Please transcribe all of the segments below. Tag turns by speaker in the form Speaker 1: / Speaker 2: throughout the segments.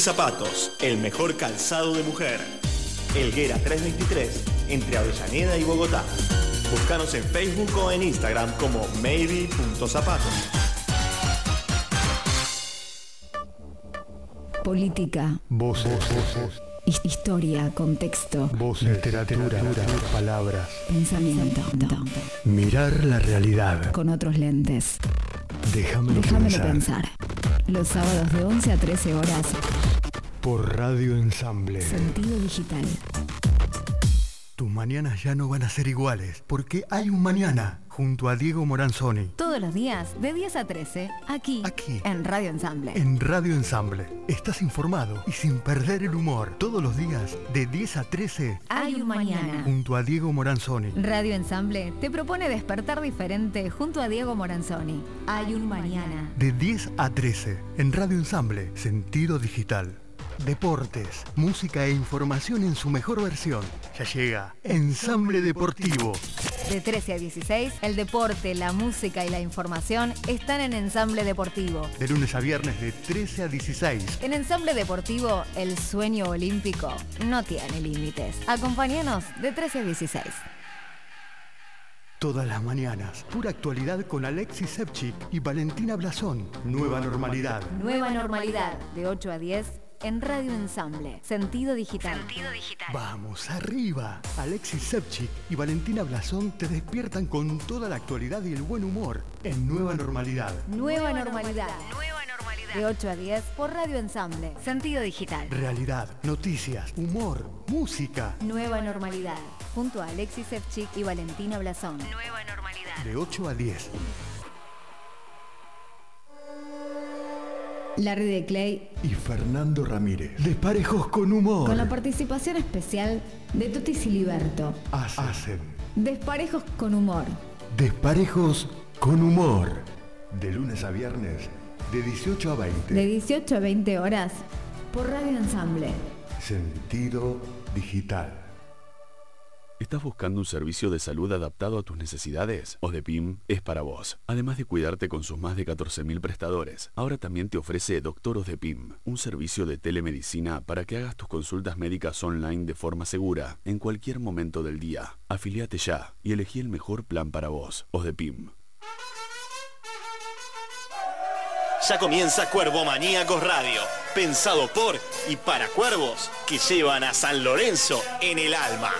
Speaker 1: Zapatos, el mejor calzado de mujer. Elguera 323, entre Avellaneda y Bogotá. Búscanos en Facebook o en Instagram como maybe.zapatos.
Speaker 2: Política.
Speaker 3: Voces.
Speaker 2: His- Historia, contexto,
Speaker 3: Voces. Literatura. Palabras.
Speaker 2: pensamiento.
Speaker 3: Mirar la realidad.
Speaker 2: Con otros lentes.
Speaker 3: Déjamelo,
Speaker 2: Déjamelo
Speaker 3: pensar.
Speaker 2: pensar. Los sábados de 11 a 13 horas,
Speaker 3: Por Radio Ensamble.
Speaker 2: sentido digital.
Speaker 3: Tus mañanas ya no van a ser iguales, porque hay un mañana, junto a Diego Moranzoni,
Speaker 2: Todos los días, de 10 a 13, aquí,
Speaker 3: Aquí.
Speaker 2: en Radio Ensamble.
Speaker 3: en Radio Ensamble. Estás informado y sin perder el humor, todos los días, de 10 a 13,
Speaker 2: Hay un mañana.
Speaker 3: junto a Diego Moranzoni.
Speaker 2: Radio Ensamble te propone despertar diferente junto a Diego Moranzoni. Hay un mañana.
Speaker 3: De 10 a 13, en Radio Ensamble, sentido digital. Deportes, música e información en su mejor versión. Ya llega Ensamble Deportivo.
Speaker 2: De 13 a 16, el deporte, la música y la información están en Ensamble Deportivo.
Speaker 3: De lunes a viernes de 13 a 16.
Speaker 2: En Ensamble Deportivo, el sueño olímpico no tiene límites. Acompáñanos de 13 a 16.
Speaker 3: Todas las mañanas, pura actualidad con Alexis Sepchik y Valentina Blasón. Nueva normalidad.
Speaker 2: Nueva normalidad, de 8 a 10, en Radio Ensamble. Sentido digital.
Speaker 3: Vamos, arriba. Alexis Sepchik y Valentina Blasón te despiertan con toda la actualidad y el buen humor en Nueva Normalidad.
Speaker 2: Nueva normalidad. De 8 a 10 por Radio Ensamble. Sentido digital.
Speaker 3: Realidad, noticias, humor, música.
Speaker 2: Nueva normalidad. Junto a Alexis Evchik y Valentina Blasón.
Speaker 3: De 8 a 10.
Speaker 2: Larry de Clay
Speaker 3: Y Fernando Ramírez. Desparejos con humor.
Speaker 2: con la participación especial de Tuti Siliberto.
Speaker 3: Hacen.
Speaker 2: Desparejos con humor.
Speaker 3: Desparejos con humor. De lunes a viernes, de 18 a 20.
Speaker 2: De 18 a 20 horas por Radio Ensamble.
Speaker 3: Sentido digital.
Speaker 4: ¿Estás buscando un servicio de salud adaptado a tus necesidades? OSDEPIM es para vos. Además de cuidarte con sus más de 14.000 prestadores, ahora también te ofrece Doctor OSDEPIM, un servicio de telemedicina para que hagas tus consultas médicas online de forma segura, en cualquier momento del día. Afiliate ya y elegí el mejor plan para vos. OSDEPIM.
Speaker 1: Ya comienza Cuervo Maníacos Radio, pensado por y para cuervos que llevan a San Lorenzo en el alma.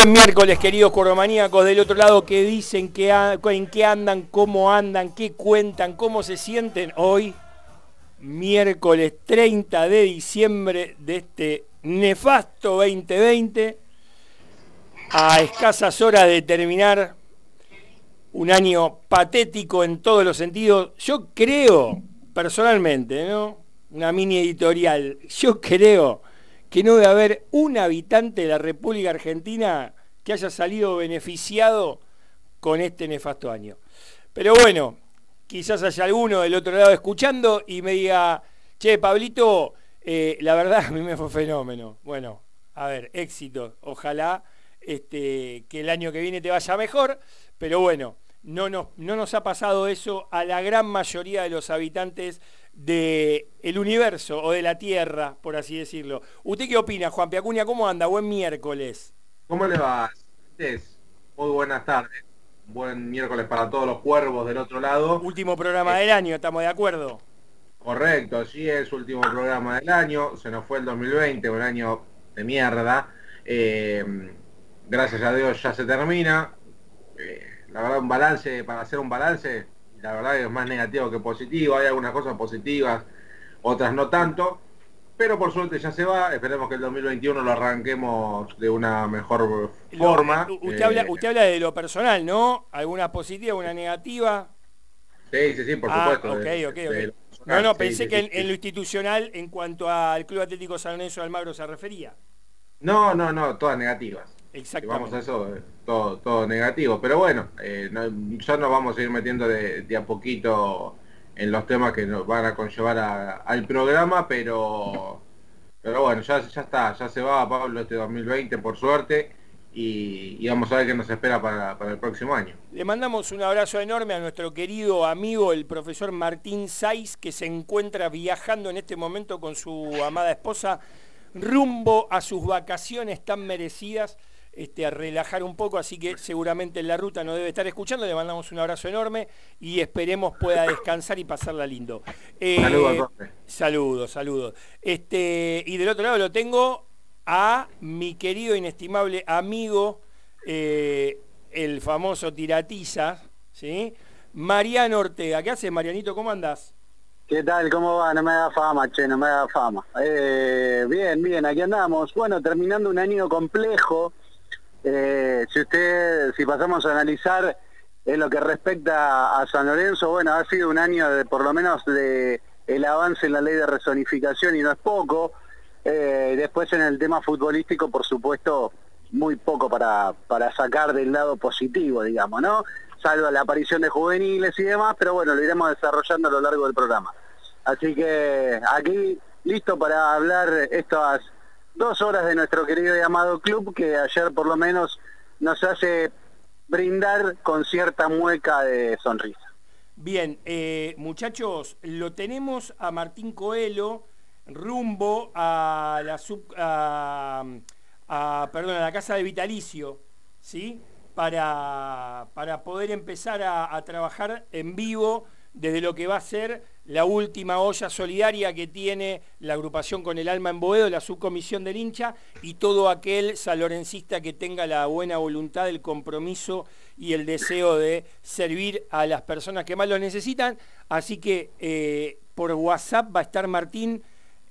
Speaker 5: Buen miércoles, queridos corromaníacos del otro lado que dicen que en qué andan, cómo andan, qué cuentan, cómo se sienten hoy, miércoles 30 de diciembre de este nefasto 2020, a escasas horas de terminar un año patético en todos los sentidos. Yo creo, personalmente, ¿no? Una mini editorial, yo creo que no debe haber un habitante de la República Argentina que haya salido beneficiado con este nefasto año. Pero bueno, quizás haya alguno del otro lado escuchando y me diga, che, Pablito, eh, la verdad a mí me fue fenómeno. Bueno, a ver, éxito. Ojalá este, que el año que viene te vaya mejor, pero bueno, no nos, no nos ha pasado eso a la gran mayoría de los habitantes del el universo o de la Tierra, por así decirlo. ¿Usted qué opina, Juan Piacuña? ¿Cómo anda? Buen miércoles.
Speaker 6: ¿Cómo le va? Muy buenas tardes. Buen miércoles para todos los cuervos del otro lado.
Speaker 5: Último programa del año, ¿estamos de acuerdo?
Speaker 6: Correcto, sí es último programa del año. Se nos fue el 2020, un año de mierda. Eh, gracias a Dios ya se termina. Eh, la verdad, un balance, para hacer un balance, la verdad es más negativo que positivo. Hay algunas cosas positivas, otras no tanto. Pero por suerte ya se va. Esperemos que el 2021 lo arranquemos de una mejor forma.
Speaker 5: usted, habla, eh, usted habla de lo personal, ¿no? ¿Alguna positiva, alguna negativa?
Speaker 6: Sí, sí, sí, por ah, supuesto.
Speaker 5: Ok, ok, ok. No, no, pensé que en, lo institucional, en cuanto al Club Atlético San Lorenzo de Almagro se refería.
Speaker 6: No, no, no, todas negativas.
Speaker 5: Exactamente.
Speaker 6: vamos a eso, eh, todo, todo negativo. Pero bueno, eh, ya nos vamos a ir metiendo de, a poquito en los temas que nos van a conllevar al programa, pero pero bueno, ya, ya está, ya se va Pablo este 2020 por suerte y, vamos a ver qué nos espera para, para, el próximo año.
Speaker 5: Le mandamos un abrazo enorme a nuestro querido amigo, el profesor Martín Saiz, que se encuentra viajando en este momento con su amada esposa rumbo a sus vacaciones tan merecidas este, a relajar un poco, así que seguramente en la ruta no debe estar escuchando. Le mandamos un abrazo enorme y esperemos pueda descansar y pasarla lindo.
Speaker 6: Eh, saludos,
Speaker 5: saludos, saludos. Este, y del otro lado lo tengo a mi querido inestimable amigo, eh, el famoso Tiratiza, ¿sí? Mariano Ortega. ¿Qué haces, Marianito? ¿Cómo andás?
Speaker 7: ¿Qué tal? ¿Cómo va? No me da fama, che, no me da fama. Eh, bien, bien, aquí andamos. Bueno, terminando un año complejo, eh, si usted, si pasamos a analizar en lo que respecta a San Lorenzo, bueno, ha sido un año de, por lo menos de el avance en la ley de resonificación y no es poco. Eh, después en el tema futbolístico, por supuesto, muy poco para, para sacar del lado positivo, digamos, ¿no? Salvo la aparición de juveniles y demás, pero bueno, lo iremos desarrollando a lo largo del programa. Así que aquí listo para hablar estas dos horas de nuestro querido y amado club que ayer por lo menos nos hace brindar con cierta mueca de sonrisa.
Speaker 5: Bien, eh, muchachos, lo tenemos a Martín Coelho rumbo a la sub, a, perdón, a la casa de Vitalicio, ¿sí? Para, para poder empezar a, a trabajar en vivo desde lo que va a ser la última olla solidaria que tiene la agrupación con el alma en Boedo, la subcomisión del hincha, y todo aquel salorencista que tenga la buena voluntad, el compromiso y el deseo de servir a las personas que más lo necesitan. Así que eh, por WhatsApp va a estar Martín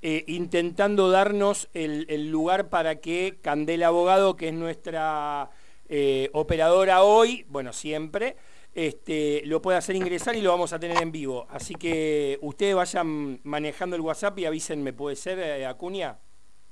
Speaker 5: eh, intentando darnos el, lugar para que Candela Abogado, que es nuestra eh, operadora hoy, bueno, siempre, este, lo puede hacer ingresar y lo vamos a tener en vivo. Así que ustedes vayan manejando el WhatsApp y avísenme, ¿puede ser, eh, Acuña?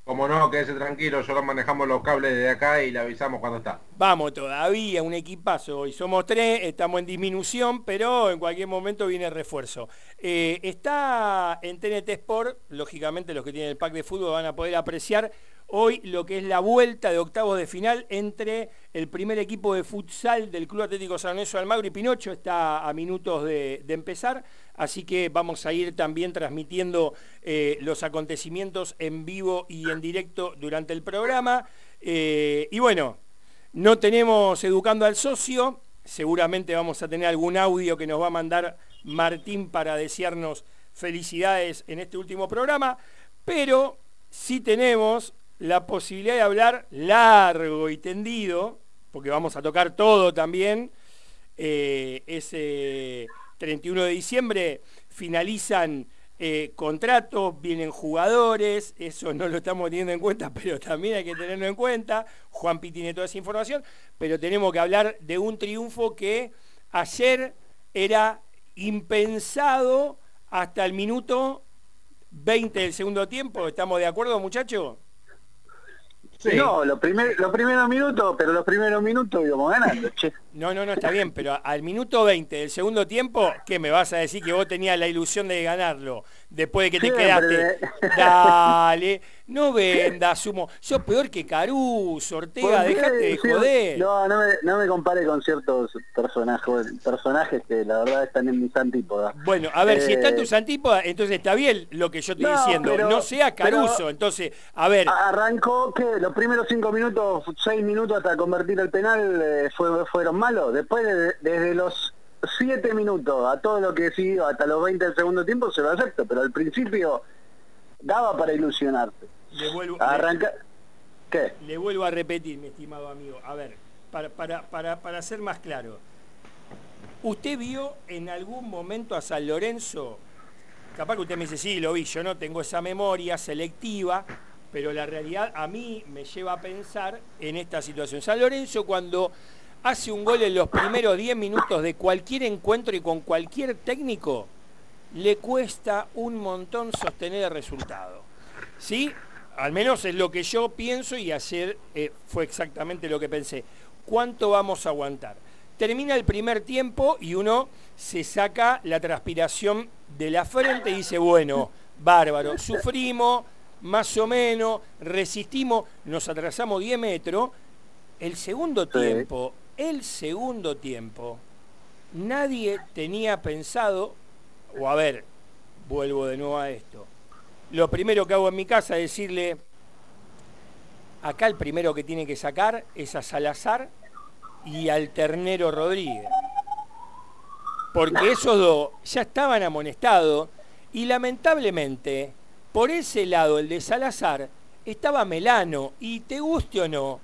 Speaker 6: Como no, quédese tranquilo, solo manejamos los cables de acá y le avisamos cuando está.
Speaker 5: Vamos todavía, un equipazo. Hoy somos tres, estamos en disminución, pero en cualquier momento viene refuerzo. Eh, está en TNT Sport, lógicamente los que tienen el pack de fútbol van a poder apreciar hoy lo que es la vuelta de octavos de final entre el primer equipo de futsal del Club Atlético San Lorenzo Almagro y Pinocho, está a minutos de, empezar, así que vamos a ir también transmitiendo eh, los acontecimientos en vivo y en directo durante el programa. Eh, y bueno, no tenemos Educando al Socio, seguramente vamos a tener algún audio que nos va a mandar Martín para desearnos felicidades en este último programa, pero sí tenemos la posibilidad de hablar largo y tendido, porque vamos a tocar todo también. Eh, ese 31 de diciembre finalizan eh, contratos, vienen jugadores, eso no lo estamos teniendo en cuenta, pero también hay que tenerlo en cuenta. Juan Pi tiene toda esa información, pero tenemos que hablar de un triunfo que ayer era impensado hasta el minuto 20 del segundo tiempo. ¿Estamos de acuerdo, muchachos?
Speaker 7: No, los, primer, los primeros minutos, pero los primeros minutos íbamos ganando, che.
Speaker 5: No, no, no, está bien, pero al minuto 20 del segundo tiempo, ¿qué me vas a decir que vos tenías la ilusión de ganarlo? Después de que te quedaste. Dale, no vendas humo. Sos peor que Caruso, Ortega,
Speaker 7: ¿Por qué?
Speaker 5: dejate de
Speaker 7: Sí,
Speaker 5: joder.
Speaker 7: No, no me, no me compare con ciertos personajes, personajes que la verdad están en mis antípodas.
Speaker 5: Bueno, a ver, si está en
Speaker 7: Eh,
Speaker 5: tus antípodas, entonces está bien lo que yo estoy
Speaker 7: No,
Speaker 5: diciendo.
Speaker 7: pero-
Speaker 5: no sea Caruso,
Speaker 7: pero-
Speaker 5: entonces, a ver,
Speaker 7: Arrancó que los primeros cinco minutos, seis minutos hasta convertir el penal eh, fue- fueron malos. Después, de- desde los siete minutos a todo lo que siguió hasta los 20 del segundo tiempo se lo acepto, pero al principio daba para ilusionarte.
Speaker 5: le vuelvo,
Speaker 7: Arranca... ¿Qué?
Speaker 5: le, le vuelvo a repetir, mi estimado amigo. A ver, para, para, para, para ser más claro. ¿Usted vio en algún momento a San Lorenzo? Capaz que usted me dice, sí, lo vi, yo no tengo esa memoria selectiva, pero la realidad a mí me lleva a pensar en esta situación. San Lorenzo cuando hace un gol en los primeros 10 minutos de cualquier encuentro y con cualquier técnico, le cuesta un montón sostener el resultado. ¿Sí? Al menos es lo que yo pienso y ayer eh, fue exactamente lo que pensé. ¿Cuánto vamos a aguantar? Termina el primer tiempo y uno se saca la transpiración de la frente y dice, bueno, bárbaro, sufrimos, más o menos, resistimos, nos atrasamos 10 metros. El segundo
Speaker 7: Sí.
Speaker 5: tiempo, el segundo tiempo, nadie tenía pensado, o a ver, vuelvo de nuevo a esto, lo primero que hago en mi casa es decirle, acá el primero que tiene que sacar es a Salazar y al Ternero Rodríguez. Porque esos dos ya estaban amonestados y lamentablemente, por ese lado, el de Salazar, estaba Melano y te guste o no,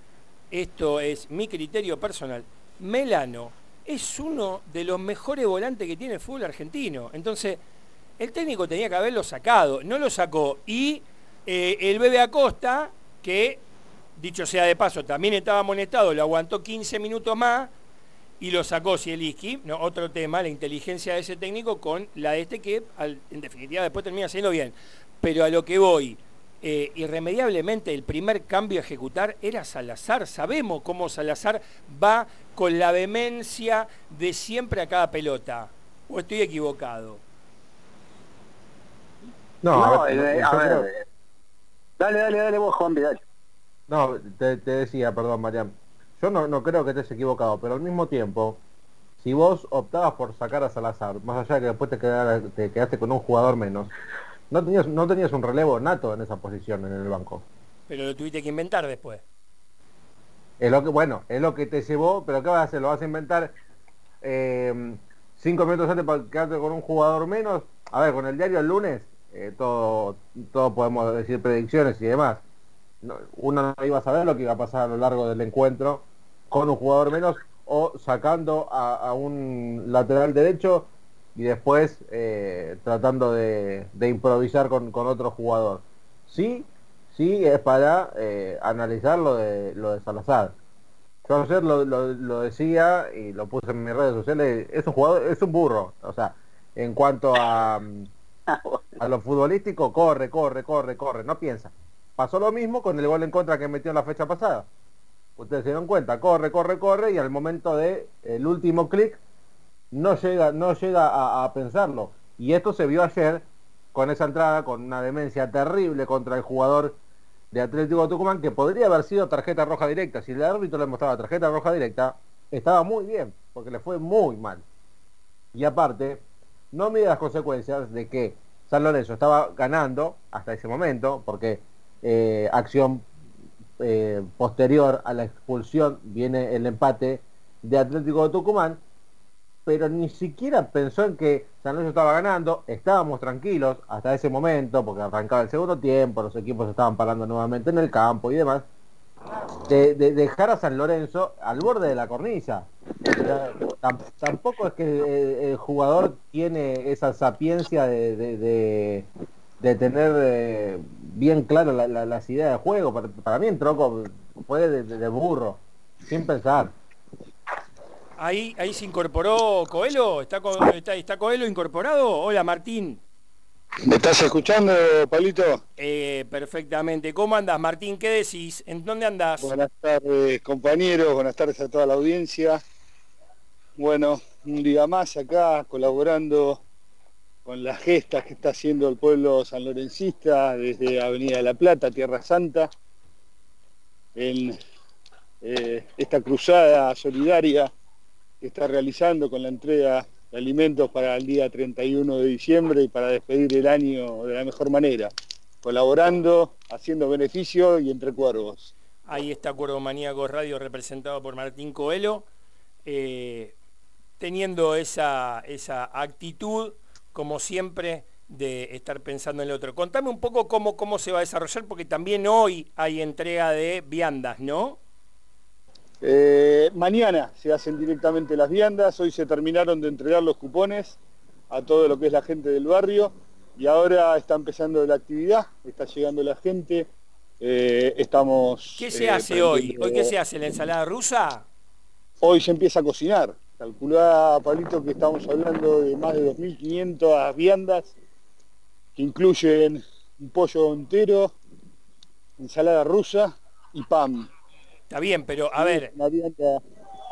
Speaker 5: esto es mi criterio personal, Melano es uno de los mejores volantes que tiene el fútbol argentino. Entonces, el técnico tenía que haberlo sacado, no lo sacó. Y eh, el bebé Acosta, que dicho sea de paso, también estaba amonestado, lo aguantó 15 minutos más y lo sacó Zielinski, no, otro tema, la inteligencia de ese técnico con la de este que en definitiva después termina haciendo bien. Pero a lo que voy, eh, irremediablemente el primer cambio a ejecutar era Salazar. Sabemos cómo Salazar va con la vehemencia de siempre a cada pelota. ¿O estoy equivocado?
Speaker 6: No,
Speaker 7: No,
Speaker 6: a ver,
Speaker 7: eh, a ver, eh, dale, dale, dale vos, Juan, dale.
Speaker 6: No, te, te decía, perdón, Mariam. Yo no, no creo que estés equivocado, pero al mismo tiempo, si vos optabas por sacar a Salazar, más allá de que después te, quedara- te quedaste con un jugador menos, no tenías, no tenías un relevo nato en esa posición en el banco.
Speaker 5: Pero lo tuviste que inventar después.
Speaker 6: Es lo que, bueno, es lo que te llevó, pero ¿qué vas a hacer? ¿Lo vas a inventar eh, cinco minutos antes para quedarte con un jugador menos? A ver, con el diario el lunes, eh, todo, todo podemos decir predicciones y demás. No, uno no iba a saber lo que iba a pasar a lo largo del encuentro con un jugador menos o sacando a, a un lateral derecho y después eh, tratando de, de improvisar con, con otro jugador. Sí, sí es para eh, analizar lo de, lo de Salazar. Yo ayer lo, lo- lo decía y lo puse en mis redes sociales, es un jugador, es un burro. O sea, en cuanto a, mm, a lo futbolístico, corre, corre, corre, corre, no piensa. Pasó lo mismo con el gol en contra que metió la fecha pasada. Ustedes se dieron cuenta, corre, corre, corre y al momento de el último clic no llega, no llega a, pensarlo. Y esto se vio ayer con esa entrada, con una demencia terrible contra el jugador de Atlético Tucumán, que podría haber sido tarjeta roja directa. Si el árbitro le mostraba tarjeta roja directa, estaba muy bien, porque le fue muy mal. Y aparte, no mide las consecuencias de que San Lorenzo estaba ganando hasta ese momento, porque eh, acción eh, posterior a la expulsión viene el empate de Atlético de Tucumán, pero ni siquiera pensó en que San Lorenzo estaba ganando, estábamos tranquilos hasta ese momento, porque arrancaba el segundo tiempo, los equipos estaban parando nuevamente en el campo y demás, de, de dejar a San Lorenzo al borde de la cornisa. Tampoco es que el jugador tiene esa sapiencia de, de- tener eh, bien claro la- la- las ideas de juego. Para, para mí entró con, fue de burro, sin pensar.
Speaker 5: Ahí, ahí se incorporó Coelho, ¿Está, co- está, está Coelho incorporado? Hola Martín.
Speaker 8: ¿Me estás escuchando, Pablito?
Speaker 5: Eh, perfectamente. ¿Cómo andas, Martín? ¿Qué decís? ¿En dónde andás?
Speaker 8: Buenas tardes, compañeros. Buenas tardes a toda la audiencia. Bueno, un día más acá colaborando con las gestas que está haciendo el pueblo sanlorencista desde Avenida de la Plata, Tierra Santa, en eh, esta cruzada solidaria que está realizando con la entrega de alimentos para el día 31 de diciembre y para despedir el año de la mejor manera, colaborando, haciendo beneficio y entre cuervos.
Speaker 5: Ahí está Cuervo Maníaco Radio representado por Martín Coelho, eh, teniendo esa, esa actitud, como siempre, de estar pensando en el otro. Contame un poco cómo, cómo se va a desarrollar, porque también hoy hay entrega de viandas, ¿no?
Speaker 8: Eh, mañana se hacen directamente las viandas, hoy se terminaron de entregar los cupones a todo lo que es la gente del barrio y ahora está empezando la actividad, está llegando la gente, eh, estamos...
Speaker 5: ¿Qué se
Speaker 8: eh,
Speaker 5: hace hoy? ¿Hoy qué se hace? ¿La ensalada rusa?
Speaker 8: Hoy se empieza a cocinar. Calculá, Palito, que estamos hablando de más de 2.500 viandas que incluyen un pollo entero, ensalada rusa y pan.
Speaker 5: Está bien, pero a ver,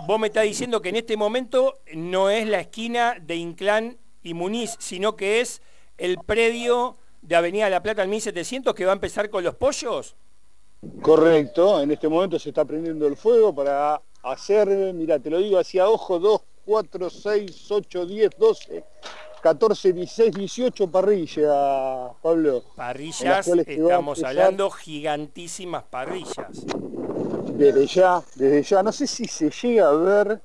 Speaker 5: vos me estás diciendo que en este momento no es la esquina de Inclán y Muniz, sino que es el predio de Avenida La Plata al 1700 que va a empezar con los pollos.
Speaker 8: Correcto, en este momento se está prendiendo el fuego para hacer, mira, te lo digo así a ojo, 2, 4, 6, 8, 10, 12, 14, 16, 18 parrillas, Pablo.
Speaker 5: Parrillas, estamos hablando gigantísimas parrillas.
Speaker 8: Desde ya, desde ya, no sé si se llega a ver,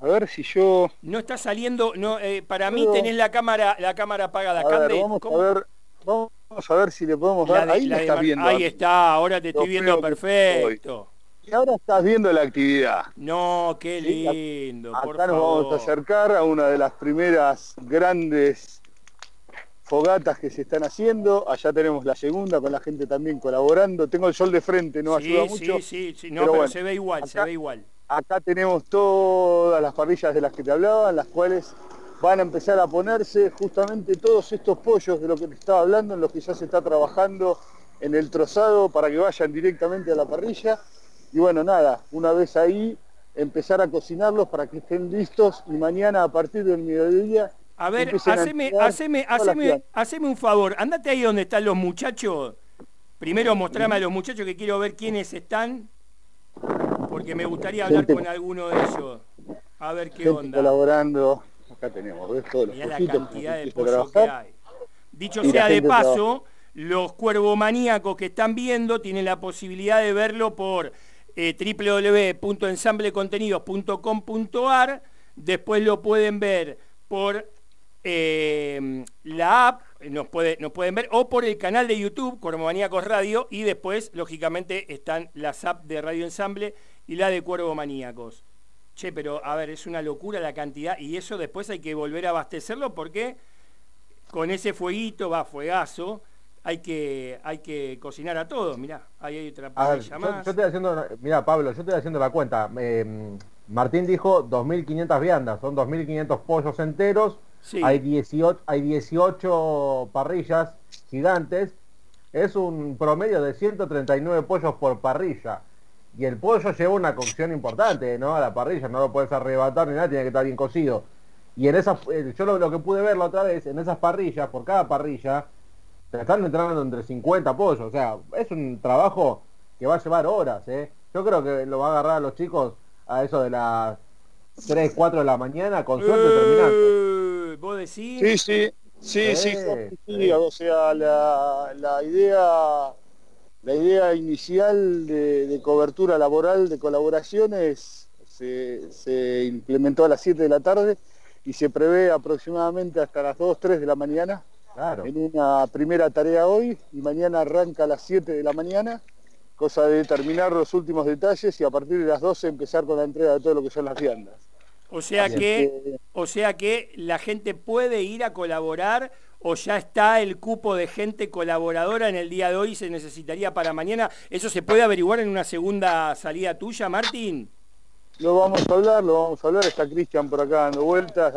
Speaker 8: a ver si yo...
Speaker 5: No está saliendo, no, eh, para mí tenés la cámara, la cámara apagada.
Speaker 8: A ver,
Speaker 5: Cande,
Speaker 8: vamos
Speaker 5: ¿cómo?
Speaker 8: a ver, vamos a ver si le podemos
Speaker 5: La
Speaker 8: dar.
Speaker 5: de-
Speaker 8: ahí
Speaker 5: la
Speaker 8: viendo.
Speaker 5: Ahí está, ahora te estoy viendo
Speaker 8: veo que ahora estás viendo la actividad.
Speaker 5: No, qué lindo, por
Speaker 8: Acá nos
Speaker 5: favor.
Speaker 8: vamos a acercar a una de las primeras grandes fogatas que se están haciendo. Allá tenemos la segunda con la gente también colaborando. Tengo el sol de frente, no
Speaker 5: sí,
Speaker 8: ayuda mucho.
Speaker 5: sí, sí, sí, no,
Speaker 8: pero
Speaker 5: pero,
Speaker 8: bueno,
Speaker 5: se ve igual, se ve igual.
Speaker 8: Acá tenemos todas las parrillas de las que te hablaba, las cuales van a empezar a ponerse justamente todos estos pollos de lo que te estaba hablando, en los que ya se está trabajando en el trozado para que vayan directamente a la parrilla. Y bueno, nada, una vez ahí, empezar a cocinarlos para que estén listos y mañana a partir del mediodía...
Speaker 5: A ver,
Speaker 8: empiecen a
Speaker 5: haceme, haceme, haceme, haceme un favor, andate ahí donde están los muchachos. Primero mostrame a los muchachos que quiero ver quiénes están, porque me gustaría hablar
Speaker 8: Gente-
Speaker 5: con alguno de ellos. A ver qué onda.
Speaker 8: colaborando. Acá tenemos, ¿ves? Todos los
Speaker 5: la cantidad de
Speaker 8: a
Speaker 5: pollo que hay. Dicho
Speaker 8: Y
Speaker 5: sea de paso, los cuervomaníacos que están viendo tienen la posibilidad de verlo por eh, www.ensamblecontenidos.com.ar. Después lo pueden ver por eh, la app, nos, puede, nos pueden ver, o por el canal de YouTube, Cuervomaníacos Radio, y después, lógicamente, están las apps de Radio Ensamble y la de Cuervo Maníacos. Che, pero a ver, es una locura la cantidad, y eso después hay que volver a abastecerlo porque con ese fueguito, va, fuegazo, hay que, hay que cocinar a todos. Mirá, ahí hay otra
Speaker 9: A ver,
Speaker 5: parrilla
Speaker 9: yo,
Speaker 5: más.
Speaker 9: yo estoy haciendo, mira Pablo, yo estoy haciendo la cuenta. Eh, Martín dijo 2.500 viandas, son 2.500 pollos enteros,
Speaker 5: Sí.
Speaker 9: hay, 18, hay 18 parrillas gigantes, es un promedio de 139 pollos por parrilla. Y el pollo lleva una cocción importante, ¿no? A la parrilla, no lo puedes arrebatar ni nada, tiene que estar bien cocido. Y en esas, eh, yo lo, lo que pude ver la otra vez, en esas parrillas, por cada parrilla, te están entrando entre 50 pollos. O sea, es un trabajo que va a llevar horas, ¿eh? Yo creo que lo va a agarrar a los chicos a eso de las 3, 4 de la mañana, con suerte terminando.
Speaker 5: Eh, ¿Vos decís?
Speaker 8: Sí, sí, sí, sí,
Speaker 9: Eh, eh.
Speaker 8: o sea, la, la idea la idea inicial de, de cobertura laboral de colaboraciones se, se implementó a las 7 de la tarde y se prevé aproximadamente hasta las 2, 3 de la mañana
Speaker 9: Claro.
Speaker 8: en una primera tarea hoy y mañana arranca a las 7 de la mañana, cosa de terminar los últimos detalles y a partir de las 12 empezar con la entrega de todo lo que son las viandas.
Speaker 5: O sea
Speaker 8: Así
Speaker 5: que,
Speaker 8: que-
Speaker 5: o sea que la gente puede ir a colaborar o ya está el cupo de gente colaboradora en el día de hoy y se necesitaría para mañana. ¿Eso se puede averiguar en una segunda salida tuya, Martín?
Speaker 8: Lo vamos a hablar, lo vamos a hablar. Está Cristian por acá dando vueltas.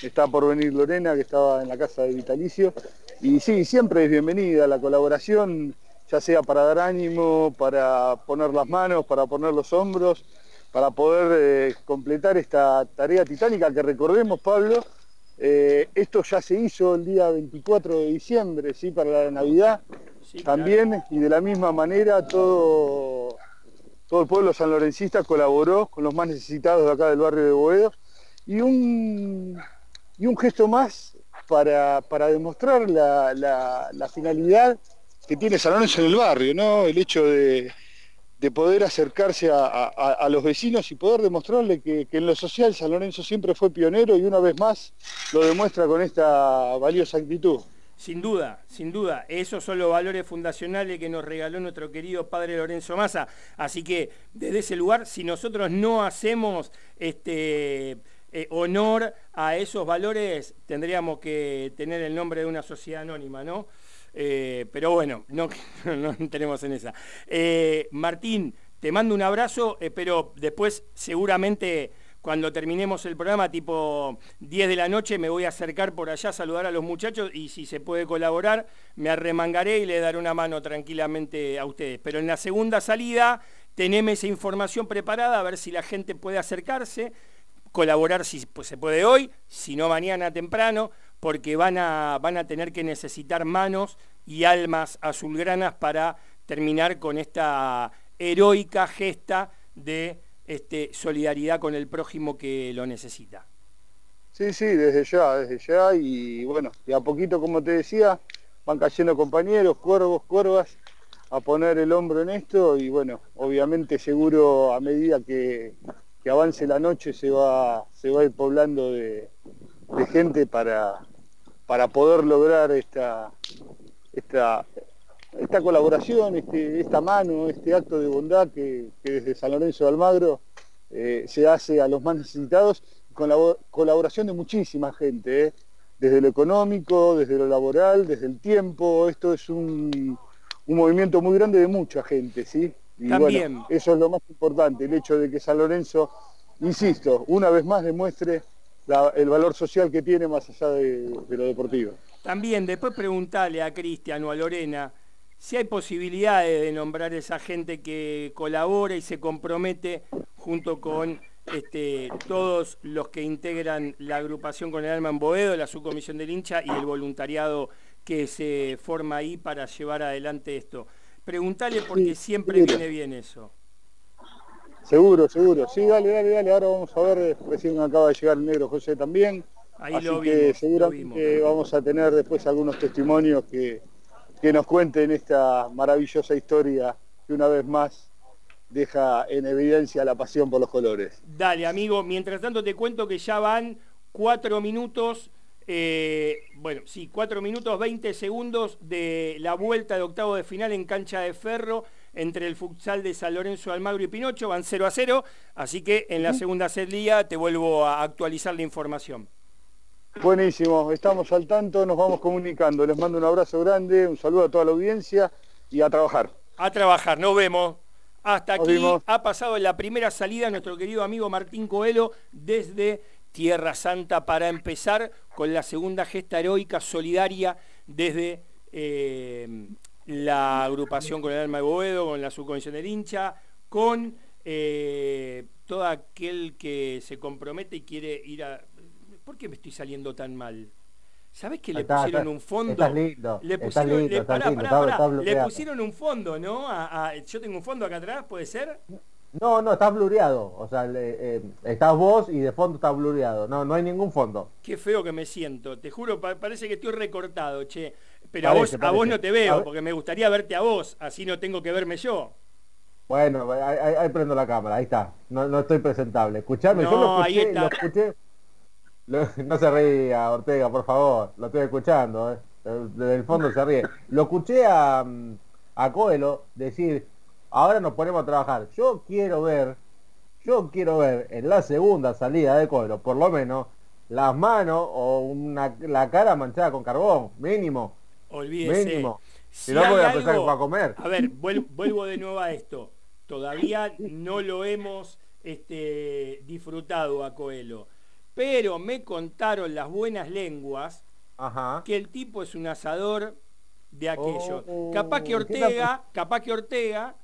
Speaker 8: Está por venir Lorena, que estaba en la casa de Vitalicio. Y sí, siempre es bienvenida la colaboración, ya sea para dar ánimo, para poner las manos, para poner los hombros, para poder eh, completar esta tarea titánica que recordemos, Pablo, Eh, esto ya se hizo el día 24 de diciembre, ¿sí? para la Navidad. También, y de la misma manera, todo, todo el pueblo sanlorencista colaboró con los más necesitados de acá del barrio de Boedo. Y un, y un gesto más para, demostrar la, finalidad que tiene San Lorenzo en el barrio, ¿no? El hecho de, poder acercarse a, los vecinos y poder demostrarle que, que, en lo social San Lorenzo siempre fue pionero y una vez más lo demuestra con esta valiosa actitud.
Speaker 5: Sin duda, sin duda. Esos son los valores fundacionales que nos regaló nuestro querido padre Lorenzo Massa. Así que desde ese lugar, si nosotros no hacemos este, eh, honor a esos valores, tendríamos que tener el nombre de una sociedad anónima, ¿no? Eh, pero bueno, no, no tenemos en esa. Eh, Martín, te mando un abrazo, pero después seguramente cuando terminemos el programa, tipo 10 de la noche, me voy a acercar por allá a saludar a los muchachos y si se puede colaborar, me arremangaré y le daré una mano tranquilamente a ustedes. Pero en la segunda salida, tenemos esa información preparada, a ver si la gente puede acercarse, colaborar si pues, se puede hoy, si no mañana temprano, porque van a, van a tener que necesitar manos y almas azulgranas para terminar con esta heroica gesta de este, solidaridad con el prójimo que lo necesita.
Speaker 8: Sí, sí, desde ya, desde ya, y bueno, y a poquito, como te decía, van cayendo compañeros, cuervos, cuervas, a poner el hombro en esto, y bueno, obviamente seguro a medida que, avance la noche se va, se va a ir poblando de, gente para, para poder lograr esta, esta, esta colaboración, este, esta mano, este acto de bondad que, desde San Lorenzo de Almagro eh, se hace a los más necesitados, con la colaboración de muchísima gente, eh, desde lo económico, desde lo laboral, desde el tiempo, esto es un, movimiento muy grande de mucha gente, ¿sí? Y También. eso es lo más importante, el hecho de que San Lorenzo, insisto, una vez más demuestre el valor social que tiene más allá de, de lo deportivo.
Speaker 5: También, después preguntarle a Cristian o a Lorena, si hay posibilidades de nombrar a esa gente que colabora y se compromete junto con este, todos los que integran la agrupación con el alma en Boedo, la subcomisión del hincha y el voluntariado que se forma ahí para llevar adelante esto. Preguntale porque siempre viene bien eso.
Speaker 8: Seguro, seguro. Sí, dale, dale, dale. Ahora vamos a ver, recién acaba de llegar el negro José también. Ahí Así lo que seguramente vamos a tener después algunos testimonios que, que nos cuenten esta maravillosa historia que una vez más deja en evidencia la pasión por los colores.
Speaker 5: Dale, amigo, mientras tanto te cuento que ya van cuatro minutos, eh, bueno, sí, cuatro minutos 20 segundos de la vuelta de octavo de final en cancha de ferro entre el futsal de San Lorenzo Almagro y Pinocho, van 0 a 0, así que en la segunda serie te vuelvo a actualizar la información.
Speaker 8: Buenísimo, estamos al tanto, nos vamos comunicando. Les mando un abrazo grande, un saludo a toda la audiencia y a trabajar.
Speaker 5: A trabajar, nos vemos. Hasta aquí ha pasado la primera salida nuestro querido amigo Martín Coelho desde Tierra Santa para empezar con la segunda gesta heroica solidaria desde eh, la agrupación con el alma de Boedo, con la subcomisión del hincha, con eh, todo aquel que se compromete y quiere ir a ¿por qué me estoy saliendo tan mal? ¿Sabes que le pusieron un fondo?
Speaker 6: Estás lindo,
Speaker 5: le pusieron, le, pará, pará, le pusieron un fondo, ¿no? yo tengo un fondo acá atrás, ¿puede ser?
Speaker 6: No, no, está blureado. O sea, eh, estás vos y de fondo está blureado. No, no hay ningún fondo.
Speaker 5: Qué feo que me siento. Te juro, parece que estoy recortado, che. Pero a, vos, a vos no te veo, porque me gustaría verte a vos, así no tengo que verme yo.
Speaker 6: Bueno, ahí, prendo la cámara, ahí está. No, no estoy presentable. Escuchame, yo lo escuché, lo escuché no se ría, Ortega, por favor. Lo estoy escuchando, ¿eh? Desde el fondo se ríe. Lo escuché a, a Coelho decir, ahora nos ponemos a trabajar. Yo quiero ver, yo quiero ver en la segunda salida de Coelho, por lo menos, las manos o una, la cara manchada con carbón, mínimo.
Speaker 5: Olvídese. Mínimo.
Speaker 6: Si, no voy a empezar a comer.
Speaker 5: A ver, vuelvo, de nuevo a esto. Todavía no lo hemos este, disfrutado a Coelho pero me contaron las buenas lenguas que el tipo es un asador de aquello. Oh, capaz que Ortega, capaz que Ortega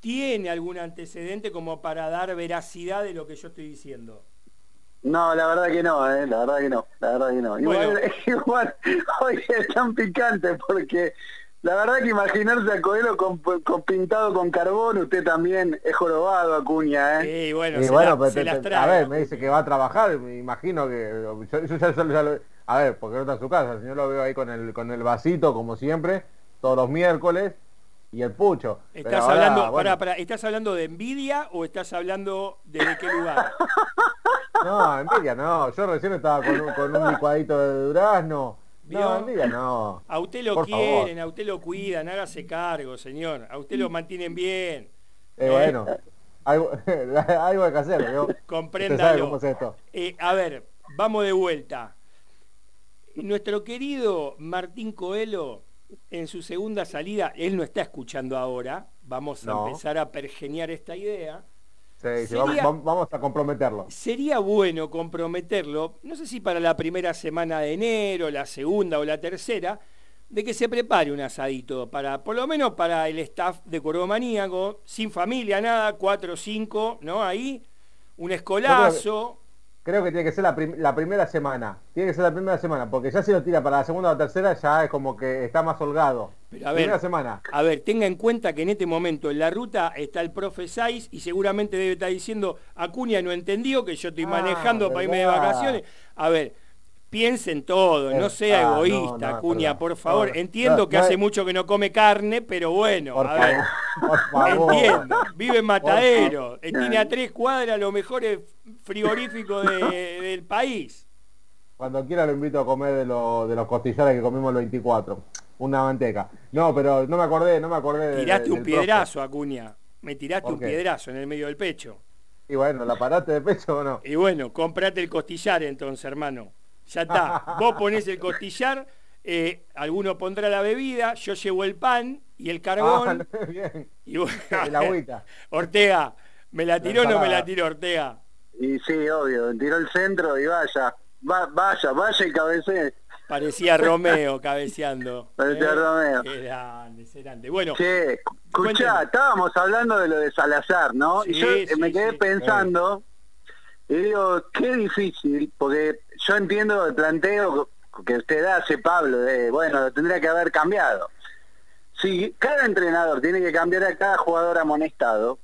Speaker 5: tiene algún antecedente como para dar veracidad de lo que yo estoy diciendo.
Speaker 7: No, la verdad que no, eh, la verdad que no, la verdad que no. Igual, igual hoy es tan picante porque la verdad que imaginarse a Coelho con, pintado con carbón, usted también es jorobado, Acuña, ¿eh?
Speaker 5: Sí, bueno, se,
Speaker 6: A ver, me dice que va a trabajar, me imagino que... Yo, ya, lo, a ver, porque no está en su casa, el señor lo veo ahí con el, con el vasito, como siempre, todos los miércoles, y el pucho.
Speaker 5: ¿Estás, hablando, para, ¿Estás hablando de envidia o estás hablando de qué lugar?
Speaker 6: no, envidia no, yo recién estaba con un, con un licuadito de durazno no, no.
Speaker 5: A usted lo quieren, a usted lo cuidan, hágase cargo, señor. A usted lo mantienen bien.
Speaker 6: Eh, bueno, algo, hay que hacer, ¿no?
Speaker 5: Compréndalo. Eh, a ver, vamos de vuelta. Nuestro querido Martín Coelho, en su segunda salida, él no está escuchando ahora, vamos a empezar a pergeniar esta idea
Speaker 6: vamos, a comprometerlo.
Speaker 5: Sería bueno comprometerlo, no sé si para la primera semana de enero, la segunda o la tercera, de que se prepare un asadito, para, por lo menos para el staff de Cuervo Maníaco, sin familia, nada, cuatro o cinco, ¿no? Ahí, un escolazo.
Speaker 6: Creo que, tiene que ser la, primera semana, tiene que ser la primera semana, porque ya si lo tira para la segunda o la tercera ya es como que está más holgado.
Speaker 5: Pero a ver, semana. A ver, tenga en cuenta que en este momento en la ruta está el profe Saiz y seguramente debe estar diciendo, Acuña no entendió que yo estoy ah, manejando para irme de vacaciones. A ver, piensen todo, no sea egoísta, Acuña, por favor. Entiendo que hace mucho que no come carne, pero bueno, a ver, entiendo. Vive en Matadero, tiene a tres cuadras los mejores frigoríficos del país.
Speaker 6: Cuando quiera lo invito a comer de, de los costillares que comimos el 24 una manteca. No, pero no me acordé, no me acordé.
Speaker 5: Tiraste un piedrazo, Acuña. Me tiraste un piedrazo en el medio del pecho.
Speaker 6: Y bueno, ¿la paraste de pecho o no?
Speaker 5: Y bueno, comprate el costillar entonces, hermano. Ya está. Vos ponés el costillar, eh, alguno pondrá la bebida, yo llevo el pan y el carbón.
Speaker 6: Ah, bien. Y la agüita.
Speaker 5: Ortega, ¿me la tiró o no me la tiró Ortega?
Speaker 7: Y sí, obvio, tiró el centro y vaya. vaya, vaya y cabecé.
Speaker 5: Parecía Romeo cabeceando.
Speaker 7: Parecía ¿eh? Romeo.
Speaker 5: Qué grande, qué grande. Bueno.
Speaker 7: Che, escuchá, estábamos hablando de lo de Salazar, ¿no? y yo me quedé pensando, y digo, qué difícil, porque yo entiendo el planteo que usted hace, Pablo, de, bueno, lo tendría que haber cambiado. Si cada entrenador tiene que cambiar a cada jugador amonestado,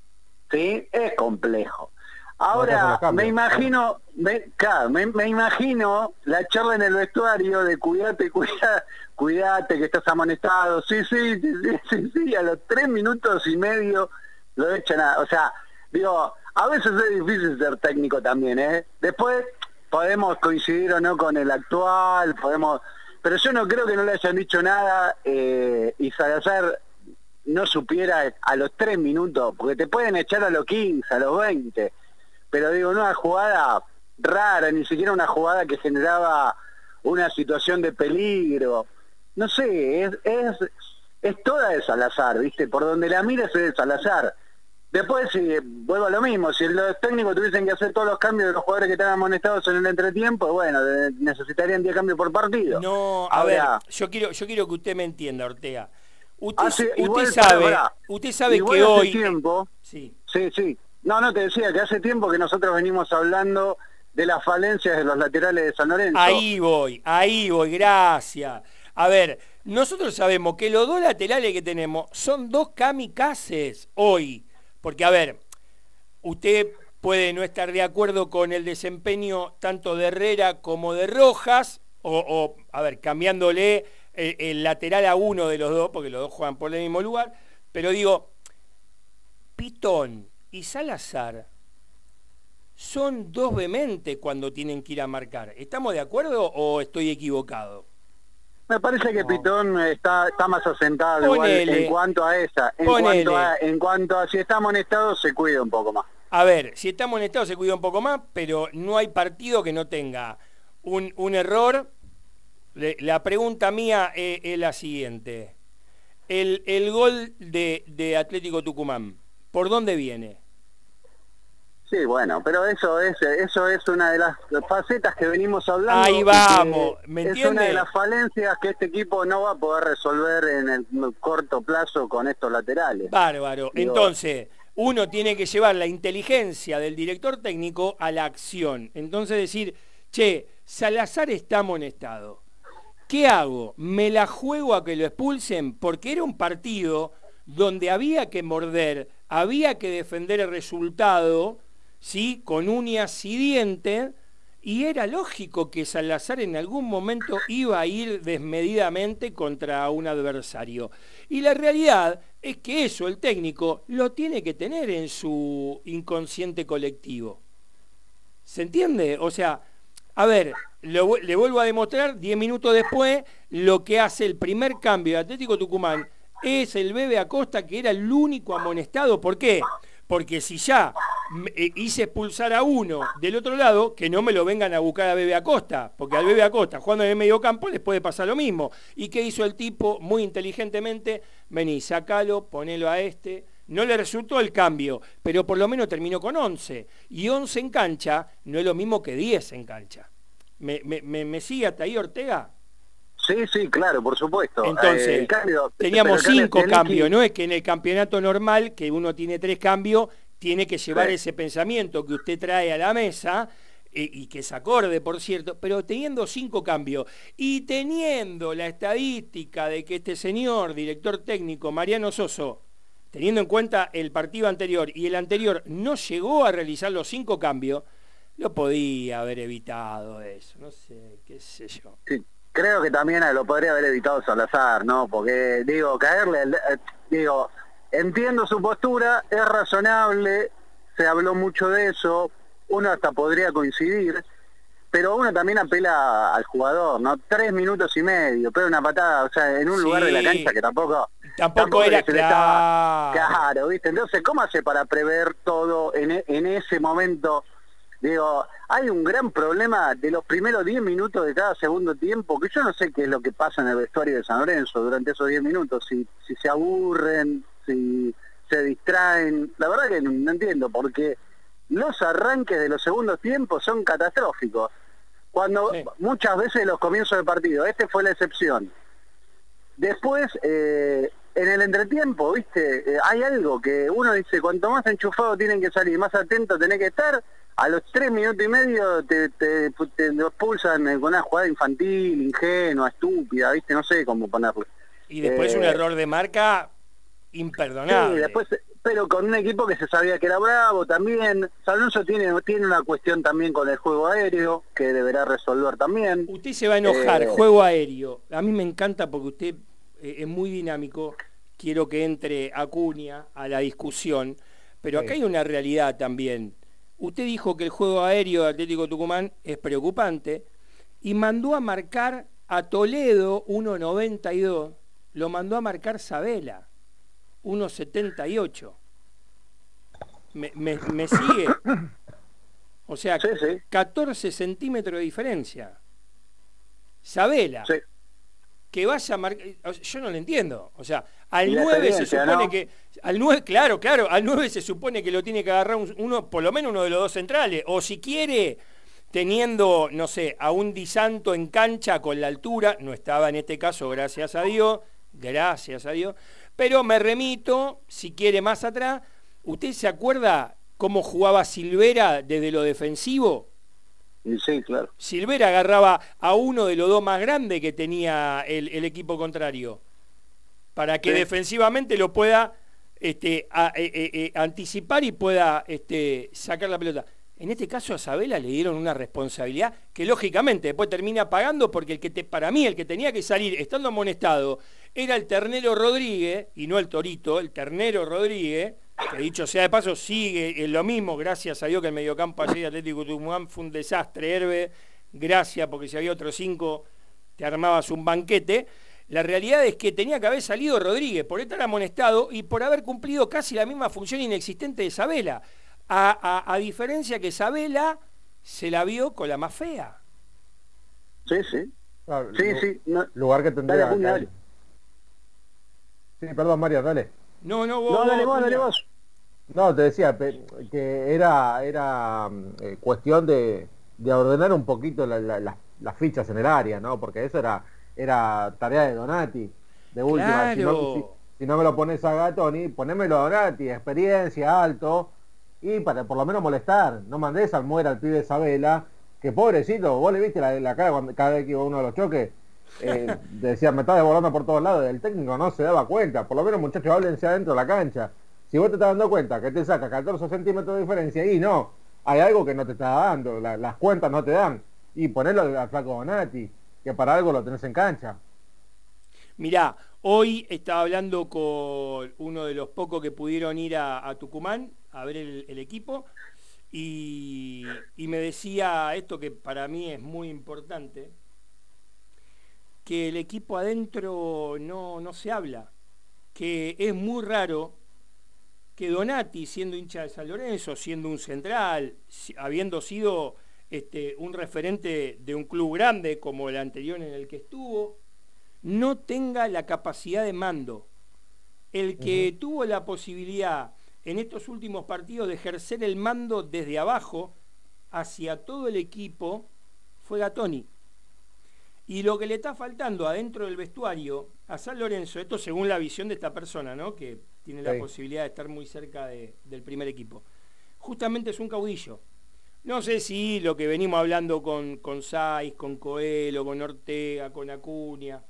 Speaker 7: ¿sí? Es complejo. Ahora, me imagino, me, me, imagino la charla en el vestuario de cuídate, cuídate, cuídate que estás amonestado. Sí, sí, sí, sí, sí, a los tres minutos y medio lo echan a... O sea, digo, a veces es difícil ser técnico también, ¿eh? Después podemos coincidir o no con el actual, podemos... Pero yo no creo que no le hayan dicho nada eh, y Salazar no supiera a los tres minutos, porque te pueden echar a los 15, a los 20 pero digo, una jugada rara, ni siquiera una jugada que generaba una situación de peligro. No sé, es, es, es toda de Salazar, ¿viste? Por donde la mires es de Salazar. Después, si vuelvo a lo mismo, si los técnicos tuviesen que hacer todos los cambios de los jugadores que están amonestados en el entretiempo, bueno, necesitarían 10 cambios por partido.
Speaker 5: No, a ver, yo quiero, yo quiero que usted me entienda, Ortega. Usted, usted sabe, usted sabe que hoy...
Speaker 7: Tiempo, sí. sí, sí. No, no, te decía que hace tiempo que nosotros venimos hablando de las falencias de los laterales de San Lorenzo.
Speaker 5: Ahí voy, ahí voy, gracias. A ver, nosotros sabemos que los dos laterales que tenemos son dos kamikazes hoy. Porque, a ver, usted puede no estar de acuerdo con el desempeño tanto de Herrera como de Rojas, o, a ver, cambiándole el, el, lateral a uno de los dos, porque los dos juegan por el mismo lugar, pero digo, Pitón, y Salazar son dos vehementes cuando tienen que ir a marcar. ¿Estamos de acuerdo o estoy equivocado?
Speaker 7: Me parece que Pitón está, está más asentado en cuanto a esa. En cuanto a, en cuanto a si está amonestado, se cuida un poco más.
Speaker 5: A ver, si está amonestado se cuida un poco más, pero no hay partido que no tenga un, un error. la pregunta mía es, la siguiente. El, el gol de, de Atlético Tucumán, ¿por dónde viene?
Speaker 7: Sí, bueno, pero eso es eso es una de las facetas que venimos hablando.
Speaker 5: Ahí vamos, ¿me entiendes?
Speaker 7: Es una de las falencias que este equipo no va a poder resolver en el corto plazo con estos laterales.
Speaker 5: Bárbaro. Entonces, uno tiene que llevar la inteligencia del director técnico a la acción. Entonces decir, che, Salazar está amonestado. ¿Qué hago? ¿Me la juego a que lo expulsen? Porque era un partido donde había que morder, había que defender el resultado, ¿sí? Con uñas y dientes, y era lógico que Salazar en algún momento iba a ir desmedidamente contra un adversario. Y la realidad es que eso el técnico lo tiene que tener en su inconsciente colectivo. ¿Se entiende? O sea, a ver, le vuelvo a demostrar 10 minutos después lo que hace el primer cambio de Atlético Tucumán es el Bebe Acosta que era el único amonestado. ¿Por qué? Porque si ya hice expulsar a uno del otro lado, que no me lo vengan a buscar a Bebe Acosta, porque al Bebe Acosta jugando en el medio campo les puede pasar lo mismo. ¿Y qué hizo el tipo? Muy inteligentemente, vení, sacalo, ponelo a este. No le resultó el cambio, pero por lo menos terminó con 11. Y 11 en cancha no es lo mismo que 10 en cancha. ¿Me, me, me sigue hasta ahí Ortega?
Speaker 7: Sí, sí, claro, por supuesto.
Speaker 5: Entonces, eh, teníamos cinco cambios, no es que en el campeonato normal, que uno tiene tres cambios, tiene que llevar ese pensamiento que usted trae a la mesa eh, y que es acorde, por cierto, pero teniendo cinco cambios y teniendo la estadística de que este señor, director técnico, Mariano Soso, teniendo en cuenta el partido anterior y el anterior no llegó a realizar los cinco cambios, lo podía haber evitado eso, no sé, qué sé yo.
Speaker 7: Sí creo que también lo podría haber evitado Salazar, ¿no? Porque, digo, caerle, eh, digo, entiendo su postura, es razonable, se habló mucho de eso, uno hasta podría coincidir, pero uno también apela al jugador, ¿no? Tres minutos y medio, pero una patada, o sea, en un lugar de la cancha que tampoco...
Speaker 5: Tampoco, era claro.
Speaker 7: claro, ¿viste? Entonces, ¿cómo hace para prever todo en, e, en ese momento? Digo, hay un gran problema de los primeros 10 minutos de cada segundo tiempo, que yo no sé qué es lo que pasa en el vestuario de San Lorenzo durante esos 10 minutos, si, si se aburren, si se distraen, la verdad que no, entiendo, porque los arranques de los segundos tiempos son catastróficos. Cuando muchas veces los comienzos de partido, este fue la excepción. Después, eh, en el entretiempo, viste, eh, hay algo que uno dice, cuanto más enchufado tienen que salir, más atento tenés que estar, a los tres minutos y medio te, te, expulsan con una jugada infantil, ingenua, estúpida, ¿viste? No sé cómo ponerlo.
Speaker 5: Y después un eh, error de marca imperdonable.
Speaker 7: Sí, después, pero con un equipo que se sabía que era bravo también. Salonso tiene, tiene una cuestión también con el juego aéreo que deberá resolver también.
Speaker 5: Usted se va a enojar, eh, juego aéreo. A mí me encanta porque usted eh, es muy dinámico. Quiero que entre Acuña a la discusión. Pero acá hay una realidad también Usted dijo que el juego aéreo de Atlético Tucumán es preocupante y mandó a marcar a Toledo 1.92, lo mandó a marcar Sabela 1.78. ¿Me, me, sigue? O sea, 14 centímetros de diferencia. Sabela que vaya a marcar. Yo no lo entiendo. O sea, al 9 se supone que. Al 9, claro, claro, al 9 se supone que lo tiene que agarrar uno, por lo menos uno de los dos centrales. O si quiere, teniendo, no sé, a un disanto en cancha con la altura, no estaba en este caso, gracias a Dios, gracias a Dios. Pero me remito, si quiere más atrás, ¿usted se acuerda cómo jugaba Silvera desde lo defensivo?
Speaker 7: Sí, claro.
Speaker 5: Silvera agarraba a uno de los dos más grandes que tenía el, equipo contrario, para que defensivamente lo pueda este, eh, eh, eh, anticipar y pueda este, sacar la pelota. En este caso a Sabela le dieron una responsabilidad que lógicamente después termina pagando porque el que te, para mí el que tenía que salir estando amonestado era el Ternero Rodríguez y no el Torito, el Ternero Rodríguez, que dicho sea de paso, sigue en lo mismo, gracias a Dios que el mediocampo ayer de Atlético Tucumán fue un desastre, Herbe, gracias, porque si había otros cinco te armabas un banquete. La realidad es que tenía que haber salido Rodríguez por estar amonestado y por haber cumplido casi la misma función inexistente de Sabela. A, diferencia que Sabela se la vio con la más fea.
Speaker 7: Sí, sí. sí, sí.
Speaker 6: Lugar que tendría... Sí, perdón, Mario, dale.
Speaker 5: No, no, vos. No, dale vos, dale vos.
Speaker 6: No, te decía que era, era eh, cuestión de, de, ordenar un poquito las fichas en el área, ¿no? Porque eso era, era tarea de Donati, de última. Si no me lo pones a Gatoni, ponémelo a Donati, experiencia, alto, y para por lo menos molestar. No mandes al muera al pibe Isabela, que pobrecito, vos le viste la, cara cuando, cada vez que iba uno de los choques, eh, decía, me está devolando por todos lados, el técnico no se daba cuenta, por lo menos muchachos, háblense adentro de la cancha. Si vos te estás dando cuenta que te saca 14 centímetros de diferencia, y no, hay algo que no te está dando, las cuentas no te dan. Y ponerlo al flaco Donati, que para algo lo tenés en cancha.
Speaker 5: Mirá, hoy estaba hablando con uno de los pocos que pudieron ir a, Tucumán a ver el, equipo y, me decía esto que para mí es muy importante, que el equipo adentro no, no se habla, que es muy raro que Donati, siendo hincha de San Lorenzo, siendo un central, habiendo sido este, un referente de un club grande como el anterior en el que estuvo, no tenga la capacidad de mando. El que tuvo la posibilidad en estos últimos partidos de ejercer el mando desde abajo hacia todo el equipo fue Gatoni. Y lo que le está faltando adentro del vestuario a San Lorenzo, esto según la visión de esta persona, ¿no? que tiene la posibilidad de estar muy cerca del primer equipo. Justamente es un caudillo. No sé si lo que venimos hablando con, con Saiz, con Coelho, con Ortega, con Acuña,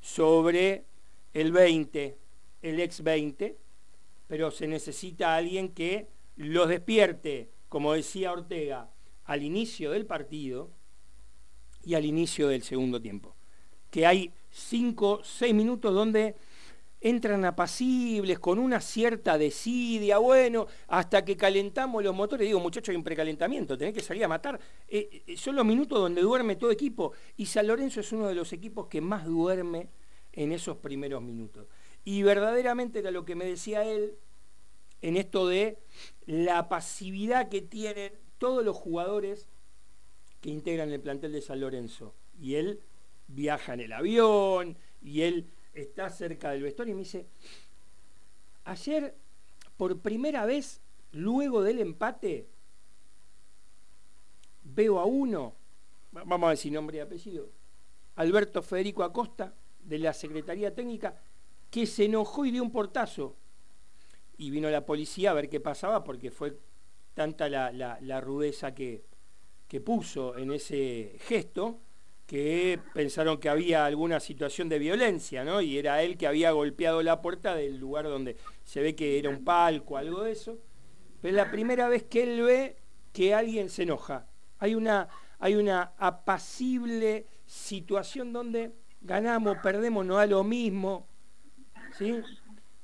Speaker 5: sobre el 20, el ex 20, pero se necesita alguien que los despierte, como decía Ortega, al inicio del partido y al inicio del segundo tiempo. Que hay 5, 6 minutos donde entran apacibles, con una cierta desidia, bueno, hasta que calentamos los motores, digo, muchachos, hay un precalentamiento, tenés que salir a matar. Eh, eh, son los minutos donde duerme todo equipo, y San Lorenzo es uno de los equipos que más duerme en esos primeros minutos. Y verdaderamente era lo que me decía él en esto de la pasividad que tienen todos los jugadores que integran el plantel de San Lorenzo. Y él viaja en el avión, y él está cerca del vestuario y me dice, ayer por primera vez, luego del empate, veo a uno, vamos a decir nombre y apellido, Alberto Federico Acosta, de la Secretaría Técnica, que se enojó y dio un portazo. Y vino la policía a ver qué pasaba porque fue tanta la, rudeza que, que puso en ese gesto que pensaron que había alguna situación de violencia, ¿no? Y era él que había golpeado la puerta del lugar donde se ve que era un palco, algo de eso. Pero es la primera vez que él ve que alguien se enoja. Hay una, hay una apacible situación donde ganamos, perdemos, no da lo mismo. ¿sí?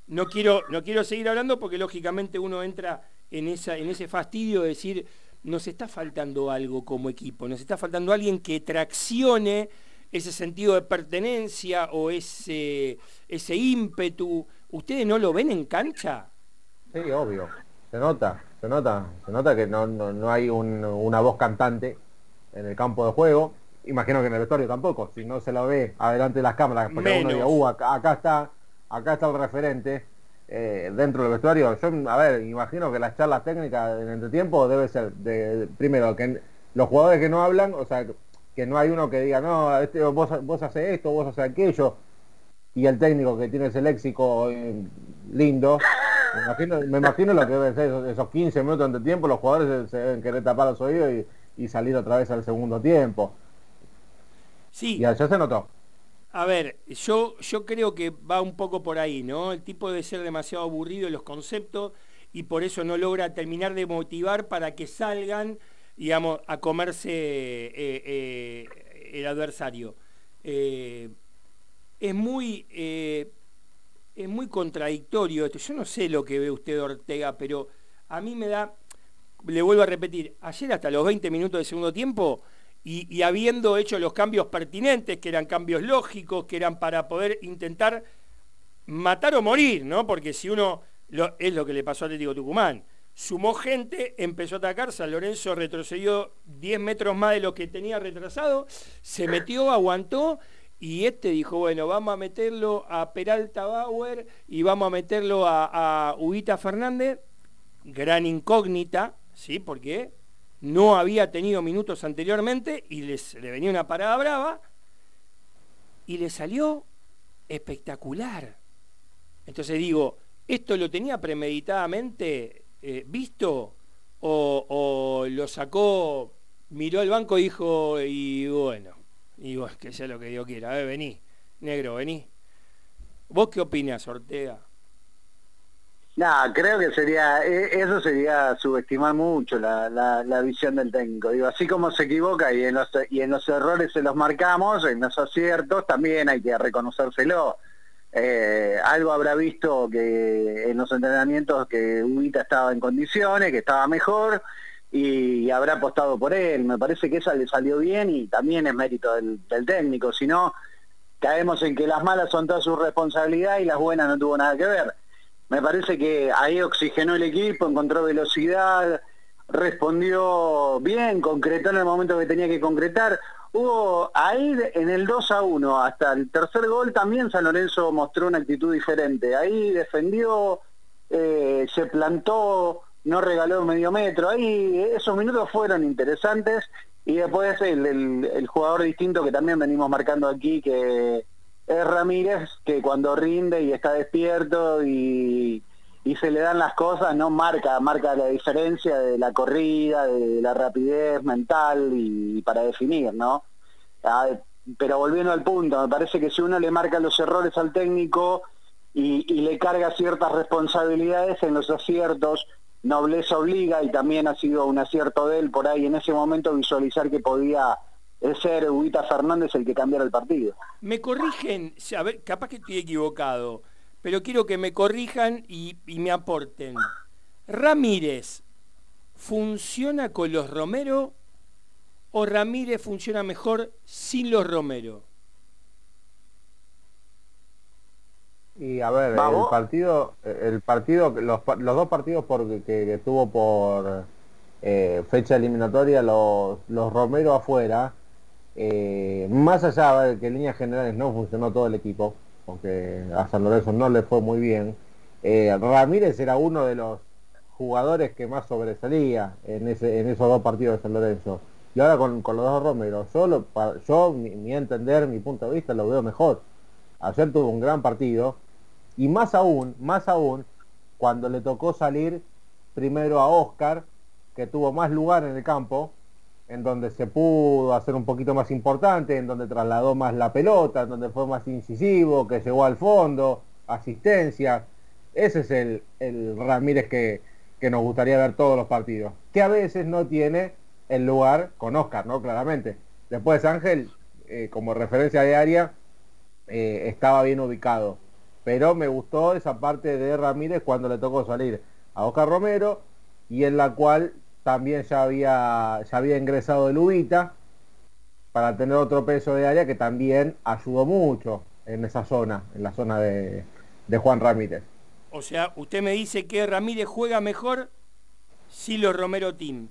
Speaker 5: No, quiero, no quiero seguir hablando porque lógicamente uno entra en, esa, en ese fastidio de decir nos está faltando algo como equipo, nos está faltando alguien que traccione ese sentido de pertenencia o ese, ese ímpetu. ¿Ustedes no lo ven en cancha?
Speaker 6: Sí, obvio. Se nota, se nota, se nota que no, no, hay una voz cantante en el campo de juego. Imagino que en el vestuario tampoco, si no se lo ve adelante de las cámaras, porque uno diga, uh, acá está, acá está el referente eh, dentro del vestuario. Yo, a ver, imagino que las charlas técnicas en entretiempo debe ser, de, primero, que los jugadores que no hablan, o sea, que no hay uno que diga, no, este, vos, vos haces esto, vos haces aquello, y el técnico que tiene ese léxico eh, lindo, me imagino, lo que debe ser esos, 15 minutos de tiempo, los jugadores se, deben querer tapar los oídos y, salir otra vez al segundo tiempo.
Speaker 5: Sí.
Speaker 6: Y allá se notó.
Speaker 5: A ver, yo, yo creo que va un poco por ahí, ¿no? El tipo debe ser demasiado aburrido en los conceptos y por eso no logra terminar de motivar para que salgan, digamos, a comerse eh, eh, el adversario. Eh, es muy es muy contradictorio esto. Yo no sé lo que ve usted Ortega, pero a mí me da, le vuelvo a repetir, ayer hasta los 20 minutos de segundo tiempo y, habiendo hecho los cambios pertinentes, que eran cambios lógicos, que eran para poder intentar matar o morir, ¿no? Porque si uno, es lo que le pasó a Atlético Tucumán, sumó gente, empezó a atacar, San Lorenzo retrocedió 10 metros más de lo que tenía retrasado, se metió, aguantó y este dijo, bueno, vamos a meterlo a Peralta Bauer y vamos a meterlo a, a Ubita Fernández, gran incógnita, ¿sí? Porque no había tenido minutos anteriormente y les, le venía una parada brava y le salió espectacular. Entonces digo, ¿esto lo tenía premeditadamente eh, visto o, lo sacó, miró al banco y dijo, y bueno, y bueno, que sea lo que Dios quiera, a ver, vení, negro, vení. ¿Vos qué opinas, Ortega?
Speaker 7: No, creo que sería, e, eso sería subestimar mucho la, la, visión del técnico. Digo, así como se equivoca y en, los, y en los errores se los marcamos, en los aciertos también hay que reconocérselo. Eh, algo habrá visto que en los entrenamientos que Ubita estaba en condiciones, que estaba mejor y, habrá apostado por él. Me parece que esa le salió bien y también es mérito del, del técnico. Si no, caemos en que las malas son toda su responsabilidad y las buenas no tuvo nada que ver me parece que ahí oxigenó el equipo, encontró velocidad, respondió bien, concretó en el momento que tenía que concretar. Hubo ahí en el 2 a 1 hasta el tercer gol también San Lorenzo mostró una actitud diferente. Ahí defendió, eh, se plantó, no regaló medio metro. Ahí esos minutos fueron interesantes y después el jugador distinto que también venimos marcando aquí que es Ramírez que cuando rinde y está despierto y, se le dan las cosas, no marca, marca la diferencia de la corrida, de la rapidez mental y, para definir, ¿no? Ah, pero volviendo al punto, me parece que si uno le marca los errores al técnico y, y le carga ciertas responsabilidades en los aciertos, nobleza obliga y también ha sido un acierto de él por ahí en ese momento visualizar que podía es ser Huguita Fernández el que cambiara el partido.
Speaker 5: Me corrigen, a ver, capaz que estoy equivocado, pero quiero que me corrijan y, me aporten. Ramírez, ¿funciona con los Romero o Ramírez funciona mejor sin los Romero?
Speaker 6: Y a ver, el partido, el partido, los, dos partidos que, tuvo por eh, fecha eliminatoria, los, los Romero afuera, eh, más allá de que en líneas generales no funcionó todo el equipo, porque a San Lorenzo no le fue muy bien, eh, Ramírez era uno de los jugadores que más sobresalía en, ese, en esos dos partidos de San Lorenzo. Y ahora con, los dos Romero, yo, yo mi, entender, mi punto de vista, lo veo mejor. Ayer tuvo un gran partido y más aún, más aún, cuando le tocó salir primero a Oscar, que tuvo más lugar en el campo, en donde se pudo hacer un poquito más importante, en donde trasladó más la pelota, en donde fue más incisivo, que llegó al fondo, asistencia. Ese es el, Ramírez que, nos gustaría ver todos los partidos, que a veces no tiene el lugar con Oscar, ¿no? Claramente. Después Ángel, eh, como referencia de área, eh, estaba bien ubicado. Pero me gustó esa parte de Ramírez cuando le tocó salir a Oscar Romero y en la cual también ya había, ya había ingresado el Ubita para tener otro peso de área que también ayudó mucho en esa zona, en la zona de, Juan Ramírez.
Speaker 5: O sea, usted me dice que Ramírez juega mejor si los Romero Team.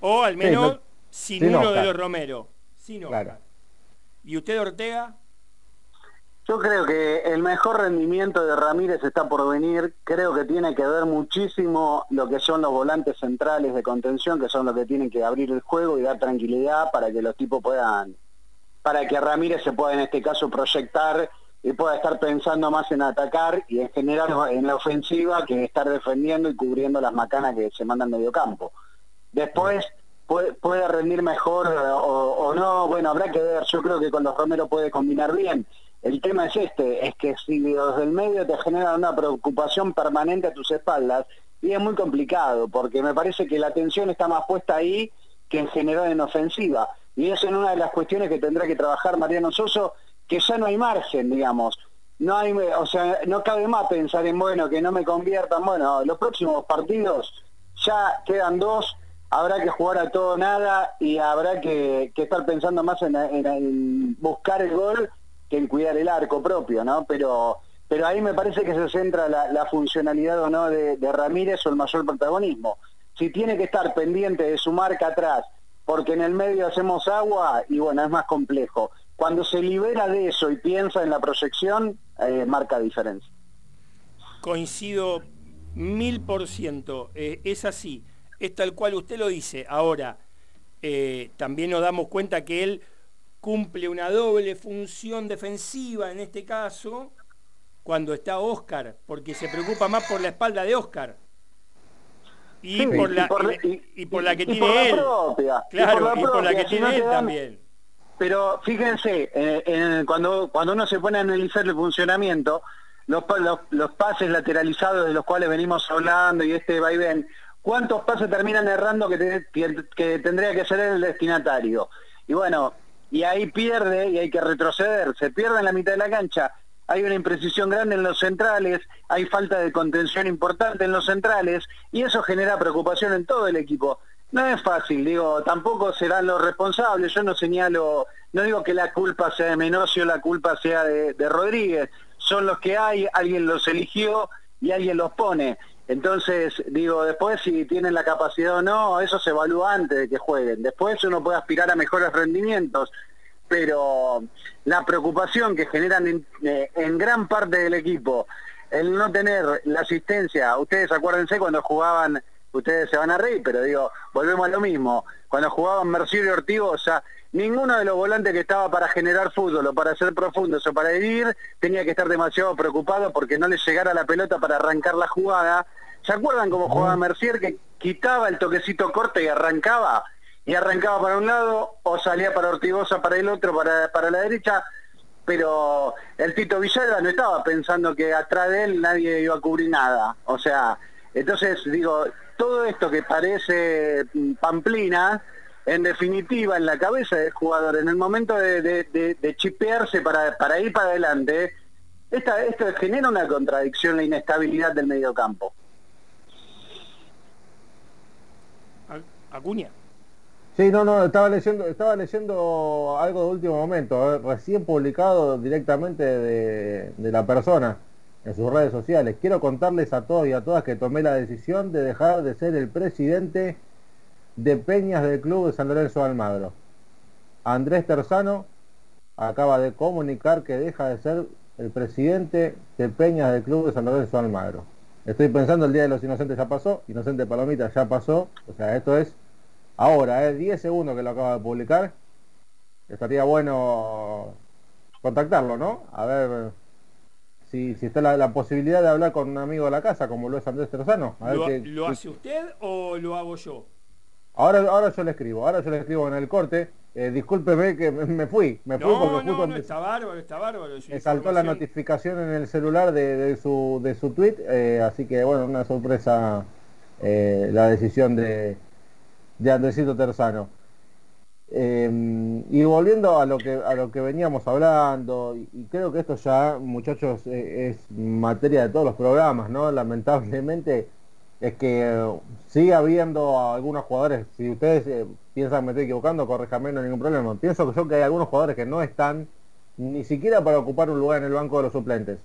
Speaker 5: O al menos sin, uno de los Romero. Sin claro. ¿Y usted, Ortega?
Speaker 7: Yo creo que el mejor rendimiento de Ramírez está por venir. Creo que tiene que ver muchísimo lo que son los volantes centrales de contención, que son los que tienen que abrir el juego y dar tranquilidad para que los tipos puedan, para que Ramírez se pueda en este caso proyectar y pueda estar pensando más en atacar y en general en la ofensiva que estar defendiendo y cubriendo las macanas que se mandan medio campo. Después puede, rendir mejor o, no, bueno, habrá que ver, yo creo que con los Romero puede combinar bien. El tema es este, es que si los del medio te generan una preocupación permanente a tus espaldas, y es muy complicado, porque me parece que la atención está más puesta ahí que en general en ofensiva. Y eso es una de las cuestiones que tendrá que trabajar Mariano Soso, que ya no hay margen, digamos. No hay, o sea, no cabe más pensar en, bueno, que no me conviertan. Bueno, los próximos partidos ya quedan dos, habrá que jugar a todo nada y habrá que, estar pensando más en buscar el gol que en cuidar el arco propio, ¿no? Pero, pero ahí me parece que se centra la, funcionalidad o no de, Ramírez o el mayor protagonismo. Si tiene que estar pendiente de su marca atrás, porque en el medio hacemos agua, y bueno, es más complejo. Cuando se libera de eso y piensa en la proyección, eh, marca diferencia.
Speaker 5: Coincido mil por ciento, eh, es así, es tal cual usted lo dice. Ahora, eh, también nos damos cuenta que él cumple una doble función defensiva en este caso, cuando está Oscar, porque se preocupa más por la espalda de Oscar. Y, por, la, y, por la que tiene él. Claro, y por la, que tiene él también.
Speaker 7: Pero fíjense, cuando, cuando uno se pone a analizar el funcionamiento, los, los, pases lateralizados de los cuales venimos hablando y este vaivén, ¿cuántos pases terminan errando que, que, tendría que ser el destinatario? Y bueno, y ahí pierde y hay que retroceder, se pierde en la mitad de la cancha, hay una imprecisión grande en los centrales, hay falta de contención importante en los centrales y eso genera preocupación en todo el equipo. No es fácil, digo, tampoco serán los responsables, yo no señalo, no digo que la culpa sea de Menosio, la culpa sea de, de Rodríguez, son los que hay, alguien los eligió y alguien los pone. Entonces, digo, después si tienen la capacidad o no, eso se evalúa antes de que jueguen. Después uno puede aspirar a mejores rendimientos, pero la preocupación que generan en, eh, gran parte del equipo, el no tener la asistencia, ustedes acuérdense cuando jugaban, ustedes se van a reír, pero digo, volvemos a lo mismo, cuando jugaban Mercier y Ortigo, o sea, ninguno de los volantes que estaba para generar fútbol o para ser profundos o para ir tenía que estar demasiado preocupado porque no le llegara la pelota para arrancar la jugada. ¿Se acuerdan cómo jugaba Mercier que quitaba el toquecito corto y arrancaba? Y arrancaba para un lado o salía para Ortigosa para el otro, para, para la derecha, pero el Tito Villalba no estaba pensando que atrás de él nadie iba a cubrir nada. O sea, entonces digo, todo esto que parece mm, pamplina, en definitiva, en la cabeza del jugador, en el momento de, chipearse para, para, ir para adelante, esta, esto genera una contradicción, la inestabilidad del mediocampo.
Speaker 5: Acuña.
Speaker 6: Sí, no, no, estaba leyendo, estaba leyendo algo de último momento, eh, recién publicado directamente de, de la persona en sus redes sociales. Quiero contarles a todos y a todas que tomé la decisión de dejar de ser el presidente de Peñas del Club de San Lorenzo Almagro. Andrés Terzano acaba de comunicar que deja de ser el presidente de Peñas del Club de San Lorenzo Almagro. Estoy pensando el Día de los Inocentes ya pasó, Inocente Palomita ya pasó, o sea, esto es ahora, es 10 segundos que lo acaba de publicar. Estaría bueno contactarlo, ¿no? A ver si, si está la, posibilidad de hablar con un amigo de la casa, como lo es Andrés Terzano.
Speaker 5: ¿Lo hace usted o lo hago yo?
Speaker 6: Ahora, ahora yo le escribo, ahora yo le escribo en el corte. Eh, discúlpeme que me fui, me fui
Speaker 5: porque no, no, está bárbaro, está bárbaro.
Speaker 6: Me saltó la notificación en el celular de, su, de su tweet, eh, así que bueno, una sorpresa eh, la decisión de, de Andresito Terzano. Em, y volviendo a lo que a lo que veníamos hablando, y, creo que esto ya, muchachos, es materia de todos los programas, ¿no? Lamentablemente es que eh, sigue habiendo algunos jugadores, si ustedes eh, piensan que me estoy equivocando, corríjame, no hay ningún problema. Pienso que yo que hay algunos jugadores que no están ni siquiera para ocupar un lugar en el banco de los suplentes.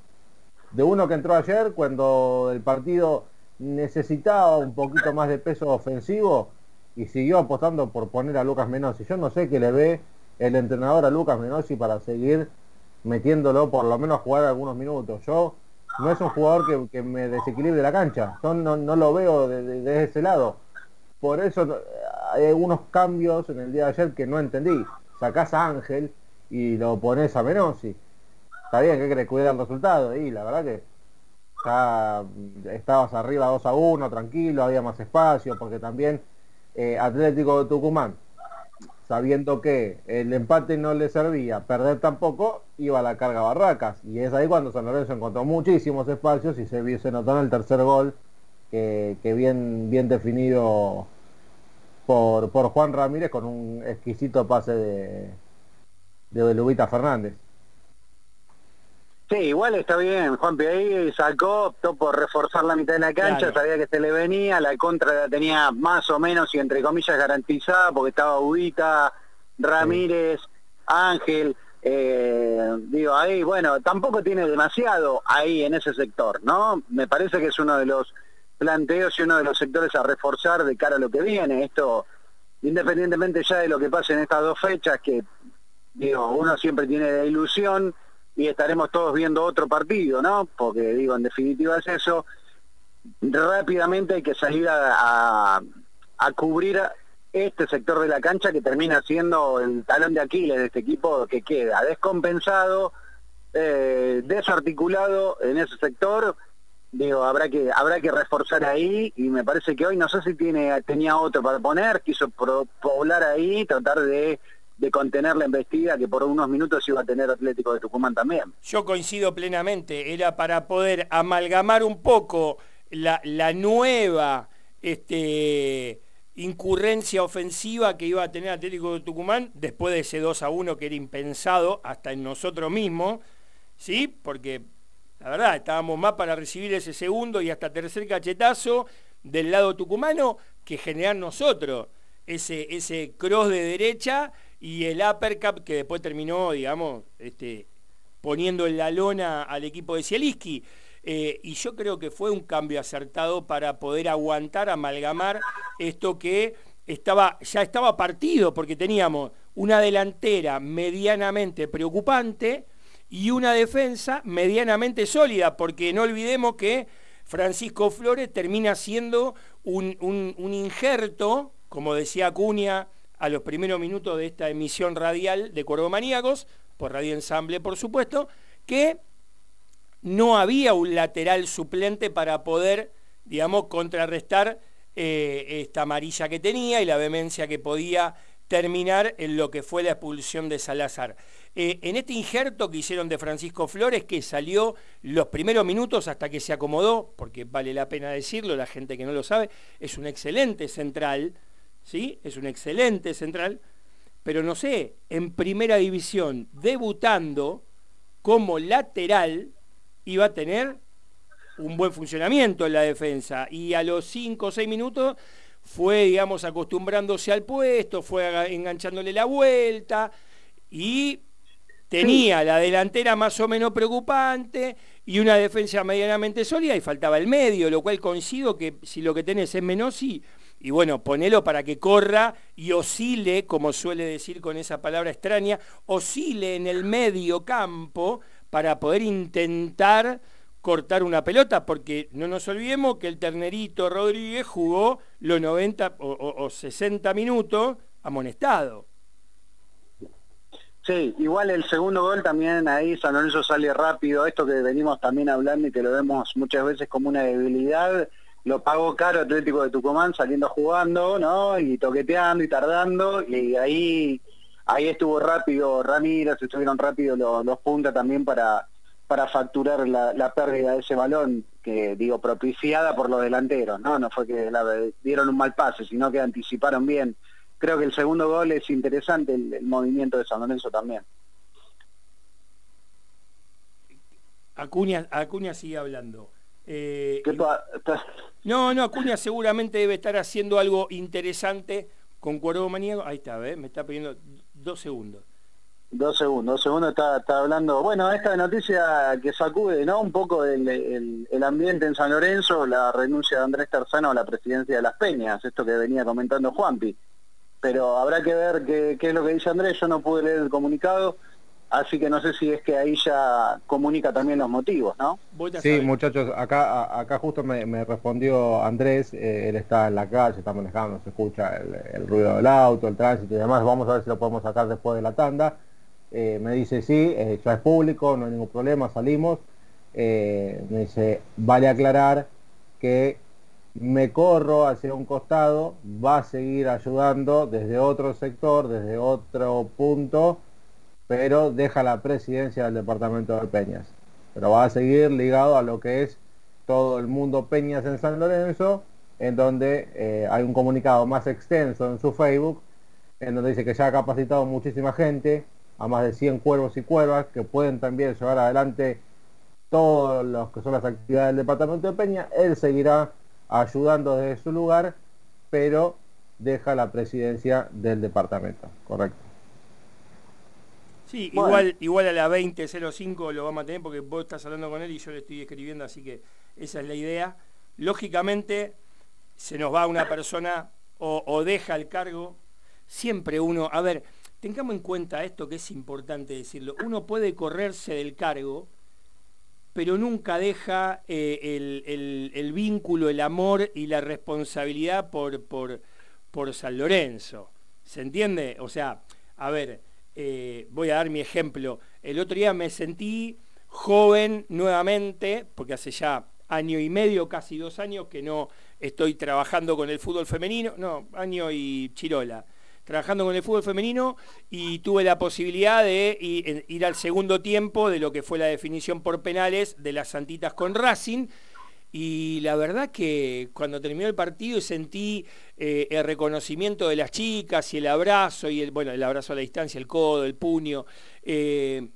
Speaker 6: De uno que entró ayer cuando el partido necesitaba un poquito más de peso ofensivo y siguió apostando por poner a Lucas Menossi. Yo no sé qué le ve el entrenador a Lucas Menossi para seguir metiéndolo por lo menos jugar algunos minutos. Yo no es un jugador que, me desequilibre la cancha. Yo no, lo veo desde de, ese lado. Por eso hay algunos cambios en el día de ayer que no entendí. Sacás a Ángel y lo pones a Menossi. Está bien que querés cuidar el resultado. Y la verdad que ya estabas arriba 2 a 1, tranquilo, había más espacio, porque también eh, Atlético de Tucumán sabiendo que el empate no le servía, perder tampoco, iba a la carga Barracas. Y es ahí cuando San Lorenzo encontró muchísimos espacios y se, se notó en el tercer gol que, bien, definido por, por Juan Ramírez con un exquisito pase de, de Lubita Fernández.
Speaker 7: Sí, igual está bien. Juan ahí sacó, optó por reforzar la mitad de la cancha, sabía que se le venía, la contra la tenía más o menos y entre comillas garantizada porque estaba Ubita, Ramírez, Ángel. Eh, digo, ahí, bueno, tampoco tiene demasiado ahí en ese sector, ¿no? Me parece que es uno de los planteos y uno de los sectores a reforzar de cara a lo que viene. Esto, independientemente ya de lo que pase en estas dos fechas, que, digo, uno siempre tiene la ilusión y estaremos todos viendo otro partido, ¿no? Porque digo, en definitiva es eso. Rápidamente hay que salir a, cubrir este sector de la cancha que termina siendo el talón de Aquiles de este equipo que queda descompensado eh, desarticulado en ese sector. Digo, habrá que habrá que reforzar ahí y me parece que hoy no sé si tiene tenía otro para poner, quiso poblar ahí, tratar de, de contener la embestida que por unos minutos iba a tener Atlético de Tucumán también.
Speaker 5: Yo coincido plenamente, era para poder amalgamar un poco la, la nueva este, incurrencia ofensiva que iba a tener Atlético de Tucumán después de ese 2 a 1 que era impensado hasta en nosotros mismos, ¿sí? Porque la verdad estábamos más para recibir ese segundo y hasta tercer cachetazo del lado tucumano que generar nosotros ese, ese cross de derecha y el uppercut que después terminó, digamos, este, poniendo en la lona al equipo de Cieliski. Eh, y yo creo que fue un cambio acertado para poder aguantar, amalgamar esto que estaba, ya estaba partido, porque teníamos una delantera medianamente preocupante y una defensa medianamente sólida, porque no olvidemos que Francisco Flores termina siendo un, un injerto, como decía Acuña a los primeros minutos de esta emisión radial de Cuervo Maníacos, por Radio Ensamble por supuesto, que no había un lateral suplente para poder, digamos, contrarrestar eh, esta amarilla que tenía y la vehemencia que podía terminar en lo que fue la expulsión de Salazar. Eh, en este injerto que hicieron de Francisco Flores, que salió los primeros minutos hasta que se acomodó, porque vale la pena decirlo, la gente que no lo sabe, es un excelente central, ¿sí? Es un excelente central, pero no sé, en primera división, debutando como lateral, iba a tener un buen funcionamiento en la defensa. Y a los 5 o 6 minutos fue, digamos, acostumbrándose al puesto, fue enganchándole la vuelta y tenía la delantera más o menos preocupante y una defensa medianamente sólida y faltaba el medio, lo cual coincido que si lo que tenés es Menossi, y bueno, ponelo para que corra y oscile, como suele decir con esa palabra extraña, oscile en el medio campo para poder intentar cortar una pelota, porque no nos olvidemos que el ternerito Rodríguez jugó los 90 o, 60 minutos amonestado.
Speaker 7: Sí, igual el segundo gol también ahí San Lorenzo sale rápido, esto que venimos también hablando y que lo vemos muchas veces como una debilidad, lo pagó caro Atlético de Tucumán saliendo jugando, ¿no? Y toqueteando y tardando, y ahí ahí estuvo rápido Ramírez, estuvieron rápido los, los puntas también para, para facturar la, pérdida de ese balón, que digo, propiciada por los delanteros, ¿no? No fue que la, dieron un mal pase, sino que anticiparon bien. Creo que el segundo gol es interesante, el, movimiento de San Lorenzo también.
Speaker 5: Acuña, Acuña sigue hablando. Eh, no, no, Acuña seguramente debe estar haciendo algo interesante con Cuervo Maníaco. Ahí está, ¿ves? Me está pidiendo Dos segundos.
Speaker 7: Dos segundos, dos segundos está, está hablando. Bueno, esta noticia que sacude, ¿no? Un poco el, el, ambiente en San Lorenzo, la renuncia de Andrés Terzano a la presidencia de las Peñas, esto que venía comentando Juanpi. Pero habrá que ver qué, qué es lo que dice Andrés, yo no pude leer el comunicado, Así que no sé si es que ahí ya comunica también los motivos, ¿no?
Speaker 6: Sí, muchachos, acá acá justo me, respondió Andrés, eh, él está en la calle, está manejando, se escucha el, ruido del auto, el tránsito y demás, vamos a ver si lo podemos sacar después de la tanda. Eh, me dice sí, eh, ya es público, no hay ningún problema, salimos. me dice, vale aclarar que me corro hacia un costado, va a seguir ayudando desde otro sector, desde otro punto, pero deja la presidencia del departamento de Peñas. Pero va a seguir ligado a lo que es todo el mundo Peñas en San Lorenzo, en donde eh, hay un comunicado más extenso en su Facebook, en donde dice que ya ha capacitado muchísima gente, a más de 100 cuervos y cuervas, que pueden también llevar adelante todos los que son las actividades del departamento de Peña. Él seguirá ayudando desde su lugar, pero deja la presidencia del departamento, correcto.
Speaker 5: Sí, igual, igual a la 20.05 lo vamos a tener porque vos estás hablando con él y yo le estoy escribiendo, así que esa es la idea. Lógicamente, se nos va una persona o, deja el cargo. Siempre uno, a ver, tengamos en cuenta esto que es importante decirlo. Uno puede correrse del cargo, pero nunca deja eh, el, vínculo, el amor y la responsabilidad por, por, por San Lorenzo. ¿Se entiende? O sea, a ver, eh, voy a dar mi ejemplo. El otro día me sentí joven nuevamente, porque hace ya año y medio, casi dos años que no estoy trabajando con el fútbol femenino, no, año y chirola, trabajando con el fútbol femenino y tuve la posibilidad de ir al segundo tiempo de lo que fue la definición por penales de las Santitas con Racing. Y la verdad que cuando terminó el partido sentí eh, el reconocimiento de las chicas y el abrazo, y el, bueno, el abrazo a la distancia, el codo, el puño. Eh,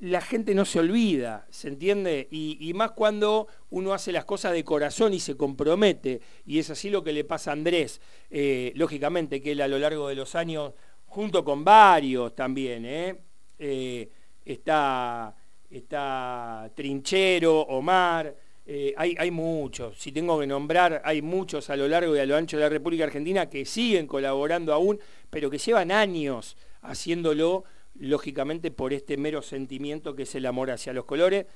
Speaker 5: la gente no se olvida, ¿se entiende? Y, más cuando uno hace las cosas de corazón y se compromete, y es así lo que le pasa a Andrés, eh, lógicamente que él a lo largo de los años, junto con varios también, está, está Trinchero, Omar, hay, hay muchos, si tengo que nombrar, hay muchos a lo largo y a lo ancho de la República Argentina que siguen colaborando aún, pero que llevan años haciéndolo lógicamente por este mero sentimiento que es el amor hacia los colores.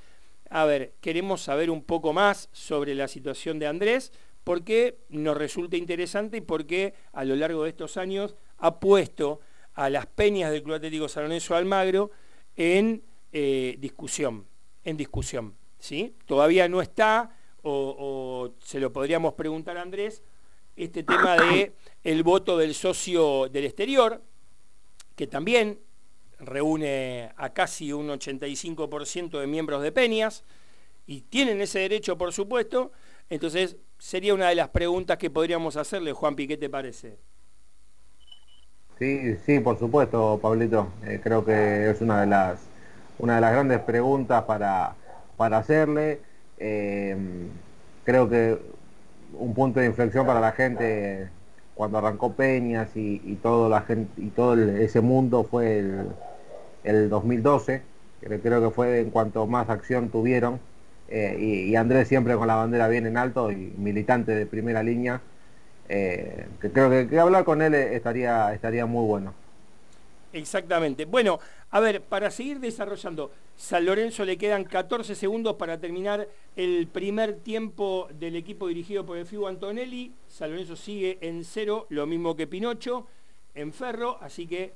Speaker 5: A ver, queremos saber un poco más sobre la situación de Andrés, porque nos resulta interesante y porque a lo largo de estos años ha puesto a las peñas del Club Atlético San Lorenzo Almagro en eh, discusión, en discusión. ¿sí? Todavía no está, o, o, se lo podríamos preguntar a Andrés, este tema de el voto del socio del exterior, que también reúne a casi un 85% de miembros de Peñas y tienen ese derecho, por supuesto. Entonces, sería una de las preguntas que podríamos hacerle, Juan ¿qué te parece?
Speaker 6: Sí, sí, por supuesto, Pablito. Eh, creo que es una de las una de las grandes preguntas para, para hacerle. Eh, creo que un punto de inflexión para la gente cuando arrancó Peñas y, todo la gente y todo ese mundo fue el, el 2012, creo que fue en cuanto más acción tuvieron, eh, y, Andrés siempre con la bandera bien en alto y militante de primera línea, eh, que creo que, hablar con él estaría, estaría muy bueno.
Speaker 5: Exactamente. Bueno, a ver, para seguir desarrollando, San Lorenzo le quedan 14 segundos para terminar el primer tiempo del equipo dirigido por el FIU Antonelli. San Lorenzo sigue en cero, lo mismo que Pinocho, en Ferro, así que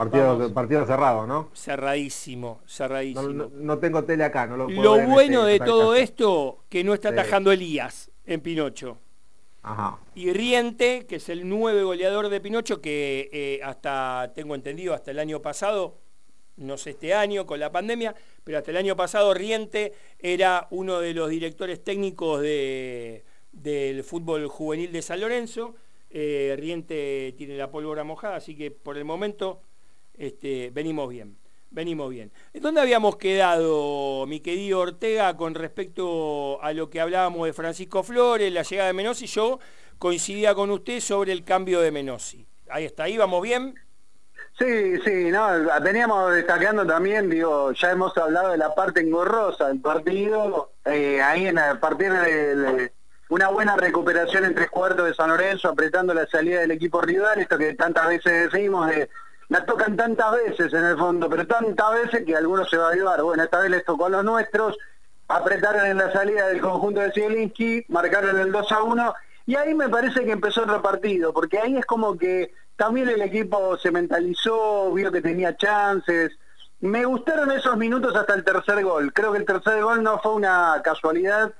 Speaker 6: Partido, partido cerrado, ¿no?
Speaker 5: Cerradísimo, cerradísimo.
Speaker 6: No, tengo tele acá, no lo
Speaker 5: puedo Lo bueno este de todo esto, que no está atajando Elías en Pinocho. Y Riente, que es el nueve goleador de Pinocho, que eh, hasta, tengo entendido, hasta el año pasado, no sé este año con la pandemia, pero hasta el año pasado Riente era uno de los directores técnicos de, del fútbol juvenil de San Lorenzo. Eh, Riente tiene la pólvora mojada, así que por el momento este, venimos bien. Venimos bien. ¿Dónde habíamos quedado, mi querido Ortega, con respecto a lo que hablábamos de Francisco Flores, la llegada de Menossi? Yo coincidía con usted sobre el cambio de Menossi. Ahí está, ahí vamos bien.
Speaker 7: Sí, sí, no, veníamos destacando también, digo, ya hemos hablado de la parte engorrosa del partido, eh, ahí en a partir de, una buena recuperación en tres cuartos de San Lorenzo, apretando la salida del equipo rival, esto que tantas veces decimos de la tocan tantas veces en el fondo, pero tantas veces que algunos se va a ayudar. Bueno, esta vez les tocó a los nuestros, apretaron en la salida del conjunto de Zielinski, marcaron el 2 a 1, y ahí me parece que empezó otro partido, porque ahí es como que también el equipo se mentalizó, vio que tenía chances. Me gustaron esos minutos hasta el tercer gol. Creo que el tercer gol no fue una casualidad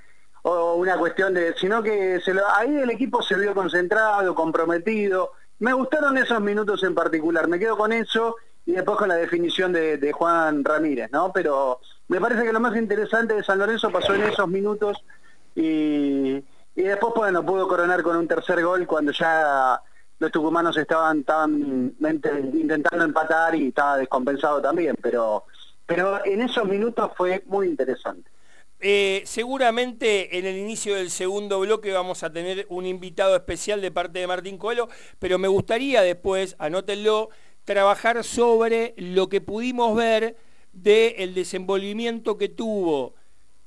Speaker 7: o una cuestión de, sino que se ahí el equipo se vio concentrado, comprometido, me gustaron esos minutos en particular, me quedo con eso y después con la definición de, Juan Ramírez, ¿no? Pero me parece que lo más interesante de San Lorenzo pasó en esos minutos y, después, bueno, pudo coronar con un tercer gol cuando ya los tucumanos estaban, estaban intentando empatar y estaba descompensado también, pero, pero en esos minutos fue muy interesante.
Speaker 5: Eh, seguramente en el inicio del segundo bloque vamos a tener un invitado especial de parte de Martín Coelho, pero me gustaría después, anótenlo, trabajar sobre lo que pudimos ver del desenvolvimiento que tuvo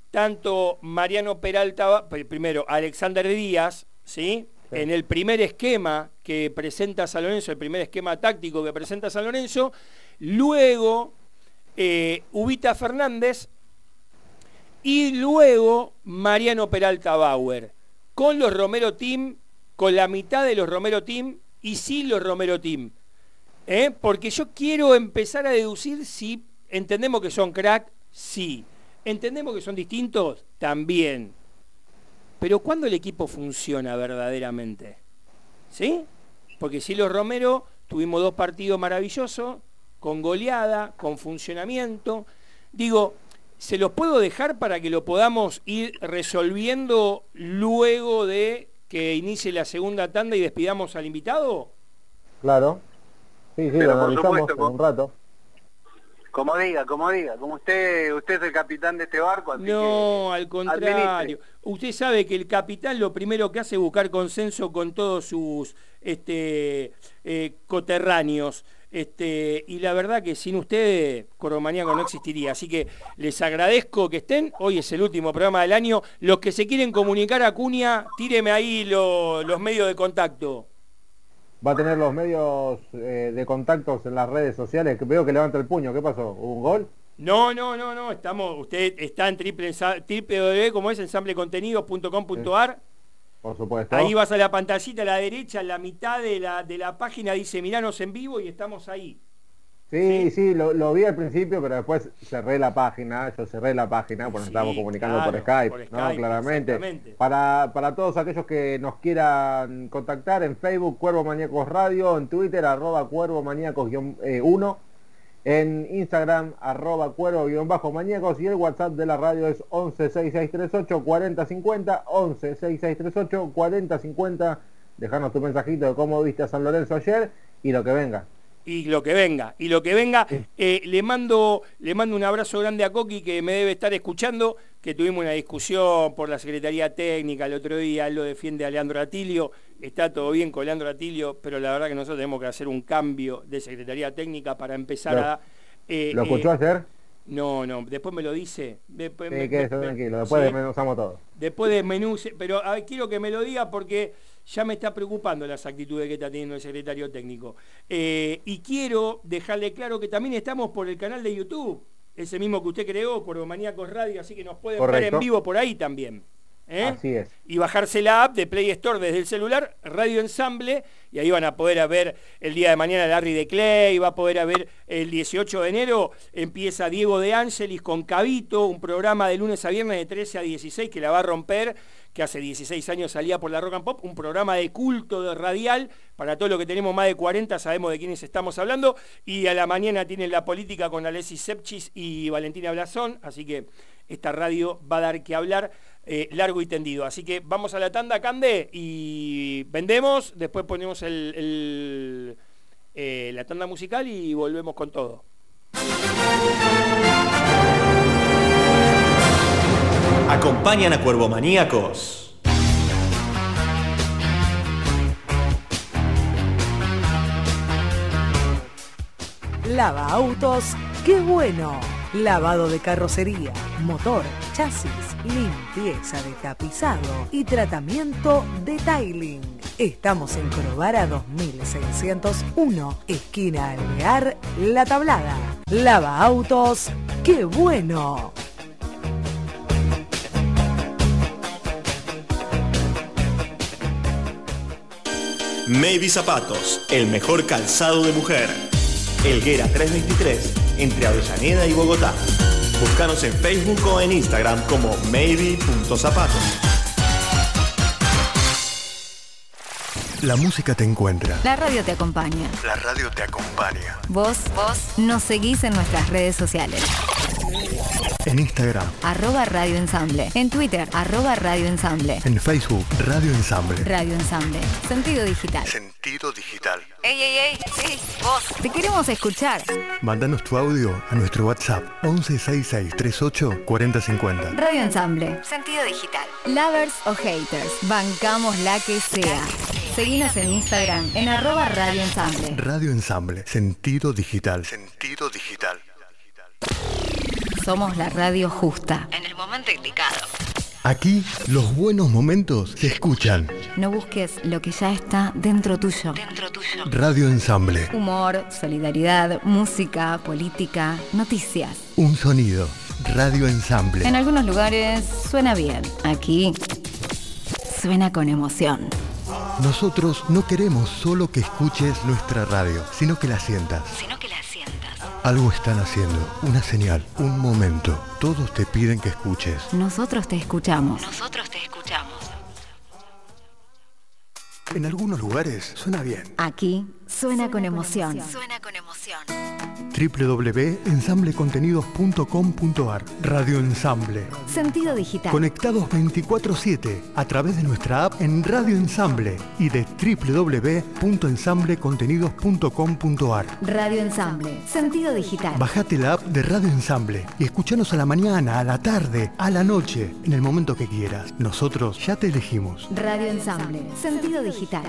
Speaker 5: tanto Mariano Peralta, primero Alexander Díaz, ¿sí? en el primer esquema que presenta San Lorenzo, el primer esquema táctico que presenta San Lorenzo, luego eh, Ubita Fernández y luego Mariano Peralta Bauer, con los Romero Team, con la mitad de los Romero Team y sin los Romero Team. ¿eh? Porque yo quiero empezar a deducir si entendemos que son crack, sí. Entendemos que son distintos, también. Pero ¿cuándo el equipo funciona verdaderamente? ¿Sí? Porque si los Romero tuvimos dos partidos maravillosos, con goleada, con funcionamiento. Digo, ¿se los puedo dejar para que lo podamos ir resolviendo luego de que inicie la segunda tanda y despidamos al invitado?
Speaker 6: Claro. Sí, sí, lo analizamos en un rato.
Speaker 7: Como diga, como diga, como usted, usted es el capitán de este barco.
Speaker 5: no, al contrario. Usted sabe que el capitán lo primero que hace es buscar consenso con todos sus este, eh, coterráneos. Este, y la verdad que sin ustedes Coromaníaco no existiría. Así que les agradezco que estén. Hoy es el último programa del año. Los que se quieren comunicar a Cunia, tíreme ahí los medios de contacto
Speaker 6: va a tener los medios eh, de contactos en las redes sociales. Que veo que levanta el puño. ¿Qué pasó? ¿Hubo un gol?
Speaker 5: No, no, no, no. Estamos, usted está en triple, triple como es, ensamblecontenidos.com.ar.
Speaker 6: Por supuesto.
Speaker 5: Ahí vas a la pantallita a la derecha, en la mitad de la, de la página dice miranos en vivo y estamos ahí.
Speaker 6: Sí, sí, lo, vi al principio, pero después cerré la página, yo cerré la página, porque nos estábamos comunicando por, Skype, ¿no? Claramente. Para, para todos aquellos que nos quieran contactar en Facebook, Cuervo Maníacos Radio, en Twitter, arroba Cuervo Maníacos 1, eh, en Instagram, arroba Cuervo-Maníacos y el WhatsApp de la radio es 116638 4050, 116638 4050. Dejarnos tu mensajito de cómo viste a San Lorenzo ayer y lo que venga
Speaker 5: y lo que venga, y lo que venga, eh, le, mando, le mando un abrazo grande a Coqui que me debe estar escuchando, que tuvimos una discusión por la Secretaría Técnica el otro día, él lo defiende a Leandro Atilio, está todo bien con Leandro Atilio, pero la verdad que nosotros tenemos que hacer un cambio de Secretaría Técnica para empezar a...
Speaker 6: Eh, ¿Lo escuchó
Speaker 5: eh,
Speaker 6: ayer?
Speaker 5: No, no, después me lo dice.
Speaker 6: Después, sí, tranquilo, después desmenuzamos todo.
Speaker 5: Después desmenuce, pero quiero que me lo diga porque ya me está preocupando las actitudes que está teniendo el secretario técnico. Eh, y quiero dejarle claro que también estamos por el canal de YouTube, ese mismo que usted creó, por Maníacos Radio, así que nos pueden ver en vivo por ahí también.
Speaker 6: ¿Eh? Así es.
Speaker 5: Y bajarse la app de Play Store desde el celular, Radio Ensamble, y ahí van a poder ver el día de mañana Larry de Clay, va a poder ver el 18 de enero, empieza Diego de Ángelis con Cabito, un programa de lunes a viernes de 13 a 16 que la va a romper que hace 16 años salía por la Rock and Pop, un programa de culto de radial, para todos los que tenemos más de 40 sabemos de quiénes estamos hablando, y a la mañana tienen la política con Alessi Sepchis y Valentina Blasón, así que esta radio va a dar que hablar eh, largo y tendido. Así que vamos a la tanda, Cande, y vendemos, después ponemos el, eh, la tanda musical y volvemos con todo.
Speaker 1: Acompañan a Cuervo Maníacos.
Speaker 10: Lava autos, qué bueno. Lavado de carrocería, motor, chasis, limpieza de tapizado y tratamiento de tiling. Estamos en Corobara 2601, esquina Alvear, La Tablada. Lava autos, qué bueno.
Speaker 1: Maybe Zapatos, el mejor calzado de mujer. Elguera 323, entre Avellaneda y Bogotá. Búscanos en Facebook o en Instagram como maybe.zapatos.
Speaker 3: La música te encuentra.
Speaker 11: La radio te acompaña.
Speaker 3: La radio te acompaña.
Speaker 11: Vos, vos, nos seguís en nuestras redes sociales.
Speaker 3: En Instagram.
Speaker 11: Arroba Radio Ensamble. En Twitter. Arroba Radio Ensamble.
Speaker 3: En Facebook. Radio Ensamble.
Speaker 11: Radio Ensamble. Sentido digital.
Speaker 3: Sentido digital.
Speaker 11: Ey, ey, ey. Sí, vos. Te queremos escuchar.
Speaker 3: Mándanos tu audio a nuestro WhatsApp 116638 4050.
Speaker 11: Radio Ensamble. Sentido digital. Lovers o haters. Bancamos la que sea. Seguinos en Instagram en arroba Radio Ensamble.
Speaker 3: Radio Ensamble. Sentido digital. Sentido digital.
Speaker 11: Somos la radio justa. En el momento indicado.
Speaker 3: Aquí los buenos momentos se escuchan.
Speaker 11: No busques lo que ya está dentro tuyo. Dentro tuyo.
Speaker 3: Radio Ensamble.
Speaker 11: Humor, solidaridad, música, política, noticias.
Speaker 3: Un sonido. Radio Ensamble.
Speaker 11: En algunos lugares suena bien. Aquí suena con emoción.
Speaker 3: Nosotros no queremos solo que escuches nuestra radio, sino que la sientas.
Speaker 11: Sino que la sientas.
Speaker 3: Algo están haciendo, una señal, un momento. Todos te piden que escuches.
Speaker 11: Nosotros te escuchamos.
Speaker 10: Nosotros te escuchamos.
Speaker 3: En algunos lugares suena bien.
Speaker 11: Aquí suena, con, emoción.
Speaker 10: Suena con emoción
Speaker 3: www.ensamblecontenidos.com.ar Radio Ensamble.
Speaker 11: Sentido digital.
Speaker 3: Conectados 24/7 a través de nuestra app en Radio Ensamble y de www.ensamblecontenidos.com.ar
Speaker 11: Radio Ensamble. Sentido digital.
Speaker 3: Bajate la app de Radio Ensamble y escuchanos a la mañana, a la tarde, a la noche, en el momento que quieras. Nosotros ya te elegimos.
Speaker 11: Radio Ensamble. Sentido digital.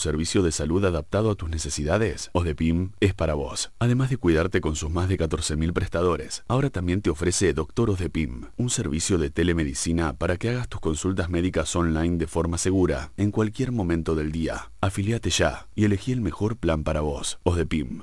Speaker 4: Servicio de salud adaptado a tus necesidades? OSDEPIM es para vos. Además de cuidarte con sus más de 14.000 prestadores, ahora también te ofrece Doctor OSDEPIM, un servicio de telemedicina para que hagas tus consultas médicas online de forma segura, en cualquier momento del día. Afiliate ya y elegí el mejor plan para vos. OSDEPIM.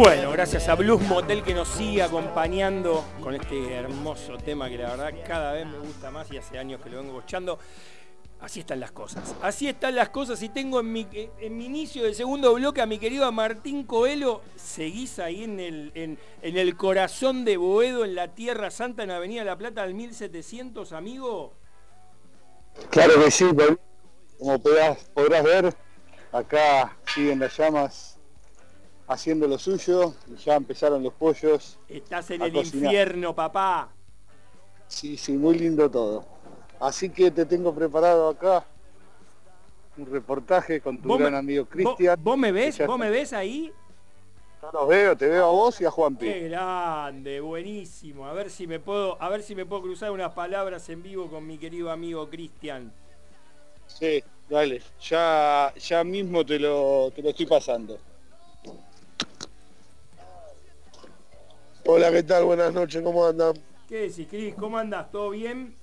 Speaker 5: Bueno, gracias a Blues Motel que nos sigue acompañando con este hermoso tema que la verdad cada vez me gusta más y hace años que lo vengo escuchando. Así están las cosas. Así están las cosas y tengo en mi, en mi inicio del segundo bloque a mi querido Martín Coelho. ¿Seguís ahí en el, corazón de Boedo, en la Tierra Santa, en Avenida La Plata al 1700, amigo?
Speaker 12: Claro que sí, como podrás ver, acá siguen las llamas haciendo lo suyo, ya empezaron los pollos.
Speaker 5: Estás en el infierno, papá.
Speaker 12: Sí, sí, muy lindo todo. Así que te tengo preparado acá un reportaje con tu gran amigo Cristian.
Speaker 5: ¿Vos, me ves? ¿Vos me ves ahí?
Speaker 12: No los veo, te veo a vos y a Juan P.
Speaker 5: Qué grande, buenísimo. A ver si me puedo, a ver si me puedo cruzar unas palabras en vivo con mi querido amigo Cristian.
Speaker 12: Sí, dale, ya, ya mismo te lo, te lo estoy pasando. Hola, ¿qué tal? Buenas noches, ¿cómo andan?
Speaker 5: ¿Qué decís, Cris? ¿Cómo andas? ¿Todo bien?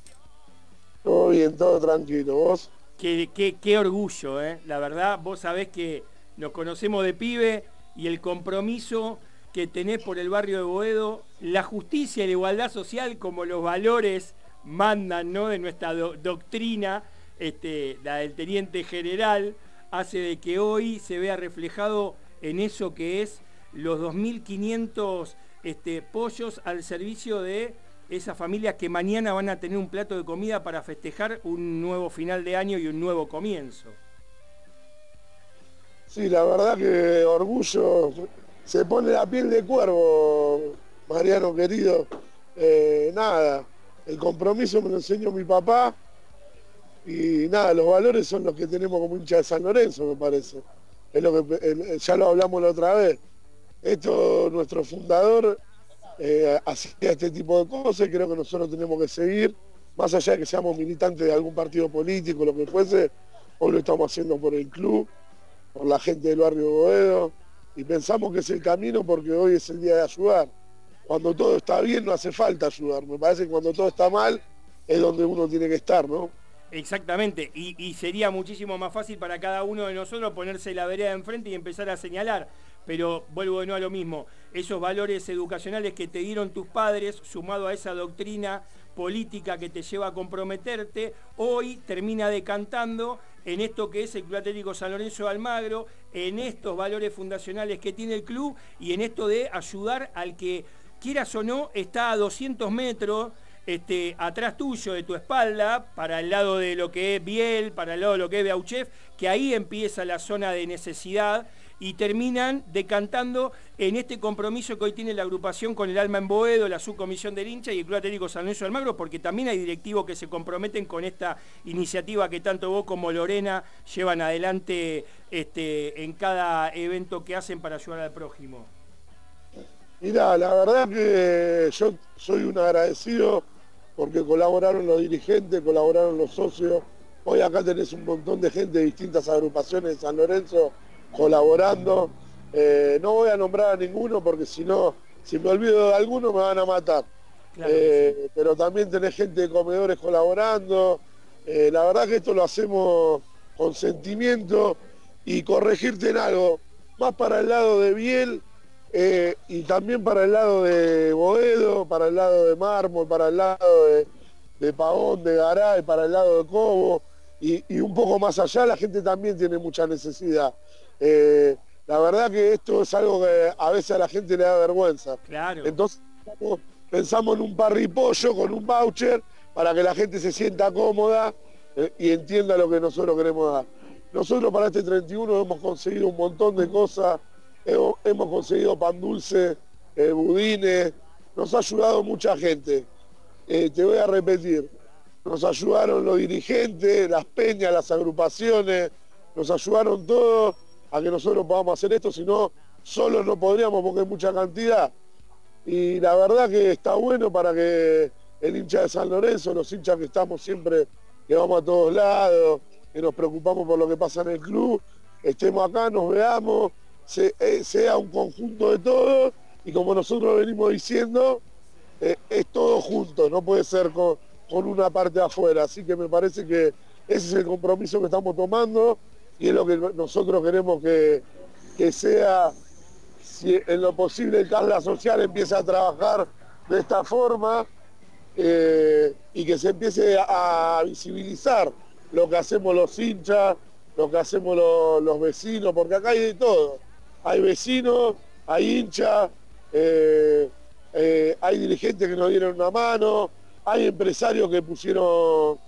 Speaker 12: Todo bien, todo tranquilo. ¿Vos?
Speaker 5: Qué, qué, orgullo, ¿eh? La verdad, vos sabés que nos conocemos de pibe y el compromiso que tenés por el barrio de Boedo, la justicia y la igualdad social como los valores mandan, ¿no? De nuestra doctrina, este, la del teniente general, hace de que hoy se vea reflejado en eso que es los 2.500 este, pollos al servicio de esas familias que mañana van a tener un plato de comida para festejar un nuevo final de año y un nuevo comienzo.
Speaker 12: Sí, la verdad que orgullo, se pone la piel de cuervo, Mariano querido. Eh, nada, el compromiso me lo enseñó mi papá y nada, los valores son los que tenemos como hincha de San Lorenzo, me parece. Es lo que ya lo hablamos la otra vez. Esto, nuestro fundador eh, hacía este tipo de cosas y creo que nosotros tenemos que seguir, más allá de que seamos militantes de algún partido político, lo que fuese, hoy lo estamos haciendo por el club, por la gente del barrio Boedo, y pensamos que es el camino porque hoy es el día de ayudar. Cuando todo está bien no hace falta ayudar, me parece que cuando todo está mal es donde uno tiene que estar, ¿no?
Speaker 5: Exactamente, y, y, sería muchísimo más fácil para cada uno de nosotros ponerse la vereda enfrente y empezar a señalar pero vuelvo de nuevo a lo mismo, esos valores educacionales que te dieron tus padres, sumado a esa doctrina política que te lleva a comprometerte, hoy termina decantando en esto que es el Club Atlético San Lorenzo de Almagro, en estos valores fundacionales que tiene el club y en esto de ayudar al que, quieras o no, está a 200 metros este, atrás tuyo, de tu espalda, para el lado de lo que es Biel, para el lado de lo que es Beauchef, que ahí empieza la zona de necesidad y terminan decantando en este compromiso que hoy tiene la agrupación con el Alma en Boedo, la subcomisión del hincha y el Club Atlético San Lorenzo Almagro, porque también hay directivos que se comprometen con esta iniciativa que tanto vos como Lorena llevan adelante este, en cada evento que hacen para ayudar al prójimo.
Speaker 12: Mira, la verdad que yo soy un agradecido porque colaboraron los dirigentes, colaboraron los socios. Hoy acá tenés un montón de gente de distintas agrupaciones de San Lorenzo colaborando. Eh, no voy a nombrar a ninguno porque si no, si me olvido de alguno me van a matar. Eh, pero también tenés gente de comedores colaborando. Eh, la verdad que esto lo hacemos con sentimiento y corregirte en algo, más para el lado de Biel y también para el lado de Boedo, para el lado de Mármol, para el lado de, de Pavón, de Garay, para el lado de Cobo y, y un poco más allá la gente también tiene mucha necesidad. Eh, la verdad que esto es algo que a veces a la gente le da vergüenza.
Speaker 5: Claro.
Speaker 12: Entonces pensamos en un parripollo con un voucher para que la gente se sienta cómoda eh, y entienda lo que nosotros queremos dar. Nosotros para este 31 hemos conseguido un montón de cosas, hemos, conseguido pan dulce eh, Budines, nos ha ayudado mucha gente. Eh, te voy a repetir, nos ayudaron los dirigentes, las peñas, las agrupaciones, nos ayudaron todos a que nosotros podamos hacer esto, si no, solo no podríamos porque hay mucha cantidad. Y la verdad que está bueno para que el hincha de San Lorenzo, los hinchas que estamos siempre, que vamos a todos lados, que nos preocupamos por lo que pasa en el club, estemos acá, nos veamos, eh, sea un conjunto de todos y como nosotros venimos diciendo, eh, es todo junto, no puede ser con, una parte afuera. Así que me parece que ese es el compromiso que estamos tomando y es lo que nosotros queremos que, sea, si en lo posible el CASLA Social empiece a trabajar de esta forma eh, y que se empiece a, visibilizar lo que hacemos los hinchas, lo que hacemos los, vecinos, porque acá hay de todo. Hay vecinos, hay hinchas, eh, eh, hay dirigentes que nos dieron una mano, hay empresarios que pusieron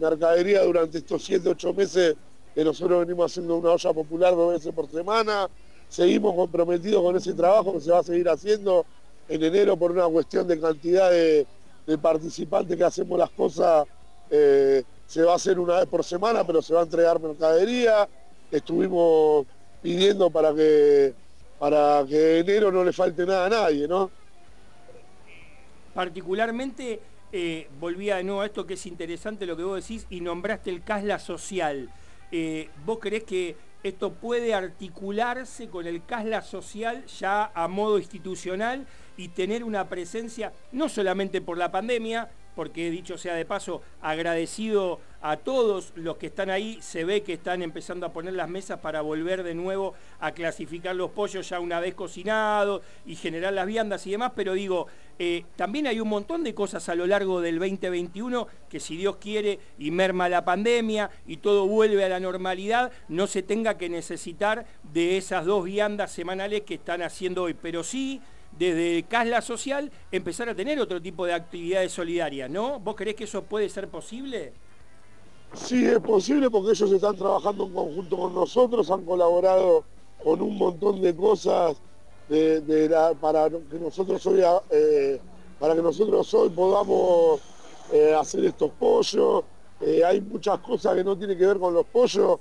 Speaker 12: mercadería durante estos 7, 8 meses que nosotros venimos haciendo una olla popular dos veces por semana. Seguimos comprometidos con ese trabajo que se va a seguir haciendo en enero por una cuestión de cantidad de, participantes que hacemos las cosas. Eh, se va a hacer una vez por semana, pero se va a entregar mercadería. Estuvimos pidiendo para que para que enero no le falte nada a nadie, ¿no?
Speaker 5: particularmente eh, volvía de nuevo a esto que es interesante lo que vos decís y nombraste el CASLA social. Eh, ¿Vos creés que esto puede articularse con el CASLA social ya a modo institucional y tener una presencia, no solamente por la pandemia, porque dicho sea de paso, agradecido a todos los que están ahí, se ve que están empezando a poner las mesas para volver de nuevo a clasificar los pollos ya una vez cocinados y generar las viandas y demás, pero digo, eh, también hay un montón de cosas a lo largo del 2021 que si Dios quiere y merma la pandemia y todo vuelve a la normalidad, no se tenga que necesitar de esas dos viandas semanales que están haciendo hoy, pero sí desde Casla Social empezar a tener otro tipo de actividades solidarias, ¿no? ¿Vos creés que eso puede ser posible?
Speaker 12: Sí, es posible porque ellos están trabajando en conjunto con nosotros, han colaborado con un montón de cosas para que nosotros hoy, eh, para que nosotros hoy podamos eh, hacer estos pollos. Eh, hay muchas cosas que no tienen que ver con los pollos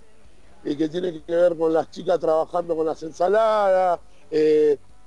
Speaker 12: y que tienen que ver con las chicas trabajando con las ensaladas,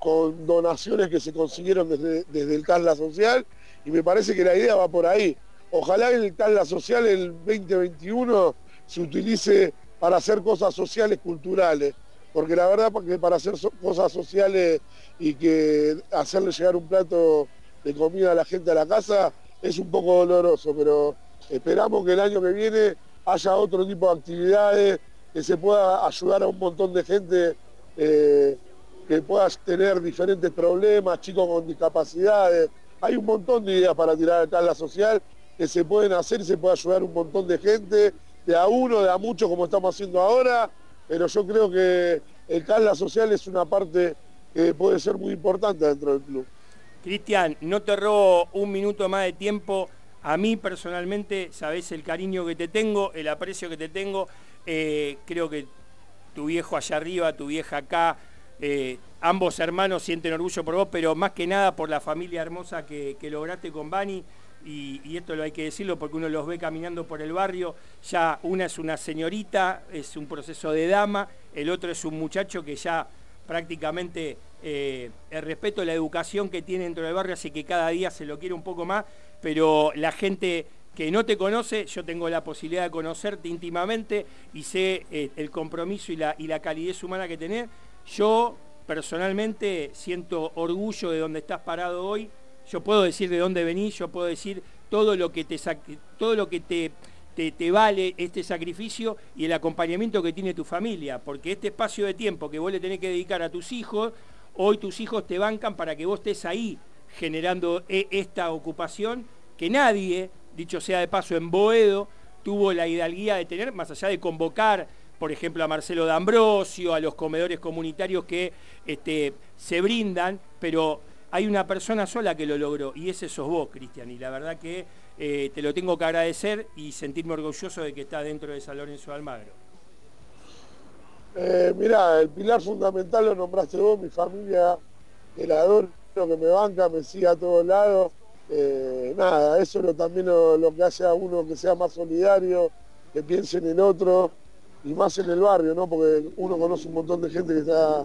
Speaker 12: con donaciones que se consiguieron desde, desde el CASLA Social y me parece que la idea va por ahí. Ojalá el CASLA Social el 2021 se utilice para hacer cosas sociales, culturales, porque la verdad que para hacer cosas sociales y que hacerle llegar un plato de comida a la gente a la casa es un poco doloroso, pero esperamos que el año que viene haya otro tipo de actividades, que se pueda ayudar a un montón de gente eh, que puedas tener diferentes problemas, chicos con discapacidades. Hay un montón de ideas para tirar al tabla social que se pueden hacer y se puede ayudar un montón de gente, de a uno, de a muchos como estamos haciendo ahora, pero yo creo que el tabla social es una parte que puede ser muy importante dentro del club.
Speaker 5: Cristian, no te robo un minuto más de tiempo. A mí personalmente, sabes el cariño que te tengo, el aprecio que te tengo. Eh, creo que tu viejo allá arriba, tu vieja acá, eh, ambos hermanos sienten orgullo por vos, pero más que nada por la familia hermosa que, lograste con Bani. Y, esto lo hay que decirlo porque uno los ve caminando por el barrio. Ya una es una señorita, es un proceso de dama, el otro es un muchacho que ya prácticamente eh, el respeto, la educación que tiene dentro del barrio hace que cada día se lo quiere un poco más, pero la gente que no te conoce, yo tengo la posibilidad de conocerte íntimamente y sé eh, el compromiso y la, y la calidez humana que tenés yo personalmente siento orgullo de donde estás parado hoy. Yo puedo decir de dónde venís, yo puedo decir todo lo que te, todo lo que te, te, vale este sacrificio y el acompañamiento que tiene tu familia, porque este espacio de tiempo que vos le tenés que dedicar a tus hijos, hoy tus hijos te bancan para que vos estés ahí generando e, esta ocupación que nadie, dicho sea de paso en Boedo, tuvo la hidalguía de tener, más allá de convocar por ejemplo, a Marcelo D'Ambrosio, a los comedores comunitarios que este, se brindan, pero hay una persona sola que lo logró y ese sos vos, Cristian, y la verdad que eh, te lo tengo que agradecer y sentirme orgulloso de que estás dentro de San Lorenzo de Almagro.
Speaker 12: Eh, mirá, el pilar fundamental lo nombraste vos, mi familia que la adoro, que me banca, me sigue a todos lados. Eh, nada, eso es lo, también lo, que hace a uno que sea más solidario, que piense en el otro y más en el barrio, ¿no? Porque uno conoce un montón de gente que está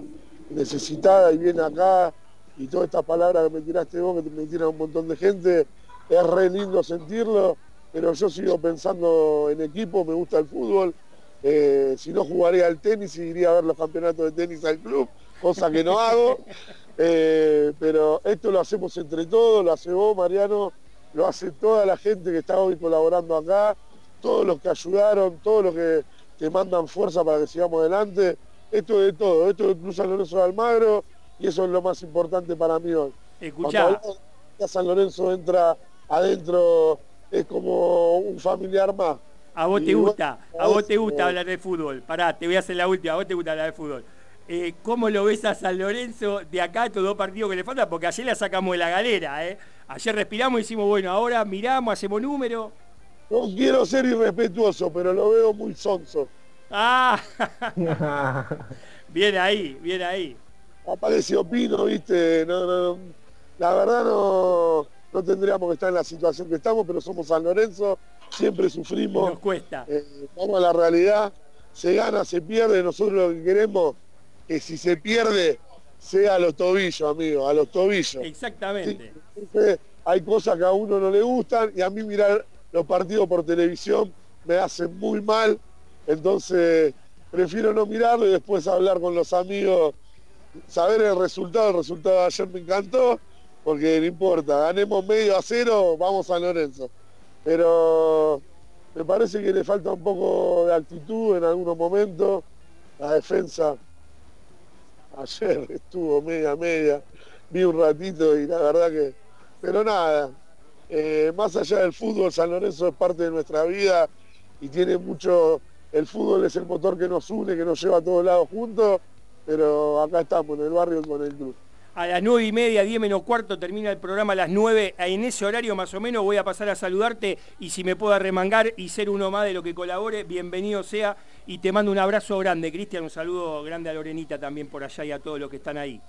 Speaker 12: necesitada y viene acá y todas estas palabras que me tiraste vos, que me tiran un montón de gente, es re lindo sentirlo, pero yo sigo pensando en equipo, me gusta el fútbol, eh, si no jugaría al tenis y iría a ver los campeonatos de tenis al club, cosa que no hago, eh, pero esto lo hacemos entre todos, lo hace vos, Mariano, lo hace toda la gente que está hoy colaborando acá, todos los que ayudaron, todos los que te mandan fuerza para que sigamos adelante, esto es de todo, esto es Cruz San Lorenzo de Almagro y eso es lo más importante para mí hoy.
Speaker 5: Escuchá.
Speaker 12: San Lorenzo entra adentro, es como un familiar más.
Speaker 5: A vos te gusta, a vos te gusta hablar de fútbol. Pará, te voy a hacer la última, a vos te gusta hablar de fútbol. Eh, ¿Cómo lo ves a San Lorenzo de acá, estos dos partidos que le faltan? Porque ayer la sacamos de la galera, ¿eh? Ayer respiramos y decimos, bueno, ahora miramos, hacemos número.
Speaker 12: No quiero ser irrespetuoso, pero lo veo muy sonso.
Speaker 5: Ah, bien ahí, bien ahí.
Speaker 12: Aparece opino, viste, no, la verdad no, no tendríamos que estar en la situación que estamos, pero somos San Lorenzo, siempre sufrimos.
Speaker 5: Nos cuesta.
Speaker 12: Eh, vamos a la realidad, se gana, se pierde, nosotros lo que queremos es que si se pierde, sea a los tobillos, amigo, a los tobillos.
Speaker 5: Exactamente.
Speaker 12: hay cosas que a uno no le gustan y a mí mirar los partidos por televisión me hacen muy mal entonces, prefiero no mirarlo y después hablar con los amigos, saber el resultado. El resultado de ayer me encantó, porque no importa, ganemos medio a cero, vamos a Lorenzo. Pero me parece que le falta un poco de actitud en algunos momentos. La defensa ayer estuvo media media, vi un ratito y la verdad que... Pero nada, eh, más allá del fútbol, San Lorenzo es parte de nuestra vida y tiene mucho el fútbol es el motor que nos une, que nos lleva a todos lados juntos, pero acá estamos en el barrio con el club.
Speaker 5: A las nueve y media, diez menos cuarto, termina el programa a las nueve. En ese horario más o menos voy a pasar a saludarte y si me puedo arremangar y ser uno más de lo que colabore, bienvenido sea. Y te mando un abrazo grande, Cristian, un saludo grande a Lorenita también por allá y a todos los que están ahí.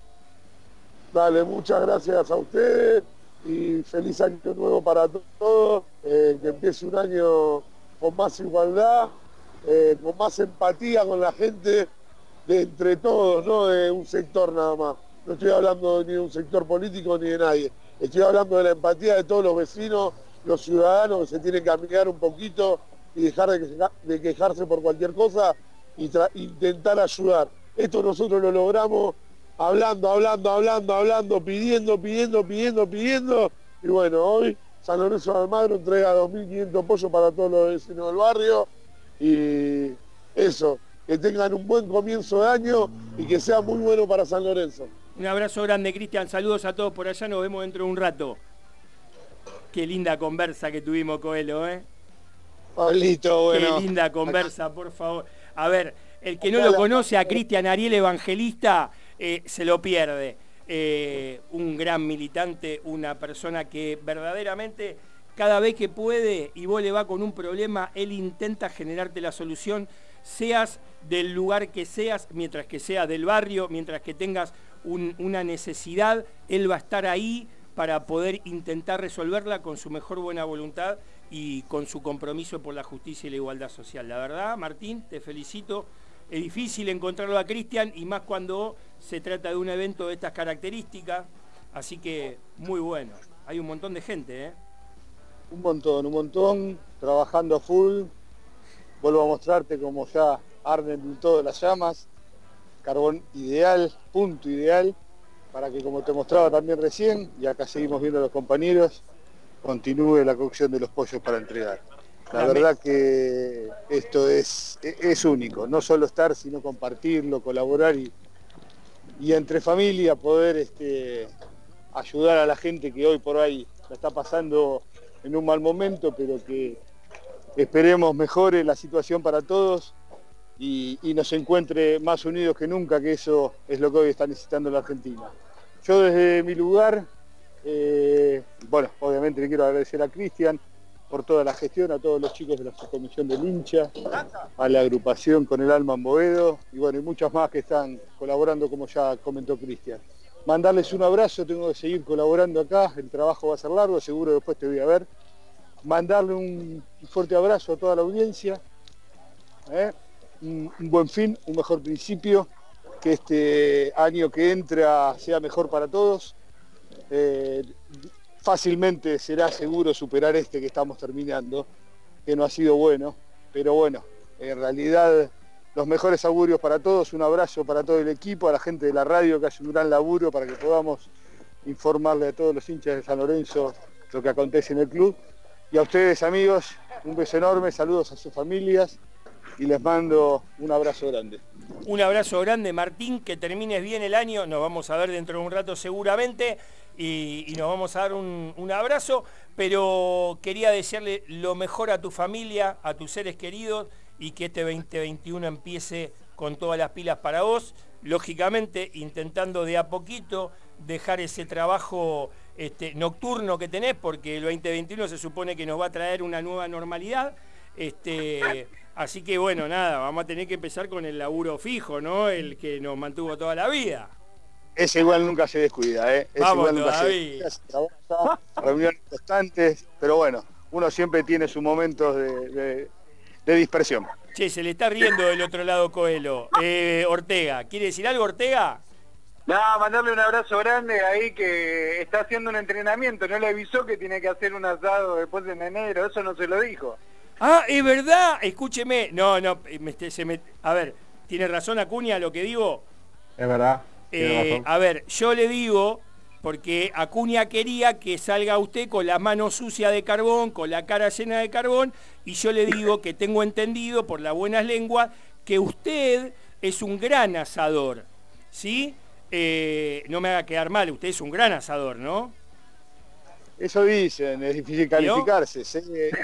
Speaker 12: Dale, muchas gracias a ustedes y feliz año nuevo para todos. Eh, que empiece un año con más igualdad, eh, con más empatía con la gente de entre todos, no de un sector nada más. No estoy hablando ni de un sector político ni de nadie. Estoy hablando de la empatía de todos los vecinos, los ciudadanos que se tienen que amigar un poquito y dejar de, quejarse por cualquier cosa y intentar ayudar. Esto nosotros lo logramos hablando, hablando, hablando, hablando, pidiendo, pidiendo, pidiendo, pidiendo. Y bueno, hoy San Lorenzo de Almagro entrega 2.500 pollos para todos los vecinos del barrio y eso, que tengan un buen comienzo de año y que sea muy bueno para San Lorenzo.
Speaker 5: Un abrazo grande, Cristian. Saludos a todos por allá. Nos vemos dentro de un rato. Qué linda conversa que tuvimos, Coelho, ¿eh?
Speaker 12: Pablito, bueno.
Speaker 5: Qué linda conversa, por favor. A ver, el que no lo conoce a Cristian Ariel Evangelista eh, se lo pierde. Eh, un gran militante, una persona que verdaderamente cada vez que puede y vos le va con un problema, él intenta generarte la solución, seas del lugar que seas, mientras que sea del barrio, mientras que tengas una necesidad, él va a estar ahí para poder intentar resolverla con su mejor buena voluntad y con su compromiso por la justicia y la igualdad social. La verdad, Martín, te felicito. Es difícil encontrarlo a Cristian y más cuando se trata de un evento de estas características. Así que muy bueno. Hay un montón de gente, ¿eh?
Speaker 8: Un montón, un montón, trabajando a full. Vuelvo a mostrarte como ya arden todas las llamas. Carbón ideal, punto ideal, para que como te mostraba también recién, y acá seguimos viendo a los compañeros, continúe la cocción de los pollos para entregar. La verdad que esto es, es único, no solo estar, sino compartirlo, colaborar y, y entre familia poder este, ayudar a la gente que hoy por ahí la está pasando en un mal momento, pero que esperemos mejore la situación para todos y, nos encuentre más unidos que nunca, que eso es lo que hoy está necesitando la Argentina. Yo desde mi lugar, eh, bueno, obviamente le quiero agradecer a Cristian por toda la gestión, a todos los chicos de la subcomisión del hincha, a la agrupación con el Alma en Boedo y bueno, y muchas más que están colaborando como ya comentó Cristian. mandarles un abrazo, tengo que seguir colaborando acá, el trabajo va a ser largo, seguro después te voy a ver. Mandarle un fuerte abrazo a toda la audiencia, ¿eh? un, buen fin, un mejor principio, que este año que entra sea mejor para todos. Eh, fácilmente será seguro superar este que estamos terminando, que no ha sido bueno, pero bueno, en realidad los mejores augurios para todos, un abrazo para todo el equipo, a la gente de la radio que hace un gran laburo para que podamos informarle a todos los hinchas de San Lorenzo lo que acontece en el club. Y a ustedes amigos, un beso enorme, saludos a sus familias y les mando un abrazo grande.
Speaker 5: Un abrazo grande Martín, que termines bien el año, nos vamos a ver dentro de un rato seguramente y, nos vamos a dar un, abrazo, pero quería desearle lo mejor a tu familia, a tus seres queridos y que este 2021 empiece con todas las pilas para vos, lógicamente intentando de a poquito dejar ese trabajo este, nocturno que tenés, porque el 2021 se supone que nos va a traer una nueva normalidad. Este, así que bueno, nada, vamos a tener que empezar con el laburo fijo, ¿no? El que nos mantuvo toda la vida.
Speaker 8: Ese igual nunca se descuida, ¿eh? Ese igual nunca se descuida, reuniones constantes, pero bueno, uno siempre tiene sus momentos de de dispersión.
Speaker 5: Che, se le está riendo del otro lado Coelho. Eh, Ortega, ¿quiere decir algo Ortega?
Speaker 7: No, mandarle un abrazo grande ahí que está haciendo un entrenamiento, no le avisó que tiene que hacer un asado después de enero, eso no se lo dijo.
Speaker 5: Ah, es verdad, escúcheme, no, no, se me, a ver, tiene razón Acuña lo que digo.
Speaker 6: Es verdad.
Speaker 5: Eh, a ver, yo le digo porque Acuña quería que salga usted con la mano sucia de carbón, con la cara llena de carbón, y yo le digo que tengo entendido por las buenas lenguas que usted es un gran asador, ¿sí? Eh, no me haga quedar mal, usted es un gran asador, ¿no?
Speaker 8: Eso dicen, es difícil calificarse.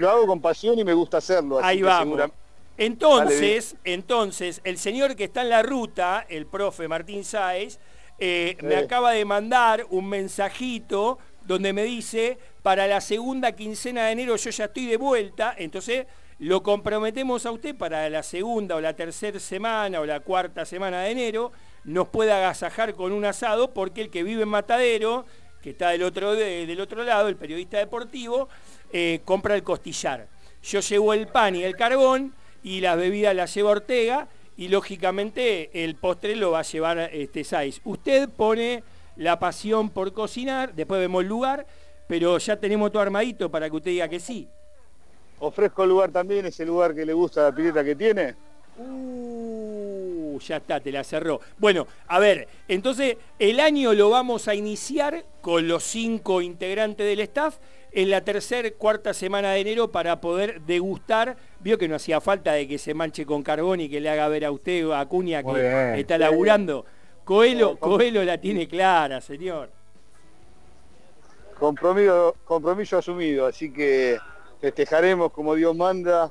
Speaker 8: Lo hago con pasión y me gusta hacerlo.
Speaker 5: Ahí vamos. Entonces, entonces, el señor que está en la ruta, el profe Martín Sáez, eh, me acaba de mandar un mensajito donde me dice, para la segunda quincena de enero yo ya estoy de vuelta, entonces lo comprometemos a usted para la segunda o la tercera semana o la cuarta semana de enero, nos puede agasajar con un asado, porque el que vive en Matadero, que está del otro, del otro lado, el periodista deportivo, eh, compra el costillar. Yo llevo el pan y el carbón y las bebidas las llevo Ortega y lógicamente el postre lo va a llevar este Saiz. Usted pone la pasión por cocinar, después vemos el lugar, pero ya tenemos todo armadito para que usted diga que sí.
Speaker 8: Ofrezco el lugar también, ese lugar que le gusta la pileta que tiene.
Speaker 5: Uh, ya está, te la cerró. Bueno, a ver, entonces el año lo vamos a iniciar con los cinco integrantes del staff en la tercera, cuarta semana de enero para poder degustar. Vio que no hacía falta de que se manche con carbón y que le haga ver a usted, a Acuña, que está laburando. Coelho, Coelho la tiene clara, señor.
Speaker 8: Compromiso, compromiso asumido, así que festejaremos como Dios manda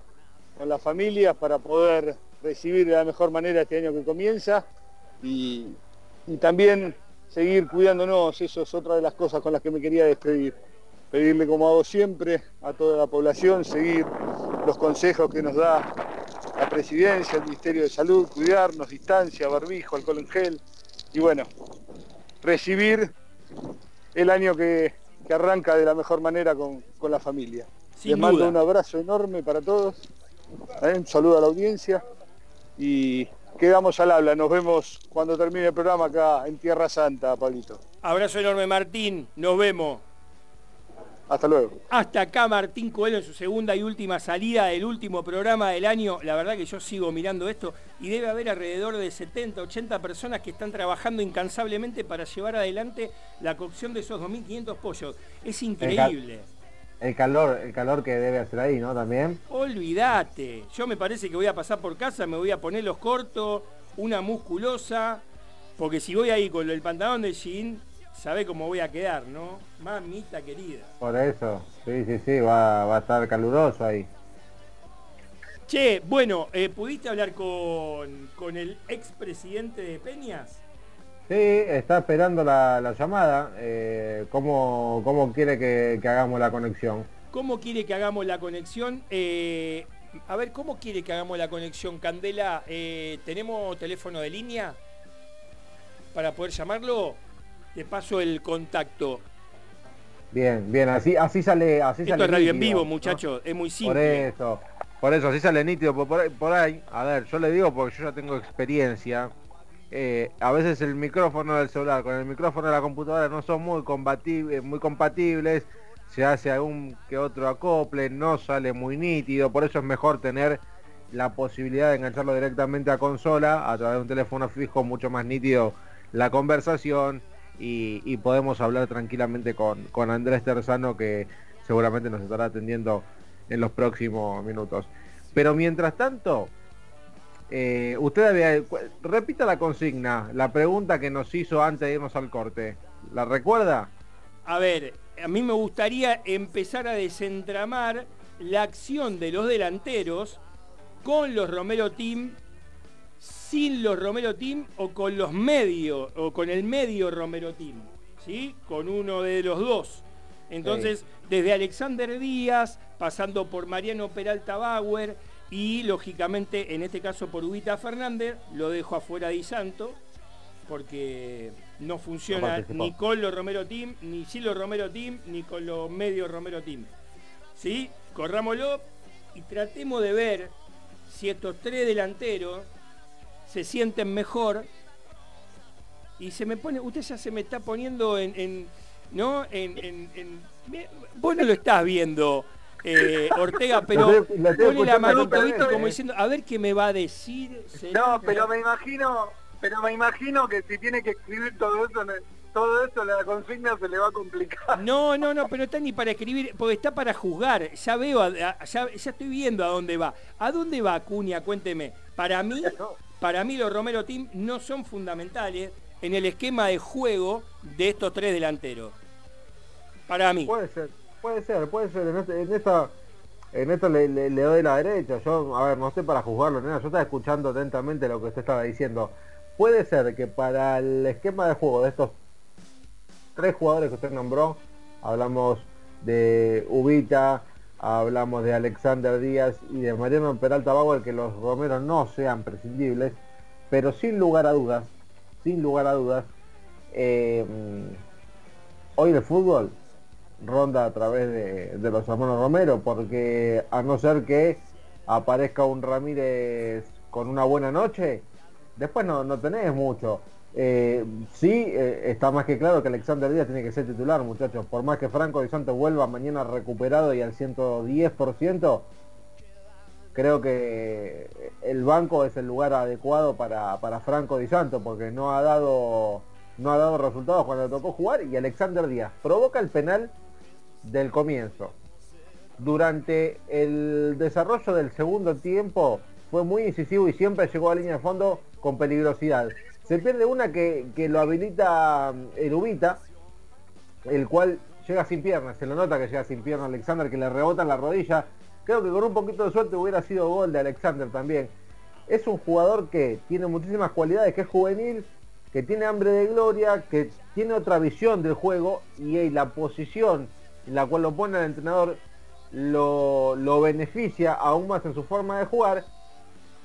Speaker 8: con las familias para poder recibir de la mejor manera este año que comienza y, y también seguir cuidándonos, eso es otra de las cosas con las que me quería despedir pedirle como hago siempre a toda la población, seguir los consejos que nos da la presidencia, el Ministerio de Salud, cuidarnos, distancia, barbijo, alcohol en gel y bueno, recibir el año que, arranca de la mejor manera con, la familia. Les mando un abrazo enorme para todos, ¿eh? un saludo a la audiencia y quedamos al habla. Nos vemos cuando termine el programa acá en Tierra Santa, Pablito.
Speaker 5: Abrazo enorme Martín, nos vemos.
Speaker 8: Hasta luego.
Speaker 5: Hasta acá Martín Coelho en su segunda y última salida del último programa del año. La verdad que yo sigo mirando esto y debe haber alrededor de 70, 80 personas que están trabajando incansablemente para llevar adelante la cocción de esos 2.500 pollos. Es increíble.
Speaker 6: El, calor, el calor que debe hacer ahí, ¿no? También.
Speaker 5: Olvídate. Yo me parece que voy a pasar por casa, me voy a poner los cortos, una musculosa, porque si voy ahí con el pantalón de jean sabe cómo voy a quedar, ¿no? Mamita querida.
Speaker 6: Por eso, sí, sí, sí, va, a estar caluroso ahí.
Speaker 5: Che, bueno, eh, ¿pudiste hablar con, con el expresidente de Peñas?
Speaker 6: Sí, está esperando la, llamada. Eh, ¿cómo, quiere que, hagamos la conexión?
Speaker 5: ¿Cómo quiere que hagamos la conexión? Eh, a ver, ¿cómo quiere que hagamos la conexión, Candela? ¿Tenemos teléfono de línea para poder llamarlo? Te paso el contacto.
Speaker 6: Bien, bien, así, así sale. Así
Speaker 5: Esto es radio en vivo, muchachos, es muy simple.
Speaker 6: Por eso, por eso, así sale nítido. Por, ahí, a ver, yo le digo porque yo ya tengo experiencia. Eh, a veces el micrófono del celular con el micrófono de la computadora no son muy, combatibles, muy compatibles. Se hace algún que otro acople, no sale muy nítido. Por eso es mejor tener la posibilidad de engancharlo directamente a consola a través de un teléfono fijo mucho más nítido la conversación y, podemos hablar tranquilamente con, con, Andrés Terzano que seguramente nos estará atendiendo en los próximos minutos. Pero mientras tanto, eh, usted había... Repita la consigna, la pregunta que nos hizo antes de irnos al corte. ¿La recuerda?
Speaker 5: A ver, a mí me gustaría empezar a desentramar la acción de los delanteros con los Romero Team sin los Romero Team o con los medios, o con el medio Romero Team, ¿sí? Con uno de los dos. Entonces, desde Alexander Díaz, pasando por Mariano Peralta Bauer y, lógicamente, en este caso por Ubita Fernández, lo dejo afuera de Santo, porque no funciona ni con los Romero Team, ni sin los Romero Team, ni con los medios Romero Team. ¿Sí? Corrámoslo y tratemos de ver si estos tres delanteros se sienten mejor y se me pone, usted ya se me está poniendo en, ¿no? En, vos no lo estás viendo, eh, Ortega, pero pone la manito, ¿viste? Como diciendo, a ver qué me va a decir.
Speaker 13: No, pero me imagino, pero me imagino que si tiene que escribir todo eso, todo eso la consigna se le va a complicar.
Speaker 5: No, no, no, pero está ni para escribir, porque está para juzgar. Ya veo, ya, ya estoy viendo a dónde va. ¿A dónde va Acuña? Cuénteme. Para mí, para mí los Romero Team no son fundamentales en el esquema de juego de estos tres delanteros. Para mí.
Speaker 6: Puede ser, puede ser, puede ser. En, este, esta, en esto le, doy la derecha. Yo, a ver, no sé para juzgarlo, nena. Yo estaba escuchando atentamente lo que usted estaba diciendo. Puede ser que para el esquema de juego de estos tres jugadores que usted nombró, hablamos de Ubita, hablamos de Alexander Díaz y de Mariano Peralta Bauer, que los Romeros no sean prescindibles, pero sin lugar a dudas, sin lugar a dudas, eh, hoy el fútbol ronda a través de, los hermanos Romero, porque a no ser que aparezca un Ramírez con una buena noche, después no, no tenés mucho. Eh, sí, eh, está más que claro que Alexander Díaz tiene que ser titular, muchachos. Por más que Franco Di Santo vuelva mañana recuperado y al 110%, creo que el banco es el lugar adecuado para, Franco Di Santo, porque no ha dado no ha dado resultados cuando tocó jugar y Alexander Díaz provoca el penal del comienzo. Durante el desarrollo del segundo tiempo fue muy incisivo y siempre llegó a línea de fondo con peligrosidad. Se pierde una que, lo habilita mm, Ubita, el cual llega sin piernas, se lo nota que llega sin piernas Alexander, que le rebota en la rodilla. Creo que con un poquito de suerte hubiera sido gol de Alexander también. Es un jugador que tiene muchísimas cualidades, que es juvenil, que tiene hambre de gloria, que tiene otra visión del juego y la posición en la cual lo pone el entrenador lo, lo beneficia aún más en su forma de jugar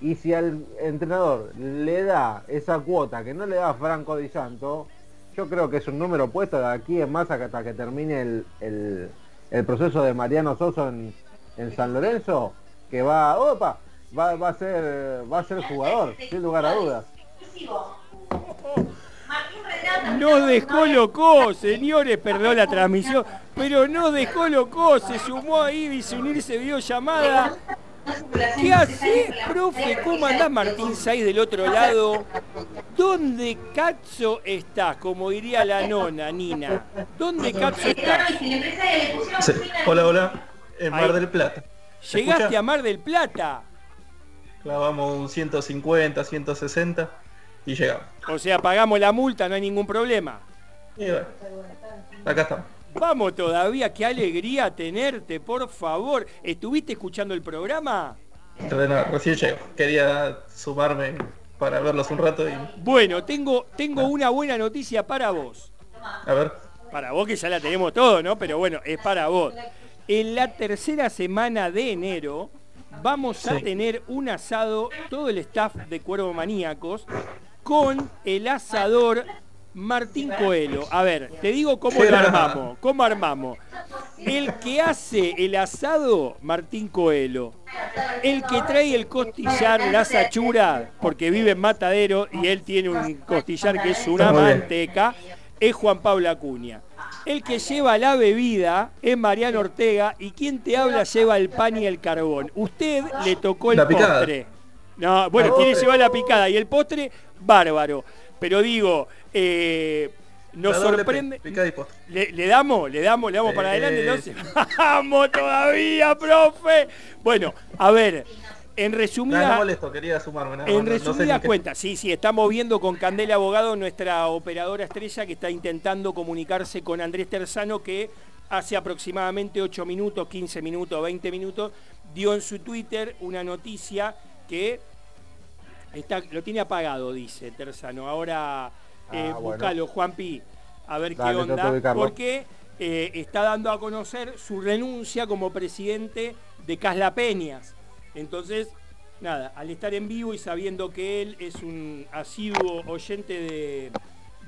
Speaker 6: y si al entrenador le da esa cuota que no le da Franco Di Santo, yo creo que es un número puesto de aquí en más hasta que termine el, proceso de Mariano Soso en, San Lorenzo, que va, opa, va, va, a ser va a ser jugador, sin lugar a dudas.
Speaker 5: No descolocó, señores, perdón la transmisión, pero no descolocó, se sumó ahí, dice unirse videollamada ¿Qué haces, profe? ¿Cómo andás, Martín Saiz, del otro lado? ¿Dónde cazzo estás? Como diría la nona, Nina. ¿Dónde cazzo estás?
Speaker 14: Hola, hola. En Mar del Plata.
Speaker 5: ¿Llegaste a Mar del Plata?
Speaker 14: Clavamos un 150, 160 y llegamos.
Speaker 5: O sea, pagamos la multa, no hay ningún problema.
Speaker 14: acá estamos.
Speaker 5: Vamos todavía, qué alegría tenerte, por favor. ¿Estuviste escuchando el programa?
Speaker 14: recién llego. Quería sumarme para verlos un rato. Y...
Speaker 5: Bueno, tengo, tengo una buena noticia para vos.
Speaker 14: A ver.
Speaker 5: Para vos que ya la tenemos todo, ¿no? Pero bueno, es para vos. En la tercera semana de enero vamos a tener un asado, todo el staff de Cuervo Maníacos, con el asador Martín Coelho. A ver, te digo cómo lo armamos. ¿Cómo armamos? El que hace el asado, Martín Coelho. El que trae el costillar, la sachura, porque vive en Matadero y él tiene un costillar que es una manteca, es Juan Pablo Acuña. El que lleva la bebida es Mariano Ortega y quien te habla lleva el pan y el carbón. Usted le tocó el postre. No, bueno, quiere llevar la picada y el postre, bárbaro. Pero digo, eh, nos sorprende. Le, damos, le damos, le damos para adelante, entonces. ¡Vamos todavía, profe! Bueno, a ver, en resumida.
Speaker 14: molesto, quería sumarme.
Speaker 5: en resumidas cuentas, sí, sí, estamos viendo con Candela Abogado, nuestra operadora estrella, que está intentando comunicarse con Andrés Terzano, que hace aproximadamente 8 minutos, 15 minutos, 20 minutos, dio en su Twitter una noticia que está, lo tiene apagado, dice Terzano. Ahora eh, ah, Juanpi, a ver qué onda, porque eh, está dando a conocer su renuncia como presidente de Casla Peñas. Entonces, nada, al estar en vivo y sabiendo que él es un asiduo oyente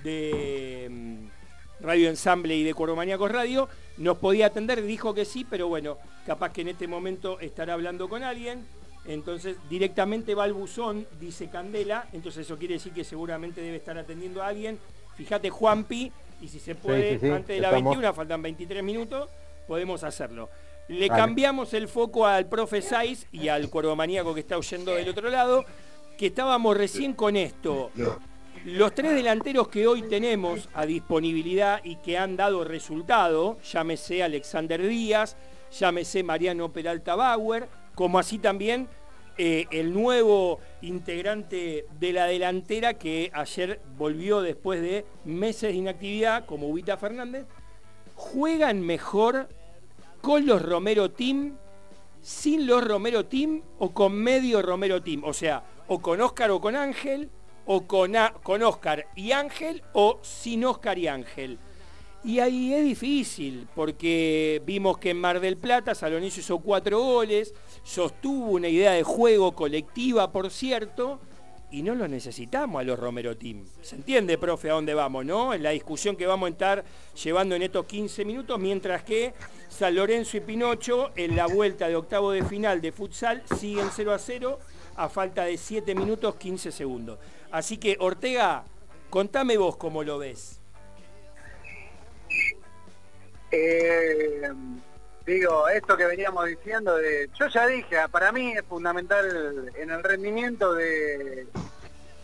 Speaker 5: de, mm, Radio Ensamble y de Maníacos Radio, nos podía atender, dijo que sí, pero bueno, capaz que en este momento estará hablando con alguien. Entonces directamente va al buzón, dice Candela, entonces eso quiere decir que seguramente debe estar atendiendo a alguien. Fíjate Juanpi, y si se puede, antes de la 21, faltan 23 minutos, podemos hacerlo. Le cambiamos el foco al profe Saiz y al maníaco que está huyendo del otro lado, que estábamos recién con esto. Los tres delanteros que hoy tenemos a disponibilidad y que han dado resultado, llámese Alexander Díaz, llámese Mariano Peralta Bauer, como así también eh, el nuevo integrante de la delantera que ayer volvió después de meses de inactividad, como Ubita Fernández, juegan mejor con los Romero Team, sin los Romero Team o con medio Romero Team. O sea, o con Oscar o con Ángel, o con, con Oscar y Ángel, o sin Oscar y Ángel. Y ahí es difícil, porque vimos que en Mar del Plata Salonizo hizo cuatro goles, sostuvo una idea de juego colectiva, por cierto, y no lo necesitamos a los Romero Team. ¿Se entiende, profe, a dónde vamos, no? En la discusión que vamos a estar llevando en estos 15 minutos, mientras que San Lorenzo y Pinocho en la vuelta de octavo de final de futsal siguen 0 a 0 a falta de 7 minutos 15 segundos. Así que, Ortega, contame vos cómo lo ves.
Speaker 13: Eh, digo, esto que veníamos diciendo, de, yo ya dije, para mí es fundamental en el rendimiento de,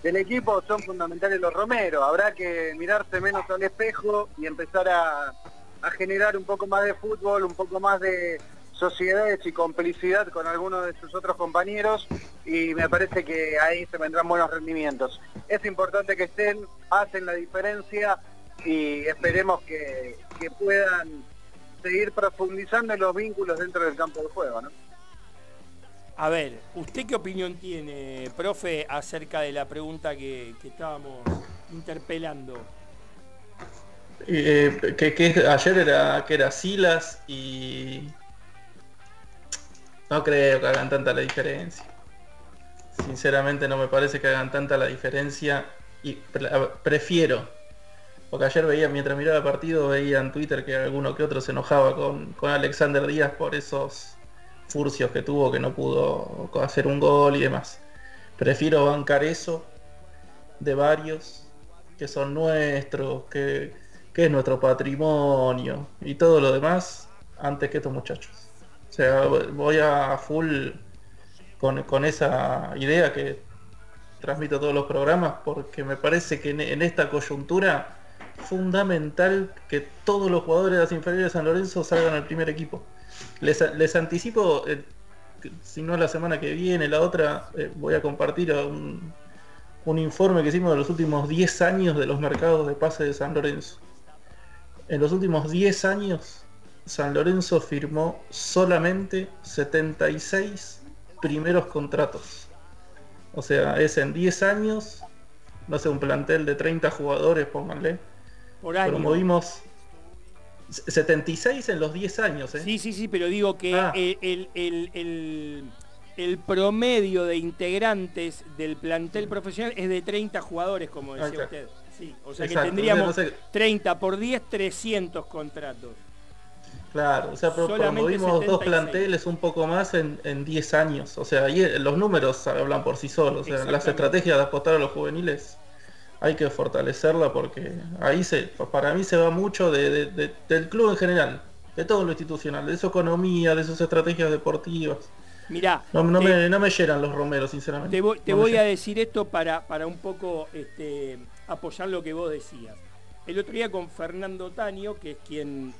Speaker 13: del equipo, son fundamentales los romeros. Habrá que mirarse menos al espejo y empezar a, a generar un poco más de fútbol, un poco más de sociedades y complicidad con algunos de sus otros compañeros y me parece que ahí se vendrán buenos rendimientos. Es importante que estén, hacen la diferencia y esperemos que, que puedan seguir profundizando en los vínculos dentro del campo de juego, ¿no?
Speaker 5: A ver, ¿usted qué opinión tiene, profe, acerca de la pregunta que, estábamos interpelando?
Speaker 14: Eh, que, ayer era que era Silas y no creo que hagan tanta la diferencia. Sinceramente no me parece que hagan tanta la diferencia y prefiero porque ayer veía, mientras miraba el partido, veía en Twitter que alguno que otro se enojaba con, Alexander Díaz por esos furcios que tuvo, que no pudo hacer un gol y demás. Prefiero bancar eso de varios que son nuestros, que, es nuestro patrimonio y todo lo demás antes que estos muchachos. O sea, voy a full con, con esa idea que transmito todos los programas porque me parece que en esta coyuntura fundamental que todos los jugadores de las inferiores de San Lorenzo salgan al primer equipo. Les, anticipo, eh, si no la semana que viene, la otra, eh, voy a compartir un, un informe que hicimos de los últimos 10 años de los mercados de pase de San Lorenzo. En los últimos 10 años, San Lorenzo firmó solamente 76 primeros contratos. O sea, es en 10 años, no sé, un plantel de 30 jugadores, pónganle, por año. Pero movimos 76 en los 10 años. ¿eh?
Speaker 5: Sí, sí, sí, pero digo que ah. el, promedio de integrantes del plantel profesional es de 30 jugadores, como decía usted. Sí, o sea que tendríamos 30 por 10, 300 contratos.
Speaker 14: Claro, o sea, pero cuando vimos dos planteles un poco más en, en 10 años. O sea, ahí los números hablan por sí solos. O sea, las estrategias de apostar a los juveniles hay que fortalecerla porque ahí se, para mí se va mucho de, del club en general, de todo lo institucional, de su economía, de sus estrategias deportivas.
Speaker 5: Mirá,
Speaker 14: no, me, no me llenan los romeros, sinceramente.
Speaker 5: Te voy, a decir esto para, para un poco este, apoyar lo que vos decías. El otro día con Fernando Taño, que es quien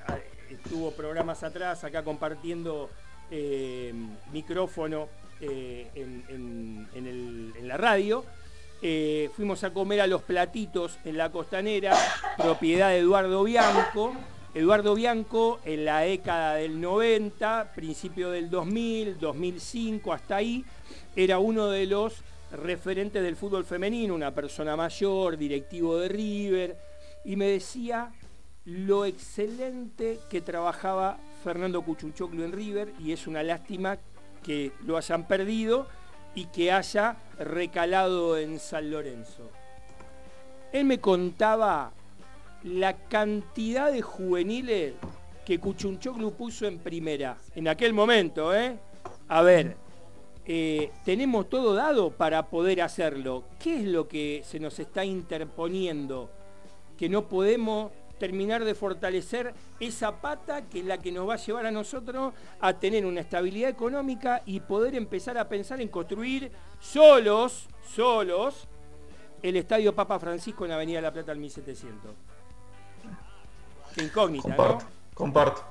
Speaker 5: estuvo programas atrás acá compartiendo eh, micrófono eh, en, la radio. Eh, fuimos a comer a los platitos en la costanera, propiedad de Eduardo Bianco. Eduardo Bianco en la década del 90, principio del 2000, 2005, hasta ahí, era uno de los referentes del fútbol femenino, una persona mayor, directivo de River, y me decía lo excelente que trabajaba Fernando Cuchunchoclo en River y es una lástima que lo hayan perdido y que haya recalado en San Lorenzo. Él me contaba la cantidad de juveniles que Cuchunchoclo puso en primera, en aquel momento, ¿eh? A ver, eh, tenemos todo dado para poder hacerlo. ¿Qué es lo que se nos está interponiendo? Que no podemos terminar de fortalecer esa pata que es la que nos va a llevar a nosotros a tener una estabilidad económica y poder empezar a pensar en construir solos, solos, el Estadio Papa Francisco en Avenida La Plata al 1700. Qué incógnita,
Speaker 14: comparto, ¿no? Comparto.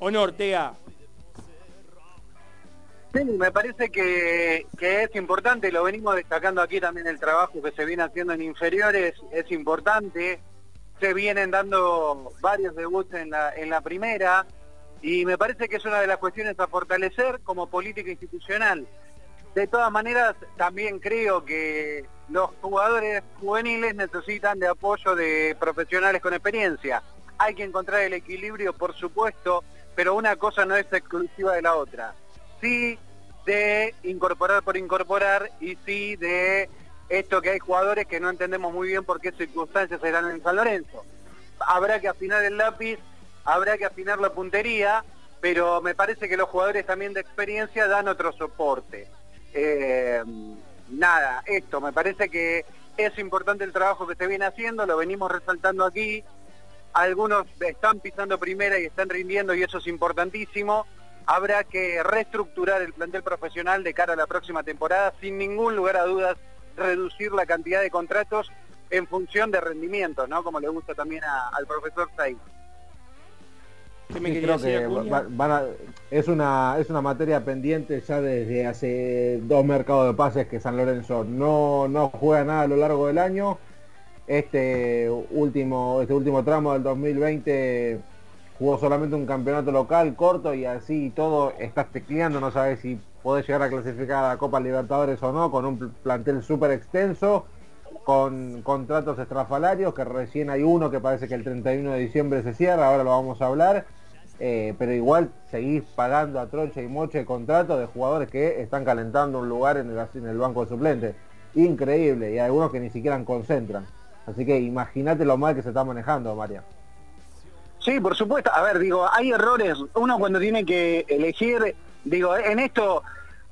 Speaker 5: Honor, Ortega.
Speaker 7: Sí, me parece que, que, es importante, lo venimos destacando aquí también el trabajo que se viene haciendo en inferiores, es importante, se vienen dando varios debuts en la, en la primera y me parece que es una de las cuestiones a fortalecer como política institucional. De todas maneras, también creo que los jugadores juveniles necesitan de apoyo de profesionales con experiencia. Hay que encontrar el equilibrio, por supuesto, pero una cosa no es exclusiva de la otra. Sí de incorporar por incorporar y sí de esto que hay jugadores que no entendemos muy bien por qué circunstancias se dan en San Lorenzo. Habrá que afinar el lápiz, habrá que afinar la puntería, pero me parece que los jugadores también de experiencia dan otro soporte. Eh, nada, esto, me parece que es importante el trabajo que se viene haciendo, lo venimos resaltando aquí, algunos están pisando primera y están rindiendo y eso es importantísimo. Habrá que reestructurar el plantel profesional de cara a la próxima temporada, sin ningún lugar a dudas reducir la cantidad de contratos en función de rendimiento, ¿no? Como le gusta también al profesor Said.
Speaker 6: creo que es una es una materia pendiente ya desde hace dos mercados de pases que San Lorenzo no, no juega nada a lo largo del año. Este último, este último tramo del 2020 jugó solamente un campeonato local corto y así todo estás tecleando, no sabes si podés llegar a clasificar a la Copa Libertadores o no, con un plantel súper extenso, con contratos estrafalarios, que recién hay uno que parece que el 31 de diciembre se cierra, ahora lo vamos a hablar, eh, pero igual seguís pagando a trocha y moche contratos de jugadores que están calentando un lugar en el, en el banco de suplentes. Increíble, y hay algunos que ni siquiera concentran. Así que imagínate lo mal que se está manejando, María.
Speaker 7: Sí, por supuesto. A ver, digo, hay errores. Uno cuando tiene que elegir, digo, en esto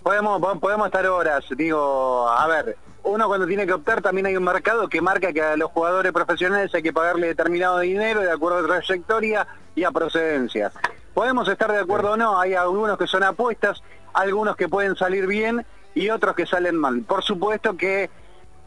Speaker 7: podemos, podemos estar horas. Digo, a ver, uno cuando tiene que optar también hay un mercado que marca que a los jugadores profesionales hay que pagarle determinado dinero de acuerdo a trayectoria y a procedencia. Podemos estar de acuerdo o no, hay algunos que son apuestas, algunos que pueden salir bien y otros que salen mal. Por supuesto que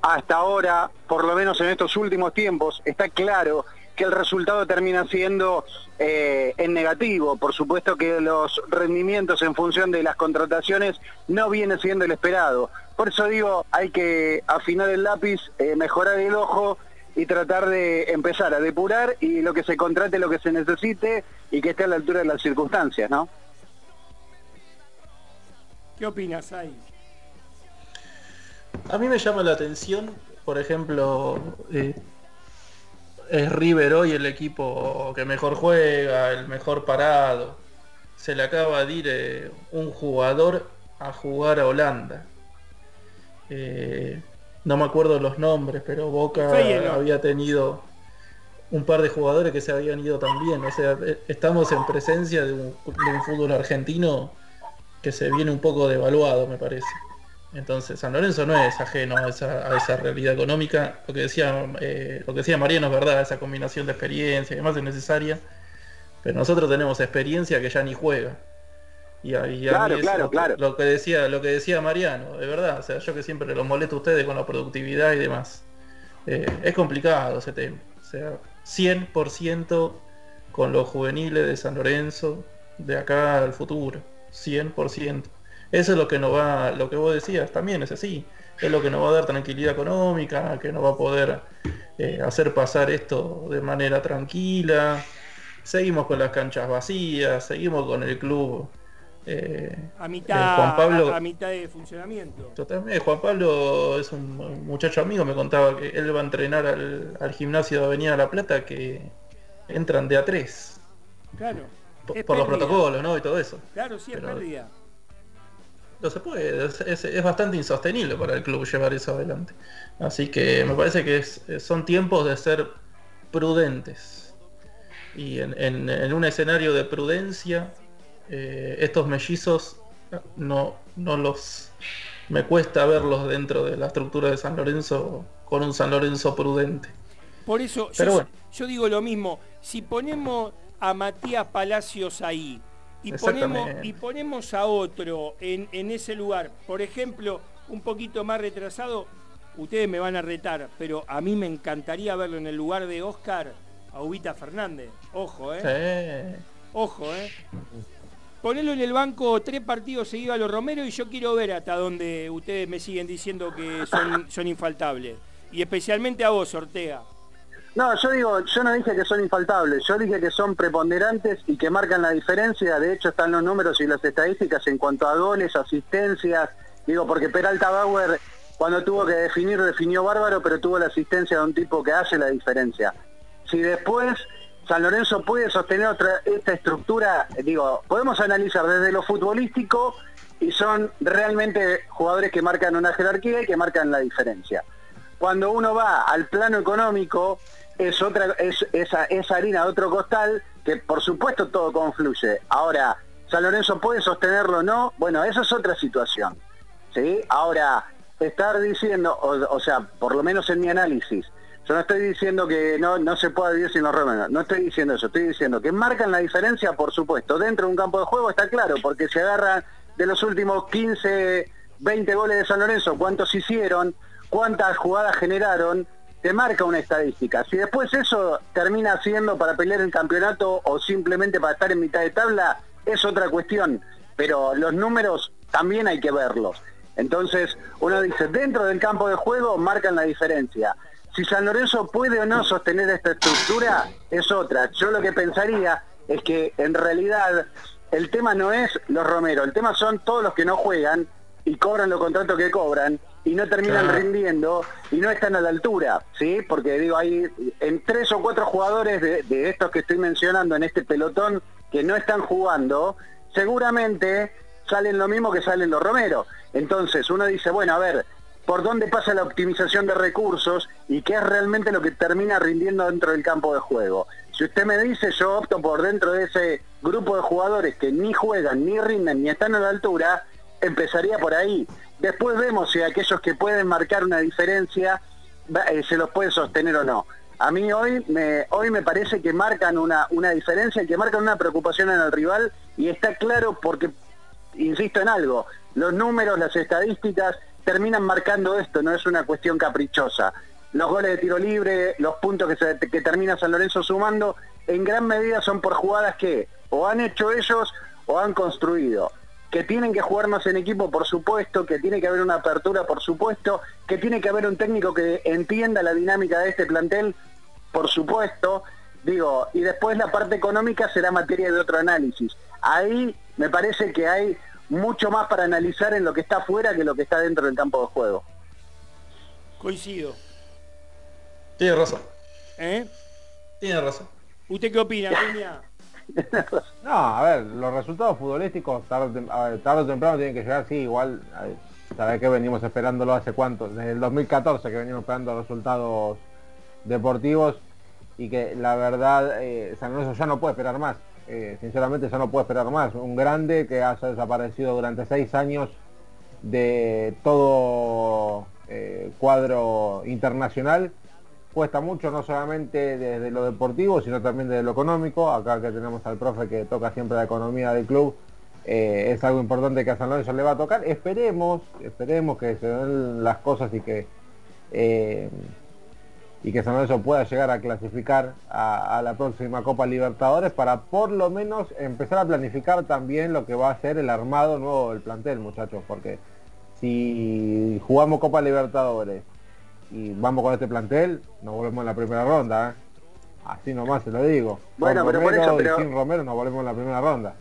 Speaker 7: hasta ahora, por lo menos en estos últimos tiempos, está claro que el resultado termina siendo eh, en negativo. Por supuesto que los rendimientos en función de las contrataciones no viene siendo el esperado. Por eso digo, hay que afinar el lápiz, eh, mejorar el ojo y tratar de empezar a depurar y lo que se contrate, lo que se necesite y que esté a la altura de las circunstancias, ¿no?
Speaker 5: ¿Qué opinas ahí?
Speaker 14: A mí me llama la atención, por ejemplo, eh, es River hoy el equipo que mejor juega, el mejor parado. Se le acaba de ir eh, un jugador a jugar a Holanda. Eh, no me acuerdo los nombres, pero Boca había tenido un par de jugadores que se habían ido también. O sea, eh, estamos en presencia de un, fútbol argentino que se viene un poco devaluado, me parece. Entonces, San Lorenzo no es ajeno a esa, realidad económica. Lo que decía eh, lo que decía Mariano es verdad, esa combinación de experiencia y demás es necesaria. Pero nosotros tenemos experiencia que ya ni juega. Y,
Speaker 7: claro, claro, claro.
Speaker 14: Lo que decía, lo que decía Mariano, de verdad, o sea, yo que siempre los molesto a ustedes con la productividad y demás. Eh, es complicado ese tema. O sea, 100% con los juveniles de San Lorenzo, de acá al futuro. 100%. Eso es lo que nos va, lo que vos decías también es así. Es lo que nos va a dar tranquilidad económica, que nos va a poder eh, hacer pasar esto de manera tranquila. Seguimos con las canchas vacías, seguimos con el club
Speaker 5: eh, a, mitad, Pablo, a, mitad de funcionamiento.
Speaker 14: Totalmente. Juan Pablo es un muchacho amigo, me contaba que él va a entrenar al, gimnasio de Avenida La Plata que entran de a tres.
Speaker 5: Claro.
Speaker 14: Por, los protocolos, ¿no? Y todo eso.
Speaker 5: Claro, sí, es pérdida.
Speaker 14: No se puede, es, bastante insostenible para el club llevar eso adelante. Así que me parece que son tiempos de ser prudentes. Y en un escenario de prudencia eh, estos mellizos no, no los me cuesta verlos dentro de la estructura de San Lorenzo con un San Lorenzo prudente.
Speaker 5: Por eso yo, yo digo lo mismo, si ponemos a Matías Palacios ahí y ponemos, y ponemos a otro en, en ese lugar, por ejemplo, un poquito más retrasado, ustedes me van a retar, pero a mí me encantaría verlo en el lugar de Oscar a Ubita Fernández. Ojo, ¿eh? Ojo, ¿eh? Ponelo en el banco tres partidos seguidos a los Romero y yo quiero ver hasta dónde ustedes me siguen diciendo que son, son infaltables. Y especialmente a vos, Ortega.
Speaker 7: No, yo digo, yo no dije que son infaltables, yo dije que son preponderantes y que marcan la diferencia. De hecho, están los números y las estadísticas en cuanto a goles, asistencias. Digo, porque Peralta Bauer, cuando tuvo que definir, definió bárbaro, pero tuvo la asistencia de un tipo que hace la diferencia. Si después San Lorenzo puede sostener otra, esta estructura, digo, podemos analizar desde lo futbolístico y son realmente jugadores que marcan una jerarquía y que marcan la diferencia. Cuando uno va al plano económico, es otra, es esa, esa harina de otro costal, que por supuesto todo confluye. Ahora, ¿San Lorenzo puede sostenerlo o no? Bueno, esa es otra situación. ¿sí? Ahora, estar diciendo, o sea, por lo menos en mi análisis, yo no estoy diciendo que no, no se pueda vivir sin los Romanos, no estoy diciendo eso, estoy diciendo que marcan la diferencia, por supuesto, dentro de un campo de juego está claro, porque se agarran de los últimos 15, 20 goles de San Lorenzo, cuántos hicieron, cuántas jugadas generaron, te marca una estadística. Si después eso termina siendo para pelear el campeonato o simplemente para estar en mitad de tabla, es otra cuestión, pero los números también hay que verlos. Entonces, uno dice, dentro del campo de juego marcan la diferencia. Si San Lorenzo puede o no sostener esta estructura es otra. Yo lo que pensaría es que en realidad el tema no es los Romero, el tema son todos los que no juegan y cobran los contratos que cobran y no terminan rindiendo y no están a la altura, ¿sí? Porque digo, hay en tres o cuatro jugadores de, de estos que estoy mencionando en este pelotón que no están jugando, seguramente salen lo mismo que salen los Romero. Entonces uno dice, bueno, a ver, por dónde pasa la optimización de recursos y qué es realmente lo que termina rindiendo dentro del campo de juego. Si usted me dice, yo opto por dentro de ese grupo de jugadores que ni juegan, ni rinden, ni están a la altura, empezaría por ahí. Después vemos si aquellos que pueden marcar una diferencia eh, se los puede sostener o no. A mí hoy me, hoy me parece que marcan una, una diferencia, que marcan una preocupación en el rival y está claro porque, insisto en algo, los números, las estadísticas terminan marcando esto, no es una cuestión caprichosa. Los goles de tiro libre, los puntos que, se, que termina San Lorenzo sumando, en gran medida son por jugadas que o han hecho ellos o han construido. Que tienen que jugar más en equipo, por supuesto, que tiene que haber una apertura, por supuesto, que tiene que haber un técnico que entienda la dinámica de este plantel, por supuesto. Digo, y después la parte económica será materia de otro análisis. Ahí me parece que hay mucho más para analizar en lo que está afuera que lo que está dentro del campo de juego.
Speaker 5: Coincido.
Speaker 14: Tiene razón.
Speaker 5: ¿Eh?
Speaker 14: Tiene razón.
Speaker 5: ¿Usted qué opina, Peña?
Speaker 6: no, a ver, los resultados futbolísticos tarde, o temprano tienen que llegar, sí, igual Sabes que venimos esperándolo hace cuánto, desde el 2014 que venimos esperando resultados deportivos y que la verdad eh, San Lorenzo ya no puede esperar más. Eh, sinceramente ya no puede esperar más. Un grande que haya desaparecido durante seis años de todo eh, cuadro internacional cuesta mucho, no solamente desde lo deportivo, sino también desde lo económico. Acá que tenemos al profe que toca siempre la economía del club, eh, es algo importante que a San Lorenzo le va a tocar. Esperemos, esperemos que se den las cosas y que eh, y que San Lorenzo pueda llegar a clasificar a, la próxima Copa Libertadores para por lo menos empezar a planificar también lo que va a ser el armado nuevo del plantel, muchachos, porque si jugamos Copa Libertadores y vamos con este plantel, nos volvemos en la primera ronda, ¿eh? Así nomás se lo digo.
Speaker 7: Bueno, pero por eso,
Speaker 6: sin Romero nos volvemos en la primera ronda.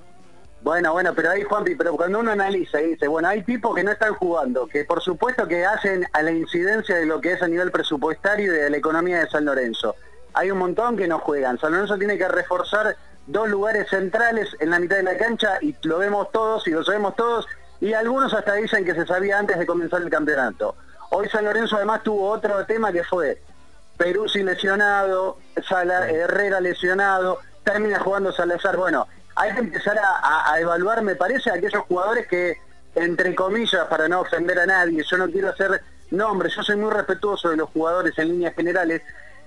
Speaker 7: Bueno, bueno, pero ahí Juanpi, pero cuando uno analiza y dice, bueno, hay tipos que no están jugando, que por supuesto que hacen a la incidencia de lo que es a nivel presupuestario y de la economía de San Lorenzo. Hay un montón que no juegan. San Lorenzo tiene que reforzar dos lugares centrales en la mitad de la cancha y lo vemos todos y lo sabemos todos y algunos hasta dicen que se sabía antes de comenzar el campeonato. Hoy San Lorenzo además tuvo otro tema que fue Peruzzi lesionado, Sala, Herrera lesionado, termina jugando Salazar. Bueno, hay que empezar a, evaluar, me parece, a aquellos jugadores que, entre comillas, para no ofender a nadie, yo no quiero hacer nombres, yo soy muy respetuoso de los jugadores en líneas generales.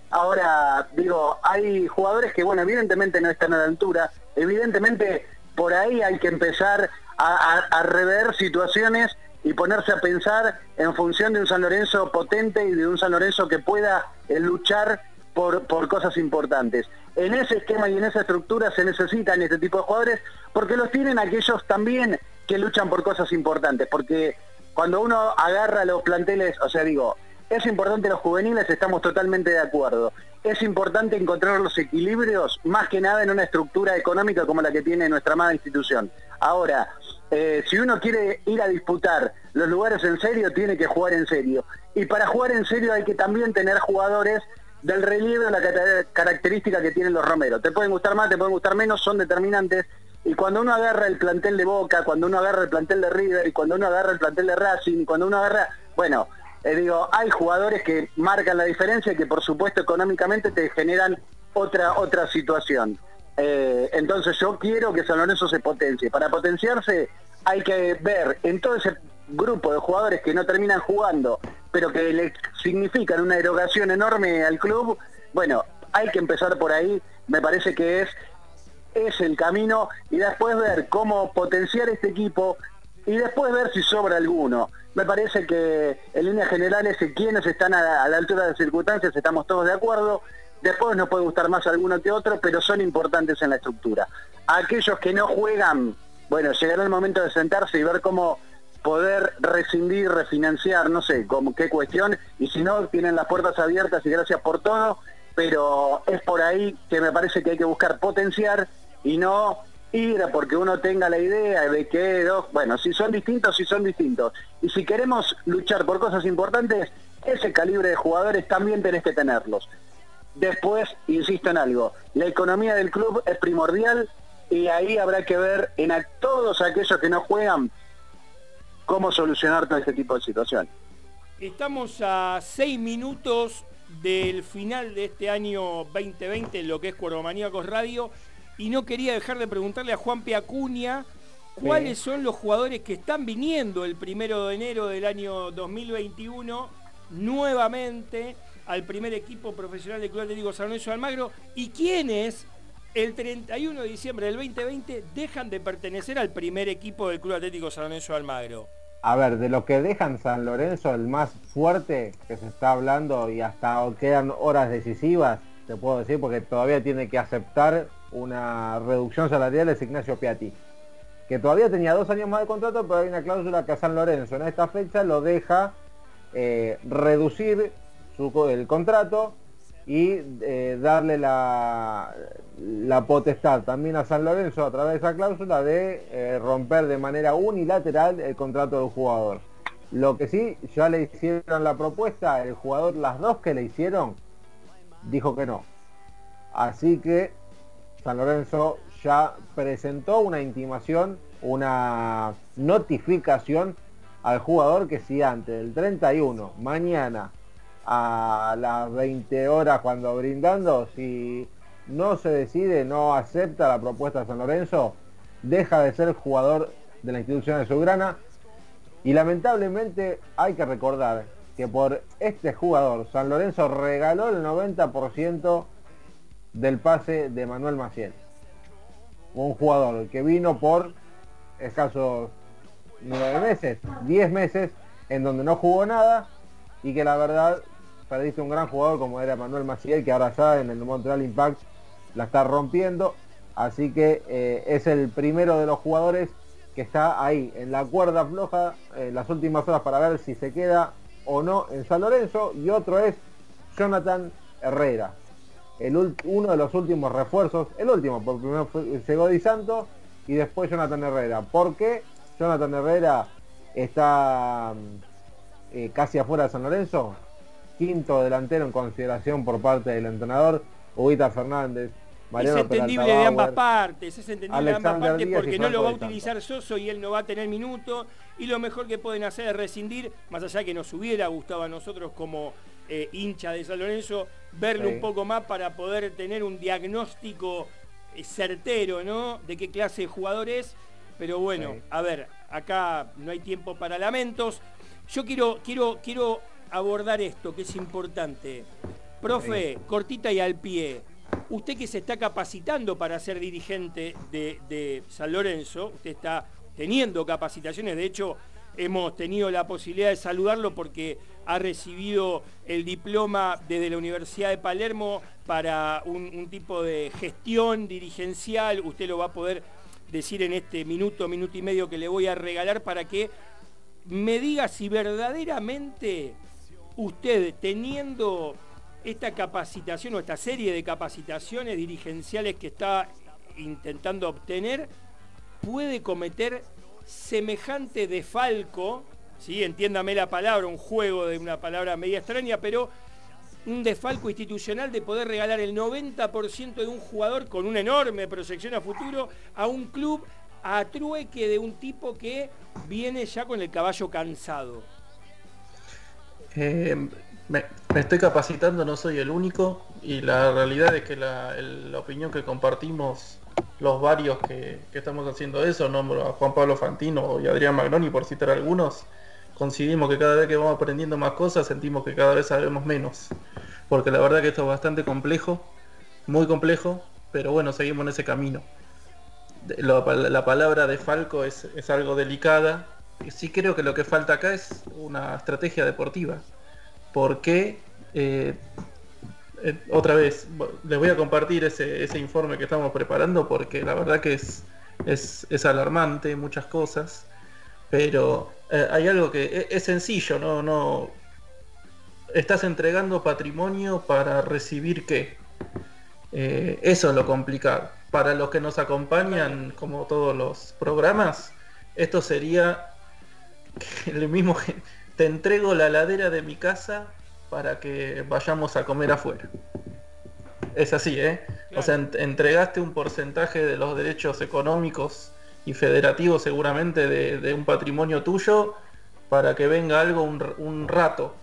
Speaker 7: Ahora, digo, hay jugadores que, bueno, evidentemente no están a la altura, evidentemente por ahí hay que empezar a, rever situaciones y ponerse a pensar en función de un San Lorenzo potente y de un San Lorenzo que pueda eh, luchar por, por, cosas importantes. En ese esquema y en esa estructura se necesitan este tipo de jugadores porque los tienen aquellos también que luchan por cosas importantes, porque cuando uno agarra los planteles, o sea, digo, es importante los juveniles, estamos totalmente de acuerdo. Es importante encontrar los equilibrios, más que nada en una estructura económica como la que tiene nuestra amada institución. Ahora, eh, si uno quiere ir a disputar los lugares en serio, tiene que jugar en serio. Y para jugar en serio hay que también tener jugadores del relieve de la característica que tienen los romeros. Te pueden gustar más, te pueden gustar menos, son determinantes. Y cuando uno agarra el plantel de Boca, cuando uno agarra el plantel de River, y cuando uno agarra el plantel de Racing, cuando uno agarra... Bueno, eh, digo, hay jugadores que marcan la diferencia y que por supuesto económicamente te generan otra, otra situación. Eh, entonces yo quiero que San Lorenzo se potencie. Para potenciarse hay que ver en todo ese grupo de jugadores que no terminan jugando, pero que le significan una erogación enorme al club, bueno, hay que empezar por ahí, me parece que es, es el camino, y después ver cómo potenciar este equipo, y después ver si sobra alguno. Me parece que en líneas generales quienes están a, la altura de las circunstancias estamos todos de acuerdo. Después nos puede gustar más alguno que otro, pero son importantes en la estructura. Aquellos que no juegan, bueno, llegará el momento de sentarse y ver cómo poder rescindir, refinanciar, no sé con qué cuestión, y si no, tienen las puertas abiertas y gracias por todo, pero es por ahí que me parece que hay que buscar potenciar y no ir a porque uno tenga la idea de que dos, bueno, si son distintos, si son distintos. Y si queremos luchar por cosas importantes, ese calibre de jugadores también tenés que tenerlos. Después, insisto en algo, la economía del club es primordial y ahí habrá que ver en a todos aquellos que no juegan cómo solucionar todo este tipo de situaciones.
Speaker 5: Estamos a seis minutos del final de este año 2020, lo que es Cuervomaníacos Radio y no quería dejar de preguntarle a Juan Piacuña cuáles son los jugadores que están viniendo el primero de enero del año 2021 nuevamente al primer equipo profesional del Club Atlético San Lorenzo de Almagro y quiénes el 31 de diciembre del 2020 dejan de pertenecer al primer equipo del Club Atlético San Lorenzo de Almagro.
Speaker 6: A ver, de lo que dejan San Lorenzo, el más fuerte que se está hablando y hasta quedan horas decisivas, te puedo decir, porque todavía tiene que aceptar una reducción salarial es Ignacio Piatti, que todavía tenía dos años más de contrato, pero hay una cláusula que a San Lorenzo en esta fecha lo deja eh, reducir el contrato y eh, darle la, la, potestad también a San Lorenzo a través de esa cláusula de eh, romper de manera unilateral el contrato del jugador. Lo que sí, ya le hicieron la propuesta, el jugador, las dos que le hicieron, dijo que no. Así que San Lorenzo ya presentó una intimación, una notificación al jugador que si antes del 31, mañana, a las 20 horas cuando brindando, si no se decide, no acepta la propuesta de San Lorenzo, deja de ser jugador de la institución de Subgrana. Y lamentablemente hay que recordar que por este jugador San Lorenzo regaló el 90% del pase de Manuel Maciel. Un jugador que vino por escasos nueve meses, 10 meses, en donde no jugó nada y que la verdad perdiste un gran jugador como era Manuel Maciel, que ahora ya en el Montreal Impact la está rompiendo. Así que eh, es el primero de los jugadores que está ahí en la cuerda floja en las últimas horas para ver si se queda o no en San Lorenzo. Y otro es Jonathan Herrera, el, uno de los últimos refuerzos, el último, porque primero fue llegó y después Jonathan Herrera. ¿Por qué Jonathan Herrera está eh, casi afuera de San Lorenzo? Quinto delantero en consideración por parte del entrenador, Ubita Fernández,
Speaker 5: es entendible de ambas partes, es entendible de ambas partes porque no lo va a utilizar Soso y él no va a tener minuto y lo mejor que pueden hacer es rescindir, más allá que nos hubiera gustado a nosotros como eh, hincha de San Lorenzo, verlo un poco más para poder tener un diagnóstico eh, certero, ¿no? De qué clase de jugador es. Pero bueno, a ver, acá no hay tiempo para lamentos. Yo quiero, quiero, quiero abordar esto que es importante. Profe, cortita y al pie. Usted que se está capacitando para ser dirigente de, San Lorenzo, usted está teniendo capacitaciones, de hecho hemos tenido la posibilidad de saludarlo porque ha recibido el diploma desde la Universidad de Palermo para un, tipo de gestión dirigencial, usted lo va a poder decir en este minuto, minuto y medio que le voy a regalar para que me diga si verdaderamente usted teniendo esta capacitación o esta serie de capacitaciones dirigenciales que está intentando obtener puede cometer semejante defalco, ¿sí? entiéndame la palabra, un juego de una palabra media extraña, pero un defalco institucional de poder regalar el 90% de un jugador con una enorme proyección a futuro a un club a trueque de un tipo que viene ya con el caballo cansado.
Speaker 14: Eh, me, estoy capacitando, no soy el único y la realidad es que la, opinión que compartimos los varios que, estamos haciendo eso, nombro a Juan Pablo Fantino y Adrián Magnoni por citar algunos, coincidimos que cada vez que vamos aprendiendo más cosas sentimos que cada vez sabemos menos. Porque la verdad que esto es bastante complejo, muy complejo, pero bueno, seguimos en ese camino. La, palabra de Falco es, es algo delicada. Sí creo que lo que falta acá es una estrategia deportiva porque, eh, eh, otra vez, les voy a compartir ese, informe que estamos preparando porque la verdad que es, es, alarmante, muchas cosas, pero eh, hay algo que es, sencillo, ¿no? no Estás entregando patrimonio para recibir qué. eso es lo complicado. Para los que nos acompañan, como todos los programas, esto sería el mismo te entrego la ladera de mi casa para que vayamos a comer afuera. Es así, ¿eh? O sea, entregaste un porcentaje de los derechos económicos y federativos seguramente de, un patrimonio tuyo para que venga algo un, rato.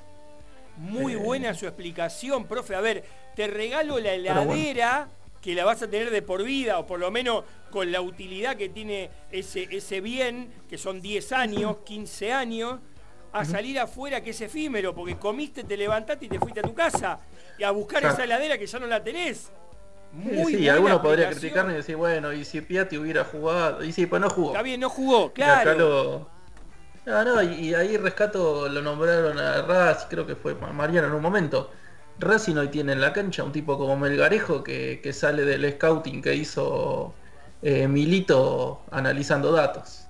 Speaker 5: Muy eh, buena su explicación, profe. A ver, te regalo la heladera que la vas a tener de por vida, o por lo menos con la utilidad que tiene ese, ese bien, que son 10 años, 15 años a salir afuera que es efímero, porque comiste, te levantaste y te fuiste a tu casa y a buscar esa heladera que ya no la tenés.
Speaker 14: Muy sí, alguno podría criticarme y decir, bueno, y si Piatti hubiera jugado, y sí, pues no jugó.
Speaker 5: Está bien, no jugó, claro.
Speaker 14: No, no, y, ahí rescato, lo nombraron a Raz, creo que fue Mariano en un momento. Racing hoy tiene en la cancha un tipo como Melgarejo que, sale del scouting que hizo eh, Milito analizando datos.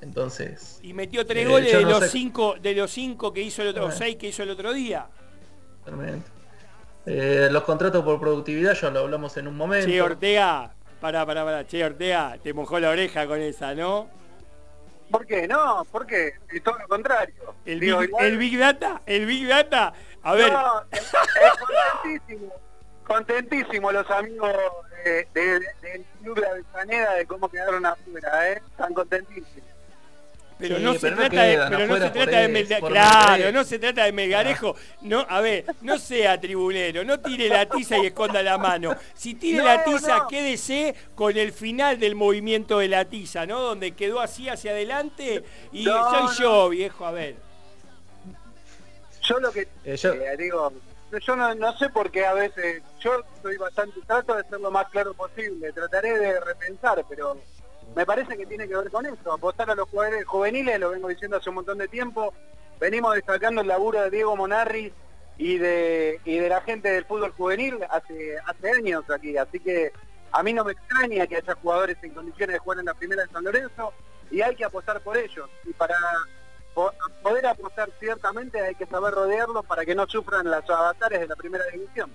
Speaker 14: Entonces.
Speaker 5: Y metió tres goles de, los cinco, de los cinco que hizo el otro, seis que hizo el otro día.
Speaker 14: Eh, los contratos por productividad ya lo hablamos en un momento.
Speaker 5: Che, Ortega, para, para, para, Che, Ortega, te mojó la oreja con esa, ¿no?
Speaker 13: ¿Por qué? No, ¿por qué? Es todo lo contrario.
Speaker 5: El, big, Data, el Big Data. A ver.
Speaker 13: es, contentísimo, contentísimo los amigos del club de Avellaneda de cómo quedaron afuera, ¿eh? Están contentísimos.
Speaker 5: Pero no se trata de, pero no se trata de claro, no se trata de melgarejo. No, a ver, no sea tribunero, no tire la tiza y esconda la mano. Si tire la tiza, quédese con el final del movimiento de la tiza, ¿no? Donde quedó así hacia adelante y soy yo, viejo, a ver.
Speaker 13: Yo lo que eh, eh, digo, yo no, no, sé por qué a veces, yo soy bastante, trato de ser lo más claro posible, trataré de repensar, pero me parece que tiene que ver con eso, apostar a los jugadores juveniles, lo vengo diciendo hace un montón de tiempo, venimos destacando el laburo de Diego Monarri y de, y de la gente del fútbol juvenil hace, hace años aquí, así que a mí no me extraña que haya jugadores en condiciones de jugar en la primera de San Lorenzo y hay que apostar por ellos. Y para poder apostar ciertamente hay que saber rodearlos para que no sufran las avatares de la primera división.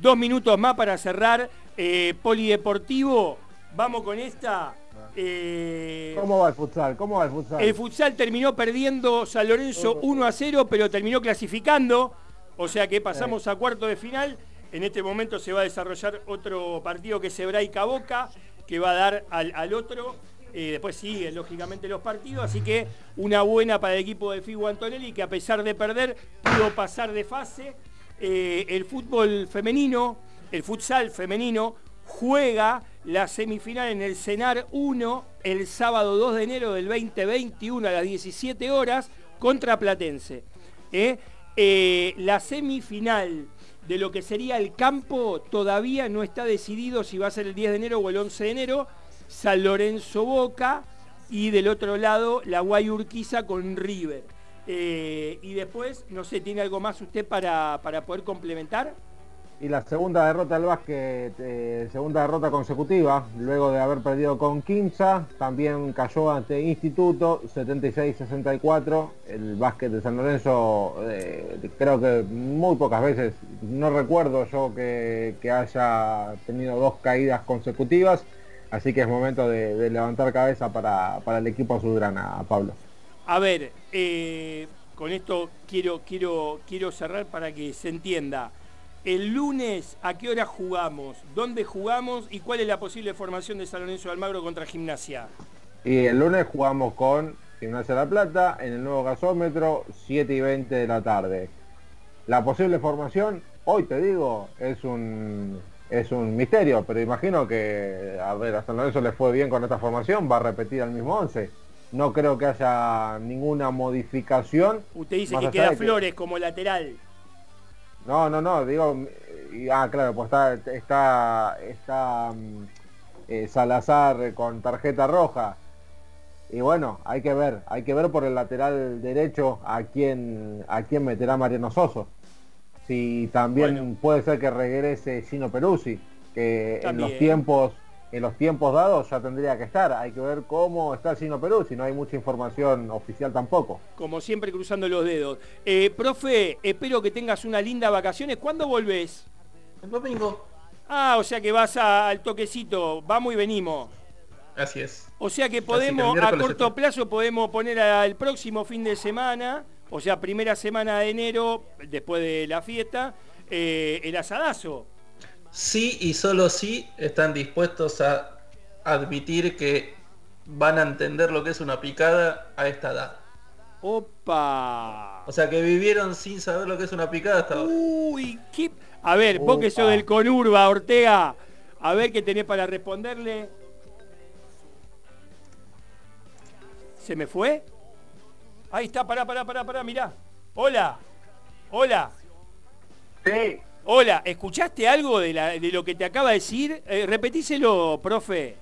Speaker 5: Dos minutos más para cerrar. Eh, polideportivo, vamos con esta.
Speaker 6: Eh, ¿Cómo va el futsal? ¿Cómo va el futsal?
Speaker 5: El futsal terminó perdiendo San Lorenzo 1 a 0, pero terminó clasificando. O sea que pasamos a cuarto de final. En este momento se va a desarrollar otro partido que es Hebraica Boca, que va a dar al, al otro. Eh, después siguen lógicamente los partidos, así que una buena para el equipo de Figo Antonelli que a pesar de perder pudo pasar de fase. Eh, el fútbol femenino, el futsal femenino, juega la semifinal en el Cenar 1 el sábado 2 de enero del 2021 a las 17 horas contra Platense. ¿eh? la semifinal de lo que sería el campo todavía no está decidido si va a ser el 10 de enero o el 11 de enero San Lorenzo Boca y del otro lado la Guayurquiza con River. Eh, y después, no sé, ¿tiene algo más usted para, para poder complementar?
Speaker 6: Y la segunda derrota del básquet, eh, segunda derrota consecutiva, luego de haber perdido con Quinza, también cayó ante Instituto 76-64. El básquet de San Lorenzo, eh, creo que muy pocas veces, no recuerdo yo que, que haya tenido dos caídas consecutivas. Así que es momento de, levantar cabeza para, el equipo azulgrana, Pablo.
Speaker 5: A ver, eh, con esto quiero, quiero, quiero cerrar para que se entienda. El lunes, ¿a qué hora jugamos? ¿Dónde jugamos? ¿Y cuál es la posible formación de San Lorenzo de Almagro contra Gimnasia?
Speaker 6: Y el lunes jugamos con Gimnasia de la Plata en el nuevo gasómetro, 7 y 20 de la tarde. La posible formación, hoy te digo, es un es un misterio, pero imagino que, a ver, hasta Lorenzo le fue bien con esta formación, va a repetir el mismo 11. No creo que haya ninguna modificación.
Speaker 5: Usted dice que queda Flores como lateral.
Speaker 6: No, no, no, digo, ah, claro, pues está, está, está mm, eh, Salazar con tarjeta roja. Y bueno, hay que ver, hay que ver por el lateral derecho a quién, a quién meterá Mariano Soso si también puede ser que regrese Gino Peruzzi, que en los tiempos en los tiempos dados ya tendría que estar. Hay que ver cómo está Gino Peruzzi, no hay mucha información oficial tampoco.
Speaker 5: Como siempre cruzando los dedos. Eh, profe, espero que tengas una linda vacaciones. ¿Cuándo volvés?
Speaker 14: El domingo.
Speaker 5: Ah, o sea que vas al toquecito, vamos y venimos.
Speaker 14: Así es.
Speaker 5: O sea que podemos, a corto plazo, podemos poner al próximo fin de semana o sea, primera semana de enero, después de la fiesta, eh, el asadazo.
Speaker 14: Sí y solo sí están dispuestos a admitir que van a entender lo que es una picada a esta edad.
Speaker 5: Opa.
Speaker 14: O sea que vivieron sin saber lo que es una picada hasta ahora.
Speaker 5: Uy, qué... A ver, vos que sos del Conurba, Ortega, a ver qué tenés para responderle. ¿Se me fue? Ahí está, pará, pará, pará, pará, mirá. Hola. Hola.
Speaker 13: Sí.
Speaker 5: Hola, ¿escuchaste algo de, lo que te acaba de decir? Eh, repetíselo, profe.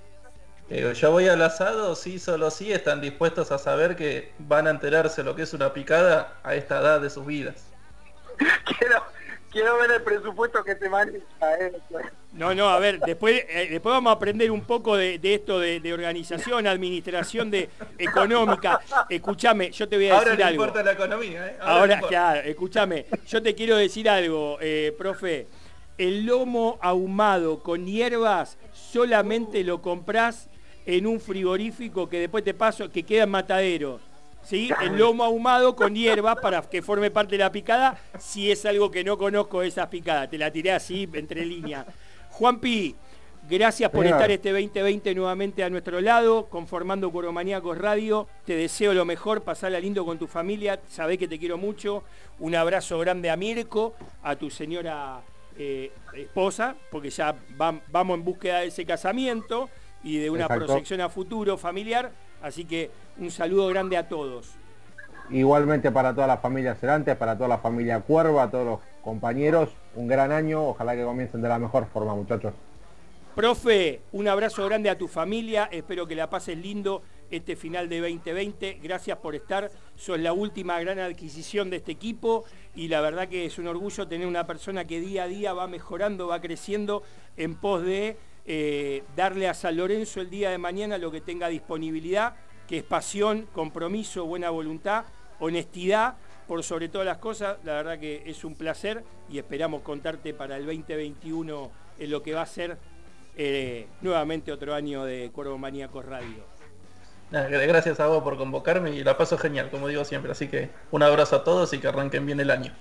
Speaker 14: Yo ya voy al asado, sí, solo sí, están dispuestos a saber que van a enterarse lo que es una picada a esta edad de sus vidas.
Speaker 13: quiero, quiero ver el presupuesto que te maneja. Eh.
Speaker 5: No, no, a ver, después, eh, después vamos a aprender un poco de, esto de, organización, administración de económica. Escúchame, yo te voy a decir
Speaker 14: algo.
Speaker 5: Ahora
Speaker 14: importa la economía,
Speaker 5: ¿eh? Ahora, claro, escúchame, yo te quiero decir algo, eh, profe. El lomo ahumado con hierbas solamente lo compras en un frigorífico que después te paso, que queda en matadero. ¿Sí? El lomo ahumado con hierbas para que forme parte de la picada, si es algo que no conozco esas picadas. Te la tiré así, entre líneas. Juanpi, Gracias por estar este 2020 nuevamente a nuestro lado, conformando Curomaníacos Radio. Te deseo lo mejor, pasarla lindo con tu familia. Sabé que te quiero mucho. Un abrazo grande a Mirko, a tu señora eh, esposa, porque ya vamos en búsqueda de ese casamiento y de una proyección a futuro familiar. Así que un saludo grande a todos.
Speaker 6: Igualmente para toda la familia Cerantes, para toda la familia Cuerva, a todos los compañeros, un gran año, ojalá que comiencen de la mejor forma, muchachos.
Speaker 5: Profe, un abrazo grande a tu familia, espero que la pases lindo este final de 2020. Gracias por estar, sos la última gran adquisición de este equipo y la verdad que es un orgullo tener una persona que día a día va mejorando, va creciendo en pos de eh, darle a San Lorenzo el día de mañana lo que tenga disponibilidad, que es pasión, compromiso, buena voluntad, honestidad, por sobre todas las cosas. La verdad que es un placer y esperamos contarte para el 2021 en lo que va a ser eh, nuevamente otro año de Cuervo Maníacos Radio.
Speaker 14: Gracias a vos por convocarme y la paso genial, como digo siempre. Así que un abrazo a todos y que arranquen bien el año.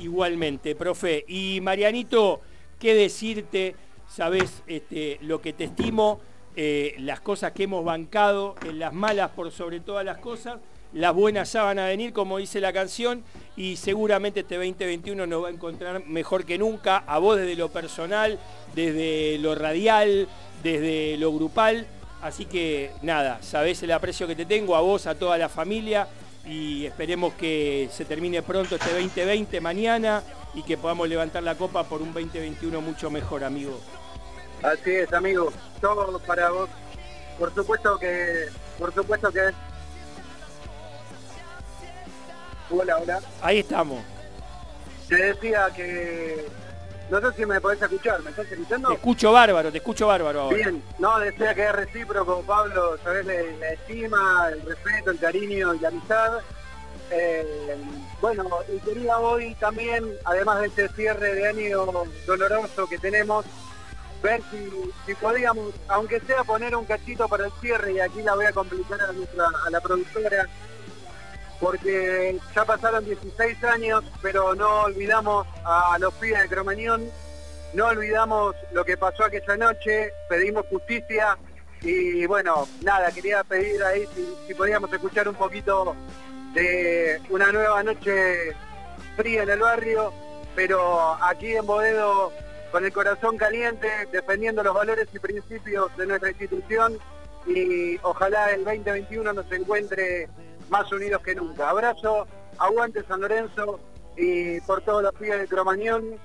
Speaker 5: Igualmente, profe. Y Marianito, ¿qué decirte? Sabes este, lo que te estimo, eh, las cosas que hemos bancado, en las malas por sobre todas las cosas las buenas ya van a venir, como dice la canción, y seguramente este 2021 nos va a encontrar mejor que nunca, a vos desde lo personal, desde lo radial, desde lo grupal. Así que nada, sabés el aprecio que te tengo, a vos, a toda la familia, y esperemos que se termine pronto este 2020 mañana y que podamos levantar la copa por un 2021 mucho mejor, amigo.
Speaker 7: Así es, amigo. Todo para vos. Por supuesto que, por supuesto que Hola, hola.
Speaker 5: Ahí estamos.
Speaker 7: Te decía que... No sé si me podés escuchar, ¿me estás escuchando?
Speaker 5: Te escucho bárbaro, te escucho bárbaro
Speaker 7: Bien, no, decía que es recíproco, Pablo, sabes la, estima, el respeto, el cariño y la amistad. Eh, bueno, y quería hoy también, además de este cierre de año doloroso que tenemos, ver si, podíamos, aunque sea poner un cachito para el cierre, y aquí la voy a complicar a, nuestra, a la productora, porque ya pasaron 16 años, pero no olvidamos a los pibes de Cromañón, no olvidamos lo que pasó aquella noche, pedimos justicia y bueno, nada, quería pedir ahí si, podíamos escuchar un poquito de una nueva noche fría en el barrio, pero aquí en Bodedo con el corazón caliente, defendiendo los valores y principios de nuestra institución y ojalá el 2021 nos encuentre más unidos que nunca. Abrazo, aguante San Lorenzo y por todos los pibes de Cromañón,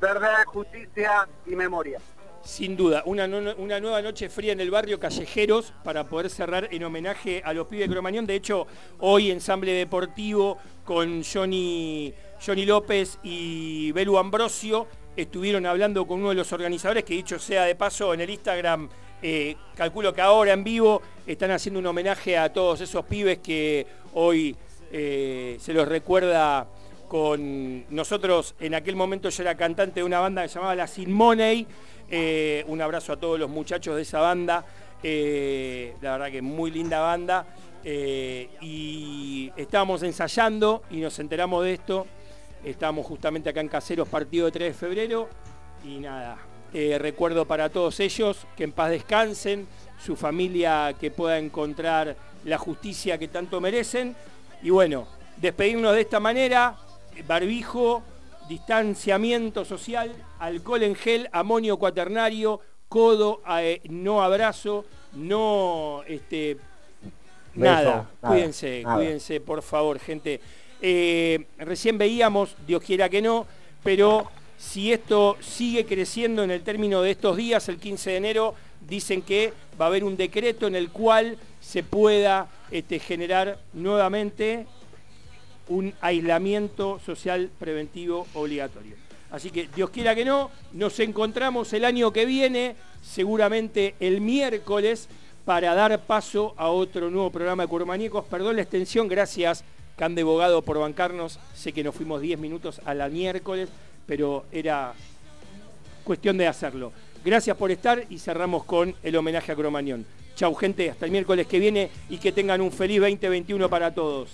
Speaker 7: verdad, justicia y memoria.
Speaker 5: Sin duda, una, una, nueva noche fría en el barrio Callejeros para poder cerrar en homenaje a los pibes de Cromañón. De hecho, hoy ensamble deportivo con Johnny, Johnny López y Belu Ambrosio estuvieron hablando con uno de los organizadores que dicho sea de paso en el Instagram eh, calculo que ahora en vivo están haciendo un homenaje a todos esos pibes que hoy eh, se los recuerda con nosotros. En aquel momento yo era cantante de una banda que se llamaba La Sin Money. Eh, un abrazo a todos los muchachos de esa banda. la verdad que muy linda banda. y estábamos ensayando y nos enteramos de esto. Estábamos justamente acá en Caseros, partido de 3 de febrero. Y nada, eh, recuerdo para todos ellos que en paz descansen, su familia que pueda encontrar la justicia que tanto merecen. Y bueno, despedirnos de esta manera, barbijo, distanciamiento social, alcohol en gel, amonio cuaternario, codo, eh, no abrazo, no este, nada. Cuídense, cuídense, por favor, gente. Eh, recién veíamos, Dios quiera que no, pero si esto sigue creciendo en el término de estos días, el 15 de enero, dicen que va a haber un decreto en el cual se pueda este, generar nuevamente un aislamiento social preventivo obligatorio. Así que Dios quiera que no, nos encontramos el año que viene, seguramente el miércoles, para dar paso a otro nuevo programa de Curomaníacos. Perdón la extensión, gracias que han devogado por bancarnos. Sé que nos fuimos 10 minutos a la miércoles, pero era cuestión de hacerlo. Gracias por estar y cerramos con el homenaje a Cromañón. Chau gente, hasta el miércoles que viene y que tengan un feliz 2021 para todos.